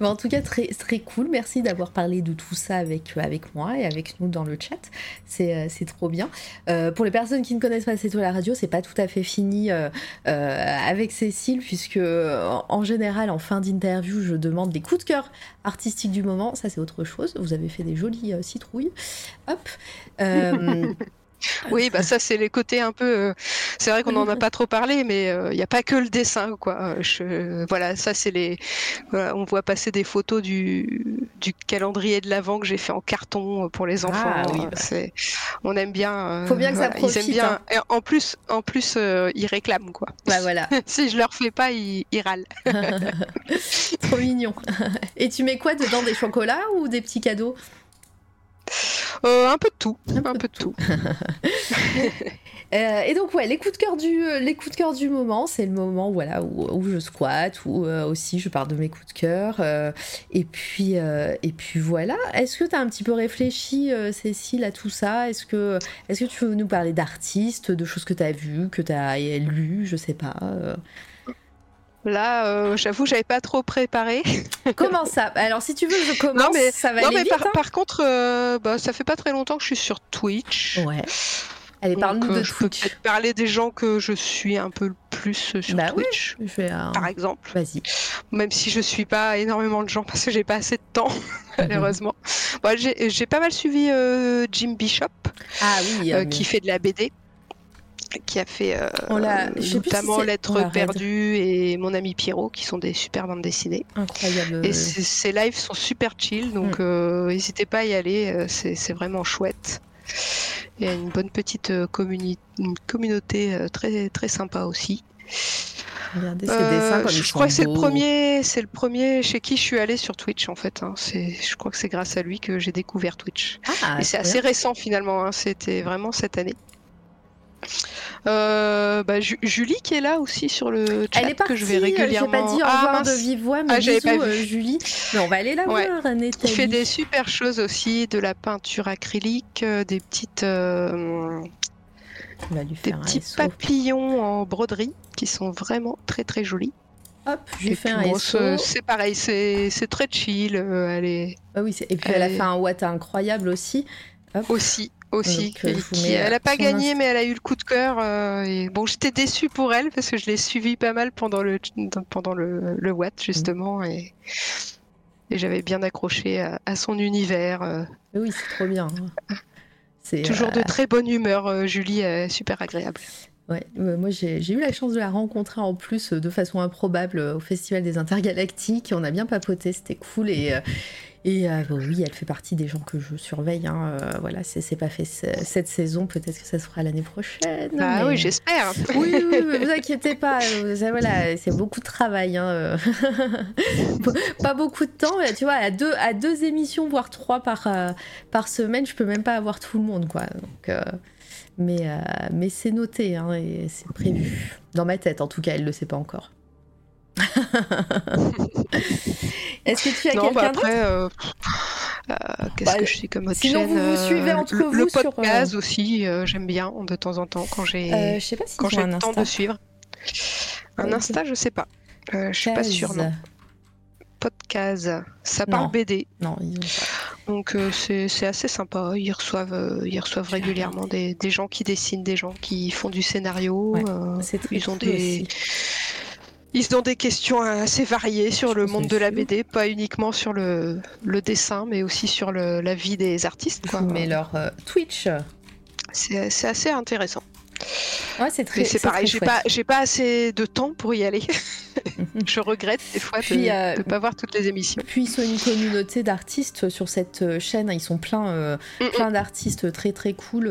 Bah, en tout cas, très, très cool. Merci d'avoir parlé de tout ça avec, avec moi et avec nous dans le chat. C'est euh, c'est trop bien. Euh, pour les personnes qui ne connaissent pas C'est toi la radio, c'est pas tout à fait fini euh, euh, avec Cécile, puisque euh, en, en général, en fin d'interview, je demande les coups de cœur artistiques du moment. Ça, c'est autre chose. Vous avez fait des jolies euh, citrouilles. Hop. [laughs] Euh,
Oui, bah ça, c'est les côtés un peu. euh, c'est vrai qu'on n'en a pas trop parlé, mais il n'y a pas que le dessin, quoi. Euh, Je, voilà, ça, c'est les. voilà, on voit passer des photos du, du calendrier de l'avant que j'ai fait en carton pour les enfants.
Ah, oui,
Euh,
bah.
c'est, on aime bien. euh,
Faut bien que ça
voilà, Ils aiment
profite,
bien.
hein.
En plus, en plus, euh, ils réclament, quoi.
bah voilà. [laughs]
si je leur fais pas, ils, ils râlent. [laughs]
Trop mignon. [laughs] Et tu mets quoi dedans Des chocolats ou des petits cadeaux?
Euh, un peu de tout.
Un
Un,
peu
peu de tout. [laughs]
Euh, et donc ouais, les coups de cœur du, euh, les coups de cœur du moment, c'est le moment voilà où, où je squatte, où aussi je parle de mes coups de cœur. et puis et puis voilà. Est-ce que tu as un petit peu réfléchi, Cécile, à tout ça? Est-ce que est-ce que tu veux nous parler d'artistes, de choses que tu as vues, que tu as lues, je sais pas. Euh.
Là, euh, j'avoue, j'avais pas trop préparé. [laughs]
Comment ça? Alors si tu veux, je commence.
Non, mais-
ça va
non,
aller
mais
vite.
par,
hein.
par contre, euh, bah, ça fait pas très longtemps que je suis sur Twitch.
Ouais. Allez, parle-nous
euh,
de
je peux
Twitch.
peut-être parler des gens que je suis un peu plus euh, sur
Bah oui.
Twitch,
Je vais, euh,
par exemple.
Vas-y.
Même si je suis pas énormément de gens [laughs] parce que j'ai pas assez de temps, [laughs] malheureusement. Bon, j'ai j'ai pas mal suivi euh, Jim Bishop,
Ah oui.
euh,
euh,
qui fait de la BD, qui a fait euh,
On si
notamment Lettres
raid.
perdues et Mon ami Pierrot, qui sont des super bandes dessinées.
incroyable.
Et ces lives sont super chill, donc
Mm.
euh, n'hésitez pas à y aller, euh, c'est vraiment chouette. Il y a une bonne petite une communauté très très sympa aussi.
Regardez ces dessins comme ils
je crois que c'est le premier, c'est le premier chez qui je suis allée sur Twitch en fait. hein. C'est, je crois que c'est grâce à lui que j'ai découvert Twitch.
Ah,
Et c'est assez récent finalement. hein. C'était vraiment cette année. Euh, bah, Ju- Julie qui est là aussi sur le chat
Elle est partie,
que je vais
euh,
régulièrement.
J'ai pas dit au
Ah,
revoir de
mince.
vive voix,
Ah,
mais
j'avais
bisous
pas vu.
euh, Julie. Mais on va aller la
Ouais.
voir, Nathalie.
fait des super choses aussi, de la peinture acrylique, euh, des petites, euh, des petits papillons en broderie qui sont vraiment très très jolis.
Hop, je lui
Et
fais
puis
un
bon, c'est pareil, c'est très chill. euh, elle est
Ah oui, et puis elle a
Elle-
fait un Watt incroyable aussi. Hop.
aussi aussi.
Donc, euh,
qui- elle
euh,
a pas gagné, mais elle a eu le coup de cœur. euh, et bon, j'étais déçue pour elle parce que je l'ai suivie pas mal pendant le pendant le, le Watt justement et, et j'avais bien accroché à, à son univers. euh.
Oui, c'est trop bien. hein. C'est
Toujours de très bonne humeur, Julie, super agréable.
Ouais, moi j'ai eu la chance de la rencontrer en plus de façon improbable au Festival des Intergalactiques. On a bien papoté, c'était cool et, Et euh, bah oui, elle fait partie des gens que je surveille. Hein. Euh, voilà, c'est pas fait cette saison, peut-être que ça se fera l'année prochaine.
Ah oui, j'espère. [laughs]
Oui, oui, vous inquiétez pas. voilà, c'est beaucoup de travail. Hein. [laughs] pas beaucoup de temps. Tu vois, à deux, à deux émissions, voire trois par, par semaine, je peux même pas avoir tout le monde, quoi. Donc, mais mais c'est noté hein, et c'est prévu. Dans ma tête, en tout cas, elle le sait pas encore. [laughs] Est-ce que tu as quelqu'un
bah après, euh, euh, qu'est-ce
bah,
que je suis comme autre
Sinon,
chaîne,
vous vous suivez
euh,
entre
le,
vous
le
sur,
podcast aussi, euh, j'aime bien de temps en temps quand j'ai
si
quand j'ai le temps de suivre. Un
Ouais,
Insta, je sais pas. Je suis pas sûre. Non. Podcast, ça parle
Non.
BD,
Non, ils
donc c'est assez sympa. Ils reçoivent, ils reçoivent régulièrement des, des gens qui dessinent, des gens qui font du scénario.
Ouais,
ils ont des
aussi.
Ils ont des questions assez variées sur le monde de la BD, pas uniquement sur le, le dessin, mais aussi sur le- la vie des artistes. Quoi.
Mais leur euh, Twitch,
C'est assez intéressant.
ouais, c'est très.
C'est pareil, j'ai pas, pas assez de temps pour y aller. [laughs] Je regrette des fois de
Puis, euh,
ne pas voir toutes les émissions.
Puis ils sont une communauté d'artistes sur cette euh, chaîne. Ils sont plein, euh,
Mm, mm.
plein d'artistes très très cool.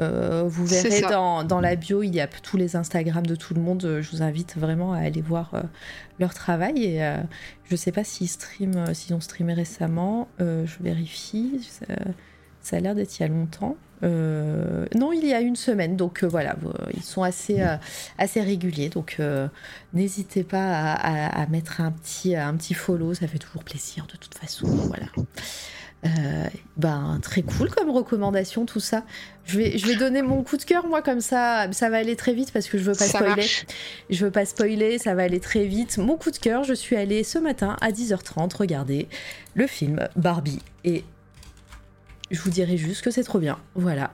Euh, vous verrez dans, dans la bio, il y a tous les Instagram de tout le monde. Euh, Je vous invite vraiment à aller voir euh, leur travail. Et euh, je sais pas s'ils s'ils ont streamé récemment. Je vérifie. Ça, ça a l'air d'être il y a longtemps. Non, il y a une semaine. Donc voilà, ils sont assez, assez réguliers. Donc n'hésitez pas à, à- à mettre un petit, un petit follow. Ça fait toujours plaisir de toute façon. Voilà. Euh, ben très cool comme recommandation tout ça. Je vais, je vais donner mon coup de cœur moi comme ça, ça va aller très vite parce que je veux pas
Ça
spoiler.
marche.
Je veux pas spoiler, ça va aller très vite. Mon coup de cœur, je suis allée ce matin à 10h30 regarder le film Barbie et je vous dirai juste que c'est trop bien. Voilà.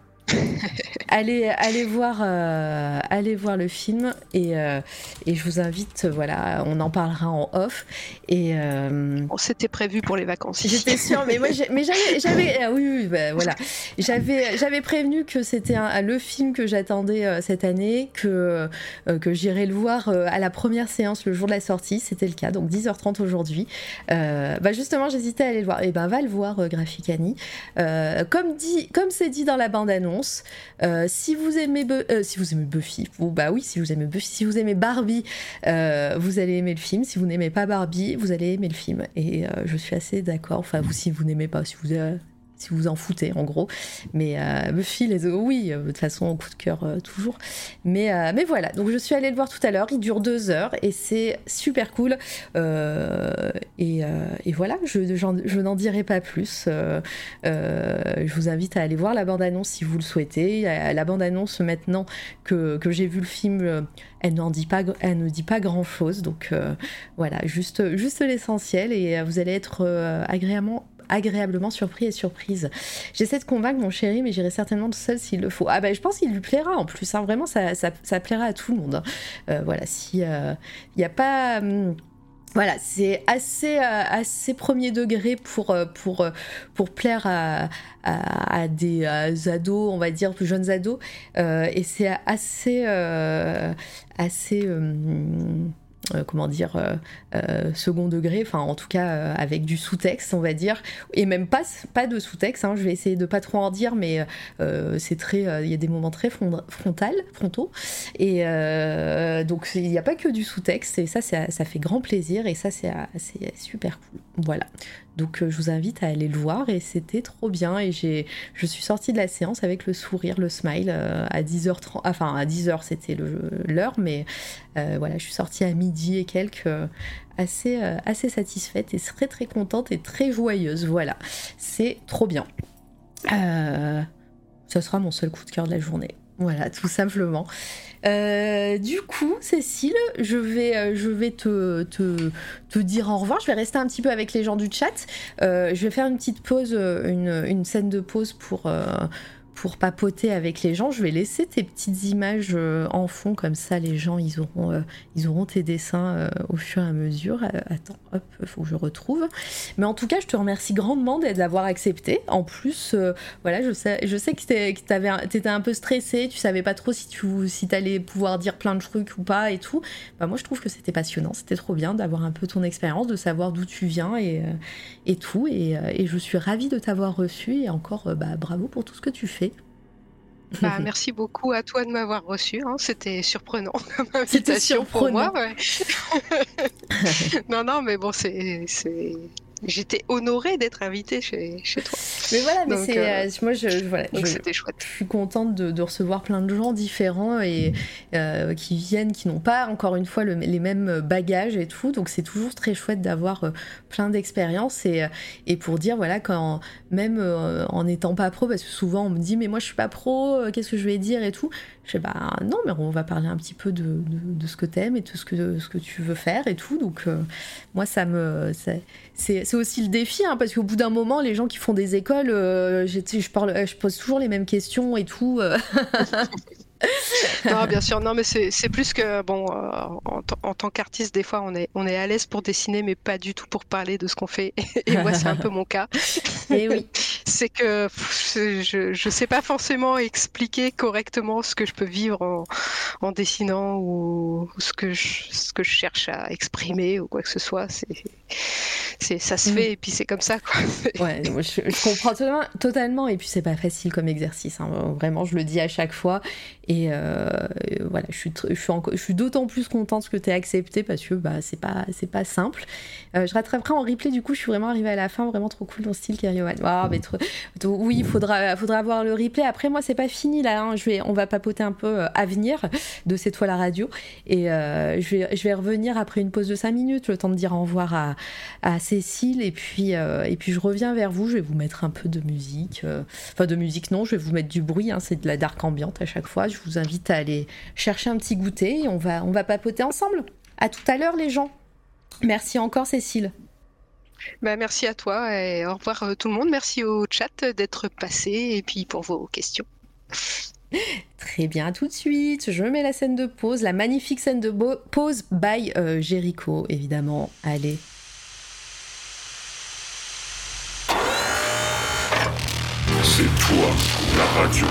Allez, allez voir, euh, allez voir le film et, euh, et je vous invite. Voilà, on en parlera en off et. euh,
prévu pour les vacances.
J'étais sûre, mais moi, mais j'avais, ah oui, oui, bah, voilà, j'avais, j'avais prévenu que c'était le film que j'attendais euh, cette année, que que j'irais le voir à la première séance le jour de la sortie. C'était le cas, donc 10h30 aujourd'hui. Bah justement, j'hésitais à aller le voir. Et ben, va le voir, Graphicani. Comme dit, comme c'est dit dans la bande annonce, euh, si vous aimez, Bu- euh, si vous aimez Buffy, ou bah oui, si vous aimez Buffy, si vous aimez Barbie, euh, vous allez aimer le film. Si vous n'aimez pas Barbie, vous allez aimer le film. Et je suis assez d'accord. Enfin, vous, si vous n'aimez pas, si vous, si vous en foutez, en gros. Mais euh, Buffy, oui, euh, de toute façon, coup de cœur euh, toujours. Mais, euh, mais voilà. Donc, je suis allée le voir tout à l'heure. Il dure deux heures et c'est super cool. Et, voilà, je, je n'en dirai pas plus. Je vous invite à aller voir la bande-annonce si vous le souhaitez. La, bande-annonce, maintenant que, que j'ai vu le film, elle, dit pas, elle ne dit pas grand-chose. Donc voilà, juste, juste l'essentiel et vous allez être agréablement agréablement surpris et surprise. J'essaie de convaincre mon chéri, mais j'irai certainement tout seul s'il le faut. Ah bah je pense qu'il lui plaira en plus, hein. vraiment ça, ça, plaira à tout le monde. hein. Euh, voilà, si il n'y a pas... hum, voilà, c'est assez, euh, assez premier degré pour, euh, pour, euh, pour plaire à, à, des ados, on va dire, plus jeunes ados. Euh, et c'est assez, euh, assez euh, euh, comment dire, euh, euh, second degré, enfin en tout cas euh, avec du sous-texte, on va dire, et même pas, de sous-texte, hein, je vais essayer de pas trop en dire, mais euh, c'est très, euh, il y a des moments très front- frontal, frontaux, et euh, donc il n'y a pas que du sous-texte, et ça, ça, fait grand plaisir, et ça, c'est super cool. Voilà. Donc euh, je vous invite à aller le voir, et c'était trop bien, et j'ai, je suis sortie de la séance avec le sourire, le smile, euh, à 10h30, enfin à 10h c'était l'heure, mais euh, voilà, je suis sortie à midi et quelques, assez, assez satisfaite, et très très contente, et très joyeuse, voilà. C'est trop bien. Ça sera mon seul coup de cœur de la journée. Voilà, tout simplement. Euh, du coup, Cécile, je vais, euh, te, dire au revoir. Je vais rester un petit peu avec les gens du chat. Euh, je vais faire une petite pause, une, scène de pause pour, pour papoter avec les gens. Je vais laisser tes petites images euh, en fond, comme ça les gens ils auront, euh, ils auront tes dessins euh, au fur et à mesure. attends, hop, faut que je retrouve. Mais en tout cas, je te remercie grandement d'avoir accepté. En plus, voilà, je sais, je sais que tu étais un peu stressé, tu savais pas trop si tu allais pouvoir dire plein de trucs ou pas et tout. Bah, moi, je trouve que c'était passionnant, c'était trop bien d'avoir un peu ton expérience, de savoir d'où tu viens et, tout. Et, et, je suis ravie de t'avoir reçu et encore bah, bravo pour tout ce que tu fais.
Bah, merci beaucoup à toi de m'avoir reçu. Hein. C'était surprenant [laughs] comme invitation pour moi. [laughs] non, non, mais bon, c'est j'étais honorée d'être invitée chez, chez, toi.
Mais voilà, mais c'est, euh, euh, moi, je, voilà, c'était chouette. Je suis contente de, de, recevoir plein de gens différents et euh, qui viennent, qui n'ont pas encore une fois les mêmes bagages et tout. Donc c'est toujours très chouette d'avoir plein d'expériences et, et pour dire voilà quand même en n'étant pas pro, parce que souvent on me dit mais moi je suis pas pro, qu'est-ce que je vais dire et tout. Je sais bah non, mais on va parler un petit peu de, ce que t'aimes et de ce que, ce que tu veux faire et tout. Donc moi ça me c'est aussi le défi, hein, parce qu'au bout d'un moment, les gens qui font des écoles, euh, je, parle, je pose toujours les mêmes questions et tout. [laughs] [laughs]
Non, bien sûr, non, mais c'est plus que, bon, euh, en, tant qu'artiste, des fois, on est, on est à l'aise pour dessiner, mais pas du tout pour parler de ce qu'on fait. [laughs] Et moi, c'est un peu mon cas.
Et eh oui. [laughs]
c'est que je ne sais pas forcément expliquer correctement ce que je peux vivre en, dessinant ou, ce, que je, ce que je cherche à exprimer ou quoi que ce soit. C'est ça se mm. fait et puis c'est comme ça. Quoi.
Ouais, je, comprends totalement, et puis c'est pas facile comme exercice. Hein. Vraiment, je le dis à chaque fois. Et euh, voilà, je suis, je suis, je suis d'autant plus contente que tu aies accepté parce que bah, c'est pas, pas simple. Euh, je rattraperai en replay, du coup, je suis vraiment arrivée à la fin, vraiment trop cool ton style, Kerioman. mais trop... Oui, il faudra, faudra avoir le replay. Après, moi, c'est pas fini là. Hein. On va papoter un peu euh, à venir de cette fois la radio. Et je, vais, je vais revenir après une pause de 5 minutes, le temps de dire au revoir à, à Cécile. Et puis, et puis, je reviens vers vous. Je vais vous mettre un peu de musique. Enfin, de musique, non, je vais vous mettre du bruit. Hein. C'est de la dark ambiante à chaque fois je vous invite à aller chercher un petit goûter et on va, on va papoter ensemble. À tout à l'heure les gens. Merci encore Cécile.
Bah, merci à toi et au revoir euh, tout le monde. Merci au chat d'être passé et puis pour vos questions. [laughs]
Très bien, tout de suite. Je mets la scène de pause, la magnifique scène de pause by euh, Jericho, évidemment. Allez.
C'est toi, la radio.